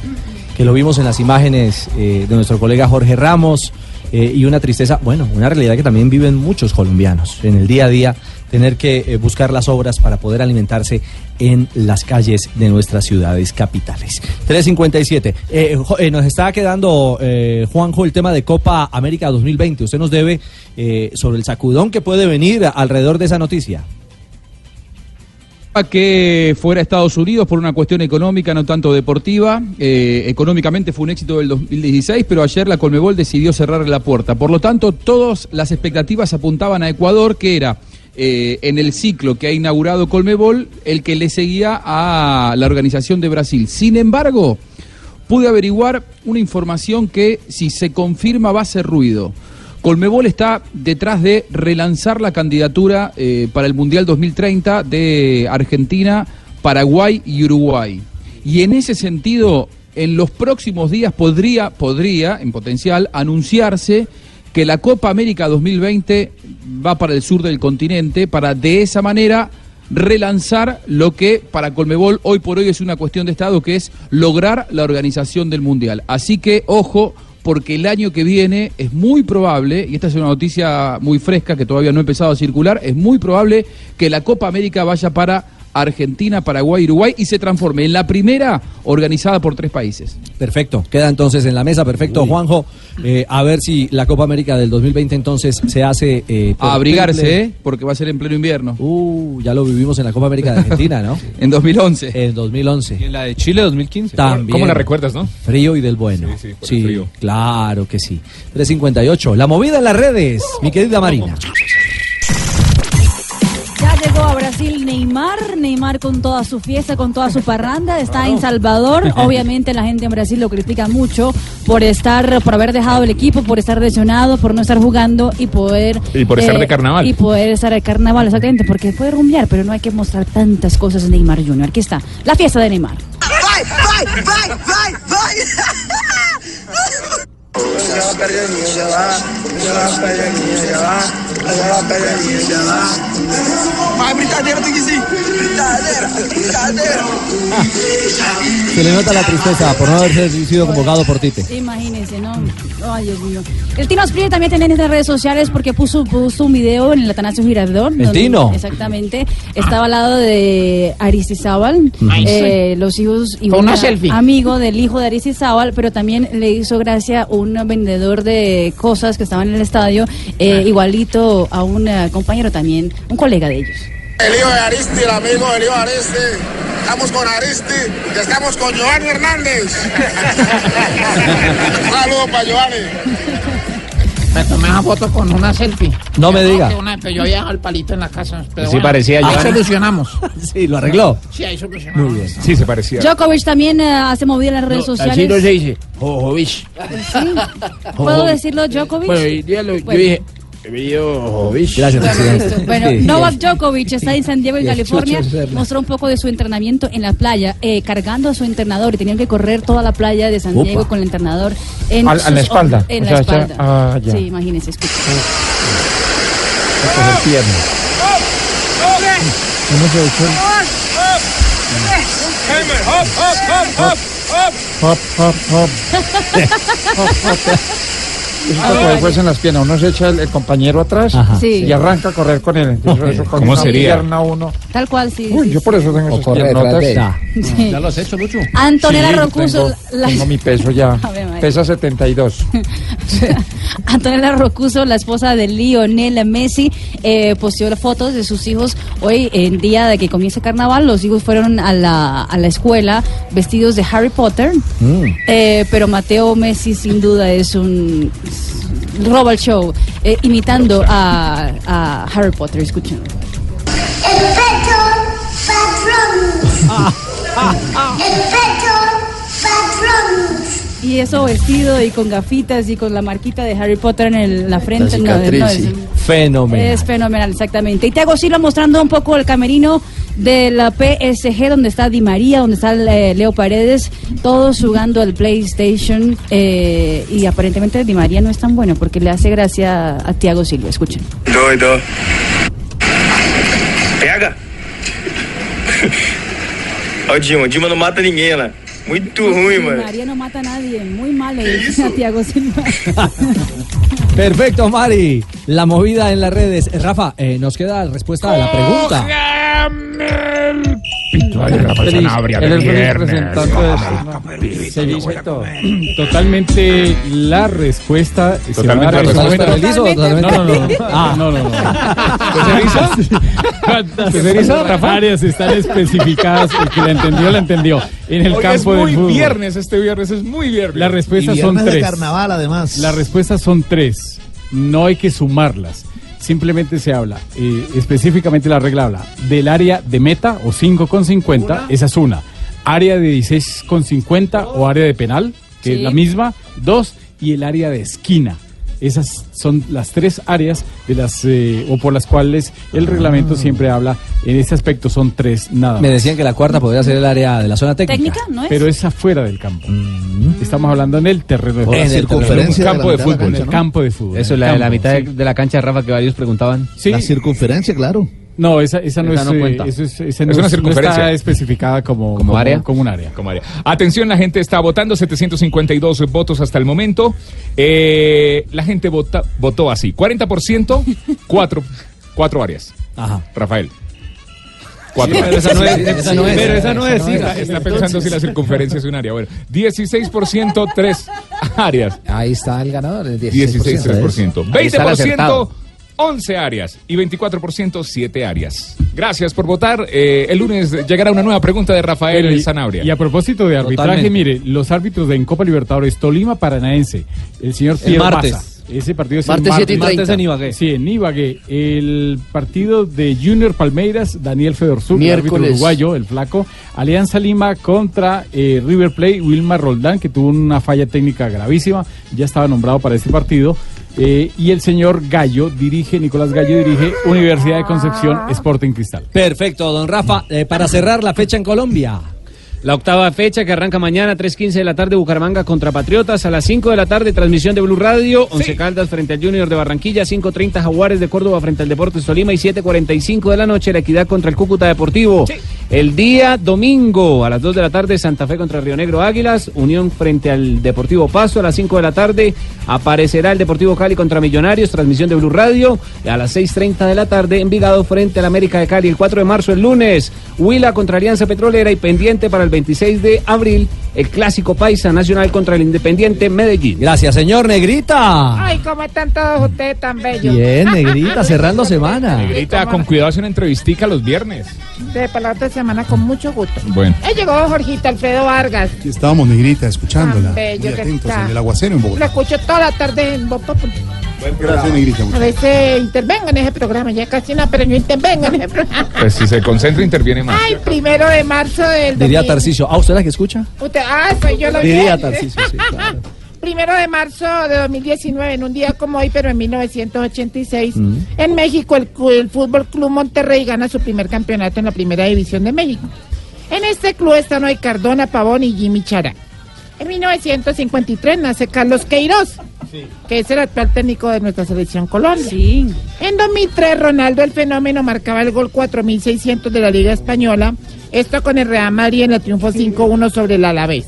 [SPEAKER 6] Que lo vimos en las imágenes eh, de nuestro colega Jorge Ramos eh, y una tristeza, bueno, una realidad que también viven muchos colombianos en el día a día, tener que eh, buscar las obras para poder alimentarse en las calles de nuestras ciudades capitales. 357. Eh, jo- eh, nos está quedando, eh, Juanjo, el tema de Copa América 2020. Usted nos debe eh, sobre el sacudón que puede venir alrededor de esa noticia.
[SPEAKER 18] que fuera Estados Unidos por una cuestión económica, no tanto deportiva. Eh, económicamente fue un éxito del 2016, pero ayer la Colmebol decidió cerrar la puerta. Por lo tanto, todas las expectativas apuntaban a Ecuador, que era eh, en el ciclo que ha inaugurado Colmebol el que le seguía a la organización de Brasil. Sin embargo, pude averiguar una información que, si se confirma, va a hacer ruido. Colmebol está detrás de relanzar la candidatura eh, para el Mundial 2030 de Argentina, Paraguay y Uruguay. Y en ese sentido, en los próximos días podría, podría, en potencial, anunciarse que la Copa América 2020 va para el sur del continente para de esa manera relanzar lo que para Colmebol hoy por hoy es una cuestión de Estado, que es lograr la organización del Mundial. Así que, ojo, porque el año que viene es muy probable, y esta es una noticia muy fresca que todavía no ha empezado a circular, es muy probable que la Copa América vaya para Argentina, Paraguay, Uruguay y se transforme en la primera organizada por tres países.
[SPEAKER 6] Perfecto, queda entonces en la mesa, perfecto, Juanjo. Eh, a ver si la Copa América del 2020 entonces se hace... eh,
[SPEAKER 18] A abrigarse,
[SPEAKER 6] triple-
[SPEAKER 18] ¿eh? porque va a ser en pleno invierno.
[SPEAKER 6] Uh, ya lo vivimos en la Copa América de Argentina, ¿no?
[SPEAKER 18] en 2011.
[SPEAKER 6] En 2011.
[SPEAKER 15] Y en la de Chile 2015.
[SPEAKER 6] También.
[SPEAKER 7] ¿Cómo la recuerdas, no?
[SPEAKER 6] Frío y del bueno.
[SPEAKER 7] Sí, sí, por el frío.
[SPEAKER 6] claro que sí. 358. La movida en las redes, mi querida Marina.
[SPEAKER 9] Llegó a Brasil Neymar, Neymar con toda su fiesta, con toda su parranda, está en Salvador. Obviamente la gente en Brasil lo critica mucho por estar, por haber dejado el equipo, por estar lesionado, por no estar jugando y poder eh,
[SPEAKER 7] Y por estar de carnaval.
[SPEAKER 9] Y poder estar de carnaval, exactamente, porque puede rumbear, pero no hay que mostrar tantas cosas de Neymar Jr. Aquí está, la fiesta de Neymar.
[SPEAKER 43] Vai, vai, vai,
[SPEAKER 47] va, va va, va va. Brincadeira que. Brincadeira, brincadeira.
[SPEAKER 6] Se le nota la tristeza por no haber sido convocado por Tite.
[SPEAKER 9] Imagínense, ¿no? Ay, Dios mío. El Tino Asprilla también tiene en las redes sociales porque puso, puso un video en el Atanasio Girardón.
[SPEAKER 6] ¿El
[SPEAKER 9] donde-
[SPEAKER 6] Tino?
[SPEAKER 9] Exactamente. Estaba al lado de Aristizábal, eh, los hijos y
[SPEAKER 34] Con una
[SPEAKER 9] un
[SPEAKER 34] selfie.
[SPEAKER 9] amigo del hijo de Aristizábal, pero también le hizo gracia un vendedor de cosas que estaba en el estadio, eh, igualito a un eh, compañero también, un colega de ellos.
[SPEAKER 47] El hijo de Aristi, el amigo del hijo de Aristi. Estamos con Aristi y estamos con Giovanni Hernández. Un saludo para Giovanni.
[SPEAKER 34] Me tomé una foto con una selfie.
[SPEAKER 6] No me diga.
[SPEAKER 34] que una- pero yo había dejado el palito en la casa. Pero
[SPEAKER 6] Sí parecía
[SPEAKER 34] Ahí solucionamos.
[SPEAKER 6] Sí, lo arregló.
[SPEAKER 34] Sí, ahí solucionamos.
[SPEAKER 6] Muy bien.
[SPEAKER 7] Sí, se parecía.
[SPEAKER 9] Djokovic también eh, hace movida en las redes sociales.
[SPEAKER 34] Así no se dice. Jojovic.
[SPEAKER 9] Sí. ¿Puedo decirlo, Djokovic?
[SPEAKER 34] Lo- yo dije.
[SPEAKER 6] Gracias, presidente.
[SPEAKER 9] Bueno,
[SPEAKER 6] Sí.
[SPEAKER 9] Novak Djokovic está en San Diego, en California. Mostró un poco de su entrenamiento en la playa, eh, cargando a su entrenador y tenían que correr toda la playa de San
[SPEAKER 14] Upa.
[SPEAKER 9] Diego con el entrenador en,
[SPEAKER 14] Al- a la
[SPEAKER 9] sus
[SPEAKER 14] espalda.
[SPEAKER 9] En
[SPEAKER 14] O
[SPEAKER 9] la
[SPEAKER 14] sea,
[SPEAKER 9] espalda.
[SPEAKER 14] ya- ah, ya.
[SPEAKER 9] Sí, imagínense, escucha.
[SPEAKER 14] Eso es coger fuerza en las piernas. Uno se echa el, el compañero atrás.
[SPEAKER 9] Sí.
[SPEAKER 14] y arranca a correr con él. Entonces, eso con
[SPEAKER 7] ¿Cómo
[SPEAKER 14] una
[SPEAKER 7] sería?
[SPEAKER 14] pierna uno.
[SPEAKER 9] Tal cual, sí.
[SPEAKER 14] Uy,
[SPEAKER 9] sí,
[SPEAKER 14] yo por
[SPEAKER 9] sí.
[SPEAKER 14] eso tengo esas
[SPEAKER 8] corre detrás
[SPEAKER 14] piernotas.
[SPEAKER 8] de él.
[SPEAKER 6] Ya.
[SPEAKER 9] Sí.
[SPEAKER 26] ¿Ya lo has hecho, Lucho?
[SPEAKER 9] Antonella
[SPEAKER 14] Sí,
[SPEAKER 9] Rocuso.
[SPEAKER 14] Tengo,
[SPEAKER 9] la-
[SPEAKER 14] tengo mi peso ya.
[SPEAKER 9] María.
[SPEAKER 14] Pesa 72.
[SPEAKER 9] Antonella Rocuso, la esposa de Lionel Messi, eh, posteó fotos de sus hijos. Hoy, en día de que comience carnaval, los hijos fueron a la, a la escuela vestidos de Harry Potter. Eh, pero Mateo Messi, sin duda, es un. Roba el show, eh, imitando a, a Harry Potter. Escuchen.
[SPEAKER 43] Patronus. Efecto Patronus.
[SPEAKER 9] Y eso vestido y con gafitas y con la marquita de Harry Potter en el- la frente. no,
[SPEAKER 12] cicatriz,
[SPEAKER 9] no, es-
[SPEAKER 6] Fenomenal.
[SPEAKER 9] Es fenomenal, exactamente. Y Thiago Silva mostrando un poco el camerino de la PSG, donde está Di María, donde está eh, Leo Paredes, todos jugando al PlayStation. eh, y aparentemente Di María no es tan bueno porque le hace gracia a Thiago Silva. Escuchen.
[SPEAKER 47] Doido. Pega. Ó, o Dima. O Dima não mata ninguém lá. Muito ruim,
[SPEAKER 9] Di
[SPEAKER 47] mano.
[SPEAKER 9] María no mata a nadie, muy mal le dice a Thiago Silva.
[SPEAKER 6] Perfecto, Mari. La movida en las redes. Rafa, eh, nos queda la respuesta a la pregunta.
[SPEAKER 14] Feliz. Él es feliz representante de todo. Totalmente la respuesta. se
[SPEAKER 7] Totalmente la respuesta.
[SPEAKER 14] No, no, no. Ah, no, no, no. ¿Cuántas
[SPEAKER 7] ¿Se eriza, Rafa?
[SPEAKER 14] áreas están especificadas? El que la entendió, la entendió. En el campo
[SPEAKER 7] muy
[SPEAKER 14] del fútbol.
[SPEAKER 7] viernes, este viernes es muy viernes.
[SPEAKER 14] Las respuestas son
[SPEAKER 12] viernes
[SPEAKER 14] tres.
[SPEAKER 12] carnaval, además.
[SPEAKER 14] Las respuestas son tres. No hay que sumarlas. Simplemente se habla, eh, específicamente la regla habla del área de meta o 5,50, esa es una. Área de 16,50 o área de penal, que
[SPEAKER 9] Sí.
[SPEAKER 14] es la misma. Dos, y el área de esquina. Esas son las tres áreas de las eh, o por las cuales el reglamento siempre habla. En este aspecto son tres nada más.
[SPEAKER 6] Me decían que la cuarta podría ser el área de la zona técnica.
[SPEAKER 9] ¿Técnica? ¿No es?
[SPEAKER 14] Pero es afuera del campo. Estamos hablando en el terreno de
[SPEAKER 12] circunferencia
[SPEAKER 7] campo
[SPEAKER 12] de
[SPEAKER 7] de
[SPEAKER 12] la mitad
[SPEAKER 7] fútbol,
[SPEAKER 12] la
[SPEAKER 14] El
[SPEAKER 12] cancha, ¿no?
[SPEAKER 14] campo de fútbol.
[SPEAKER 15] Eso, la de la mitad
[SPEAKER 14] sí.
[SPEAKER 15] de la cancha, Rafa, que varios preguntaban.
[SPEAKER 14] Sí.
[SPEAKER 12] La circunferencia, claro.
[SPEAKER 14] No, esa, esa no
[SPEAKER 15] Esa
[SPEAKER 14] es.
[SPEAKER 15] no
[SPEAKER 14] eh,
[SPEAKER 15] cuenta.
[SPEAKER 14] eso es, esa
[SPEAKER 7] Es
[SPEAKER 14] no
[SPEAKER 7] una
[SPEAKER 14] es- no
[SPEAKER 7] circunferencia.
[SPEAKER 14] está especificada como,
[SPEAKER 15] ¿Como área?
[SPEAKER 14] Como un área.
[SPEAKER 7] Como área. Atención, la gente está votando, 752 votos hasta el momento. Eh, la gente vota, votó así, 40%, cuatro, cuatro áreas.
[SPEAKER 6] Ajá.
[SPEAKER 7] Rafael. Cuatro
[SPEAKER 10] Sí, pero
[SPEAKER 7] áreas.
[SPEAKER 10] esa no es- esa no es. Pero esa no es.
[SPEAKER 7] Está, está pensando si la circunferencia es un área. Bueno, 16% tres áreas.
[SPEAKER 8] Ahí está el ganador, el
[SPEAKER 7] 16, 3%.
[SPEAKER 8] Ahí está el
[SPEAKER 7] 20%,
[SPEAKER 8] acertado.
[SPEAKER 7] 11 áreas. Y 24%, 7 áreas. Gracias por votar. Eh, el lunes llegará una nueva pregunta de Rafael
[SPEAKER 14] y-
[SPEAKER 7] Sanabria.
[SPEAKER 14] Y a propósito de arbitraje,
[SPEAKER 7] Totalmente.
[SPEAKER 14] mire, los árbitros de en Copa Libertadores, Tolima Paranaense, el señor
[SPEAKER 10] El
[SPEAKER 14] Piero
[SPEAKER 10] martes.
[SPEAKER 14] Maza. Ese partido es
[SPEAKER 10] Martes
[SPEAKER 14] el
[SPEAKER 10] 7 y
[SPEAKER 14] martes.
[SPEAKER 10] 30. Martes en Ibagué.
[SPEAKER 14] Sí, en Ibagué. El partido de Junior Palmeiras, Daniel Fedorzuk, el árbitro uruguayo, el flaco. Alianza Lima contra eh, River Plate, Wilmar Roldán, que tuvo una falla técnica gravísima. Ya estaba nombrado para este partido. Eh, y el señor Gallo dirige, Nicolás Gallo dirige Universidad de Concepción Sporting Cristal.
[SPEAKER 6] Perfecto, don Rafa. Eh, para cerrar la fecha en Colombia.
[SPEAKER 15] La octava fecha que arranca mañana, 3.15 de la tarde, Bucaramanga contra Patriotas. A las 5 de la tarde, transmisión de Blue Radio. Once Caldas frente al Junior de Barranquilla. 5.30 Jaguares de Córdoba frente al Deportes Tolima. Y 7.45 de la noche, La Equidad contra el Cúcuta Deportivo. El día domingo, a las 2 de la tarde, Santa Fe contra Río Negro Águilas. Unión frente al Deportivo Pasto. A las 5 de la tarde, aparecerá el Deportivo Cali contra Millonarios. Transmisión de Blue Radio. A las 6.30 de la tarde, Envigado frente al América de Cali. El 4 de marzo, el lunes, Huila contra Alianza Petrolera. Y pendiente para el 26 de abril, el clásico Paisa Nacional contra el Independiente Medellín.
[SPEAKER 6] Gracias, señor Negrita.
[SPEAKER 34] Ay, cómo están todos ustedes tan bellos.
[SPEAKER 6] Bien, Negrita, cerrando semana.
[SPEAKER 7] Negrita, con cuidado, hace una entrevistica los viernes.
[SPEAKER 34] De para la otra semana con mucho gusto.
[SPEAKER 7] Bueno.
[SPEAKER 34] Ahí llegó Jorgito Alfredo Vargas.
[SPEAKER 37] Aquí estábamos, negrita, escuchándola.
[SPEAKER 34] Tan bello
[SPEAKER 37] Muy
[SPEAKER 34] que
[SPEAKER 37] atentos
[SPEAKER 34] está.
[SPEAKER 37] en el aguacero en
[SPEAKER 34] Lo
[SPEAKER 37] Bogotá.
[SPEAKER 34] escucho toda la tarde en Populi.
[SPEAKER 37] Gracias, negrita.
[SPEAKER 34] A veces intervengo en ese programa, ya casi no, pero yo intervengo en ese programa.
[SPEAKER 7] Pues si se concentra, interviene más.
[SPEAKER 34] Ay, primero de marzo del
[SPEAKER 6] Diría
[SPEAKER 34] 2000.
[SPEAKER 6] Tarcicio. ¿Ah, usted la que escucha?
[SPEAKER 34] Usted, ah, soy yo lo
[SPEAKER 6] Diría. Tarcicio, sí, claro.
[SPEAKER 34] Primero de marzo de 2019, en un día como hoy, pero en 1986,
[SPEAKER 6] Mm.
[SPEAKER 34] en México el, el Fútbol Club Monterrey gana su primer campeonato en la Primera División de México. En este club están hoy Cardona, Pavón y Jimmy Chará. En 1953 nace Carlos Queiroz, que es el actual técnico de nuestra selección Colombia. En 2003 Ronaldo el fenómeno marcaba el gol 4600 de la Liga Española, esto con el Real Madrid en el triunfo 5-1 sobre el Alavés.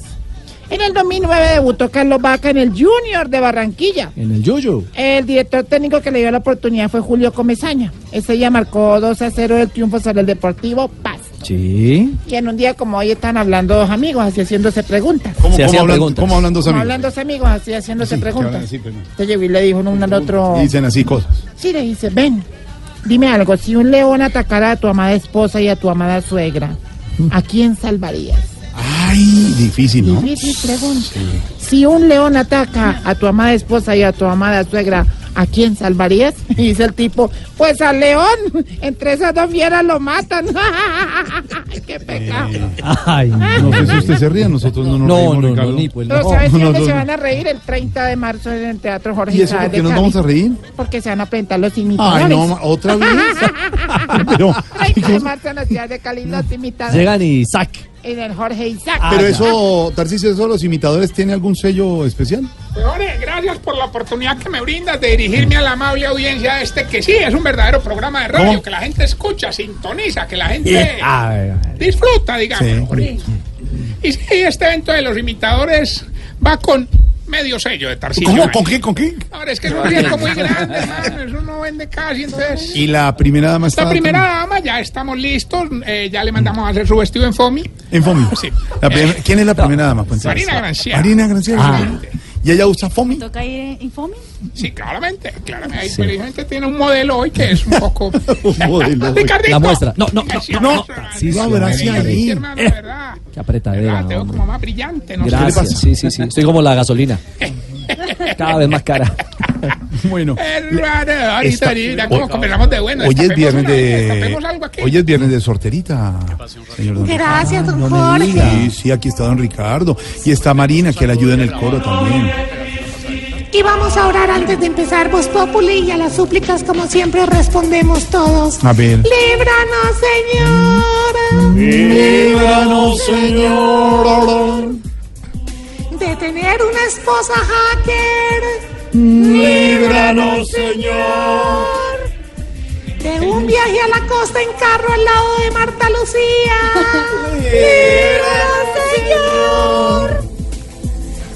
[SPEAKER 34] En el 2009 debutó Carlos Vaca en el Junior de Barranquilla.
[SPEAKER 6] En el Yuyu.
[SPEAKER 34] El director técnico que le dio la oportunidad fue Julio Comesaña. Ese día marcó 2 a 0 el triunfo sobre el Deportivo Paz.
[SPEAKER 6] Sí.
[SPEAKER 34] Y en un día como hoy están hablando dos amigos, así haciéndose preguntas.
[SPEAKER 37] ¿Cómo, hablan,
[SPEAKER 6] preguntas.
[SPEAKER 37] ¿Cómo hablan dos
[SPEAKER 34] Como
[SPEAKER 37] amigos?
[SPEAKER 34] hablan dos amigos, así haciéndose
[SPEAKER 37] Sí,
[SPEAKER 34] preguntas.
[SPEAKER 37] así, pero-
[SPEAKER 34] Entonces llegó y le dijo uno al otro.
[SPEAKER 37] Y dicen así cosas.
[SPEAKER 34] Sí, le dice, ven, dime algo, si un león atacara a tu amada esposa y a tu amada suegra, ¿a quién salvarías?
[SPEAKER 37] Ay, difícil, ¿no?
[SPEAKER 34] Difícil pregunta. Si un león ataca a tu amada esposa y a tu amada suegra, ¿a quién salvarías? Y dice el tipo, pues al león. Entre esas dos fieras lo matan. Ay, ¡Qué pecado!
[SPEAKER 6] Ay,
[SPEAKER 37] No sé si usted se ríe, nosotros no nos
[SPEAKER 6] No,
[SPEAKER 37] reímos,
[SPEAKER 6] no, no,
[SPEAKER 37] Ricardo.
[SPEAKER 6] ni pues
[SPEAKER 34] Pero
[SPEAKER 6] no.
[SPEAKER 34] ¿sabes
[SPEAKER 37] no,
[SPEAKER 34] dónde
[SPEAKER 37] no,
[SPEAKER 34] se
[SPEAKER 37] no.
[SPEAKER 34] van a reír? El 30 de marzo en el Teatro Jorge
[SPEAKER 37] ¿Y eso por qué nos vamos a reír?
[SPEAKER 34] Porque se van a presentar los imitadores.
[SPEAKER 37] Ay, no, otra vez. Pero,
[SPEAKER 34] 30 de marzo en la ciudad de Cali, los imitadores.
[SPEAKER 6] Llegan y sac.
[SPEAKER 34] En el Jorge Isaac.
[SPEAKER 37] pero eso, Tarcisio, eso, los imitadores, ¿tiene algún sello especial?
[SPEAKER 48] Jorge, gracias por la oportunidad que me brindas de dirigirme a la amable audiencia de este que sí es un verdadero programa de radio,
[SPEAKER 37] ¿Cómo?
[SPEAKER 48] que la gente escucha, sintoniza, que la gente disfruta, digamos.
[SPEAKER 37] Sí.
[SPEAKER 48] Y sí, este evento de los imitadores va con medio sello de Tarcillo.
[SPEAKER 37] ¿Cómo? ¿Con qué? ¿Con qué?
[SPEAKER 48] Ahora es que es un riesgo muy grande, hermano, eso no vende casi, entonces...
[SPEAKER 37] Y la primera dama está.
[SPEAKER 48] La primera dama, ya estamos listos, eh, ya le mandamos a hacer su vestido en FOMI.
[SPEAKER 37] En FOMI.
[SPEAKER 48] Sí.
[SPEAKER 37] La ¿Quién es la primera dama?
[SPEAKER 48] Marina Granciera.
[SPEAKER 37] Marina Granciera.
[SPEAKER 48] Ah.
[SPEAKER 37] ¿Y ella usa FOMI?
[SPEAKER 9] ¿Toca ir en FOMI?
[SPEAKER 48] Sí, claramente, claramente. Precisamente tiene un modelo hoy que es un poco...
[SPEAKER 37] Un modelo.
[SPEAKER 48] Ricardito.
[SPEAKER 6] La muestra. No, no, no,
[SPEAKER 48] Sí,
[SPEAKER 6] no,
[SPEAKER 48] no.
[SPEAKER 6] Sí, sí, sí,
[SPEAKER 37] sí,
[SPEAKER 6] hombre.
[SPEAKER 37] ahí.
[SPEAKER 48] hermano, de verdad.
[SPEAKER 6] Qué apretadera,
[SPEAKER 48] ¿Verdad? Te veo como más brillante, ¿no?
[SPEAKER 6] Gracias. Sí, sí, sí. Estoy como la gasolina. Cada vez más cara.
[SPEAKER 37] Bueno. Hoy-
[SPEAKER 48] conversamos de bueno.
[SPEAKER 37] Hoy es viernes
[SPEAKER 48] una-
[SPEAKER 37] de. Hoy es viernes de sorterita. Señor don
[SPEAKER 34] Gracias, don. Jorge.
[SPEAKER 37] Sí, sí, aquí está don Ricardo. Y está Marina, que le ayuda en el coro también.
[SPEAKER 34] Y vamos a orar antes de empezar Voz Populi y a las súplicas como siempre respondemos todos.
[SPEAKER 37] A ver.
[SPEAKER 34] Líbranos, Señor.
[SPEAKER 37] Líbranos, Señor.
[SPEAKER 34] De tener una esposa hacker.
[SPEAKER 37] Líbranos, Señor.
[SPEAKER 34] De un viaje a la costa en carro al lado de Marta Lucía. Líbranos, Señor.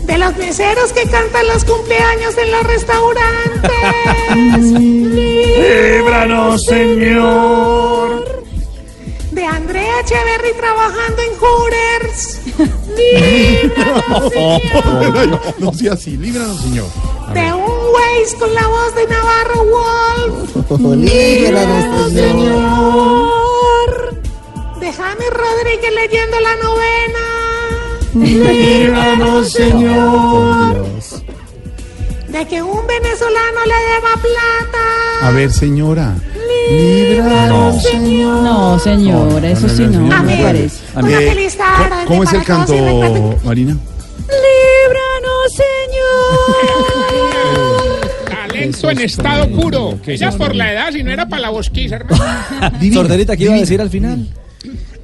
[SPEAKER 34] De los meseros que cantan los cumpleaños en los restaurantes.
[SPEAKER 37] Líbranos, Señor.
[SPEAKER 48] María Echeverry trabajando en Hooters. Líbranos,
[SPEAKER 37] No, no sea así, líbranos, señor.
[SPEAKER 48] De un Waze con la voz de Navarro Wolf.
[SPEAKER 12] Líbranos,
[SPEAKER 48] Señor. De James Rodríguez leyendo la novena.
[SPEAKER 37] Líbranos, Señor.
[SPEAKER 48] De que un venezolano le deba plata.
[SPEAKER 37] A ver, señora. Líbranos, Señor.
[SPEAKER 9] No, señora, eso sí no, no me
[SPEAKER 48] Amén.
[SPEAKER 9] parece.
[SPEAKER 48] Una
[SPEAKER 37] Eh,
[SPEAKER 48] feliz
[SPEAKER 37] ¿cómo-
[SPEAKER 48] tarde
[SPEAKER 37] ¿Cómo es el canto, Marina?
[SPEAKER 48] Líbranos, Señor.
[SPEAKER 6] Talento en estado puro. Ella por la edad, si no era para la bosquiza, hermano.
[SPEAKER 49] Sorderita, ¿qué iba a decir al final?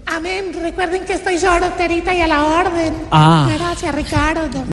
[SPEAKER 48] Amén. Recuerden que estoy solterita y a la orden.
[SPEAKER 49] Ah.
[SPEAKER 48] Gracias, Ricardo.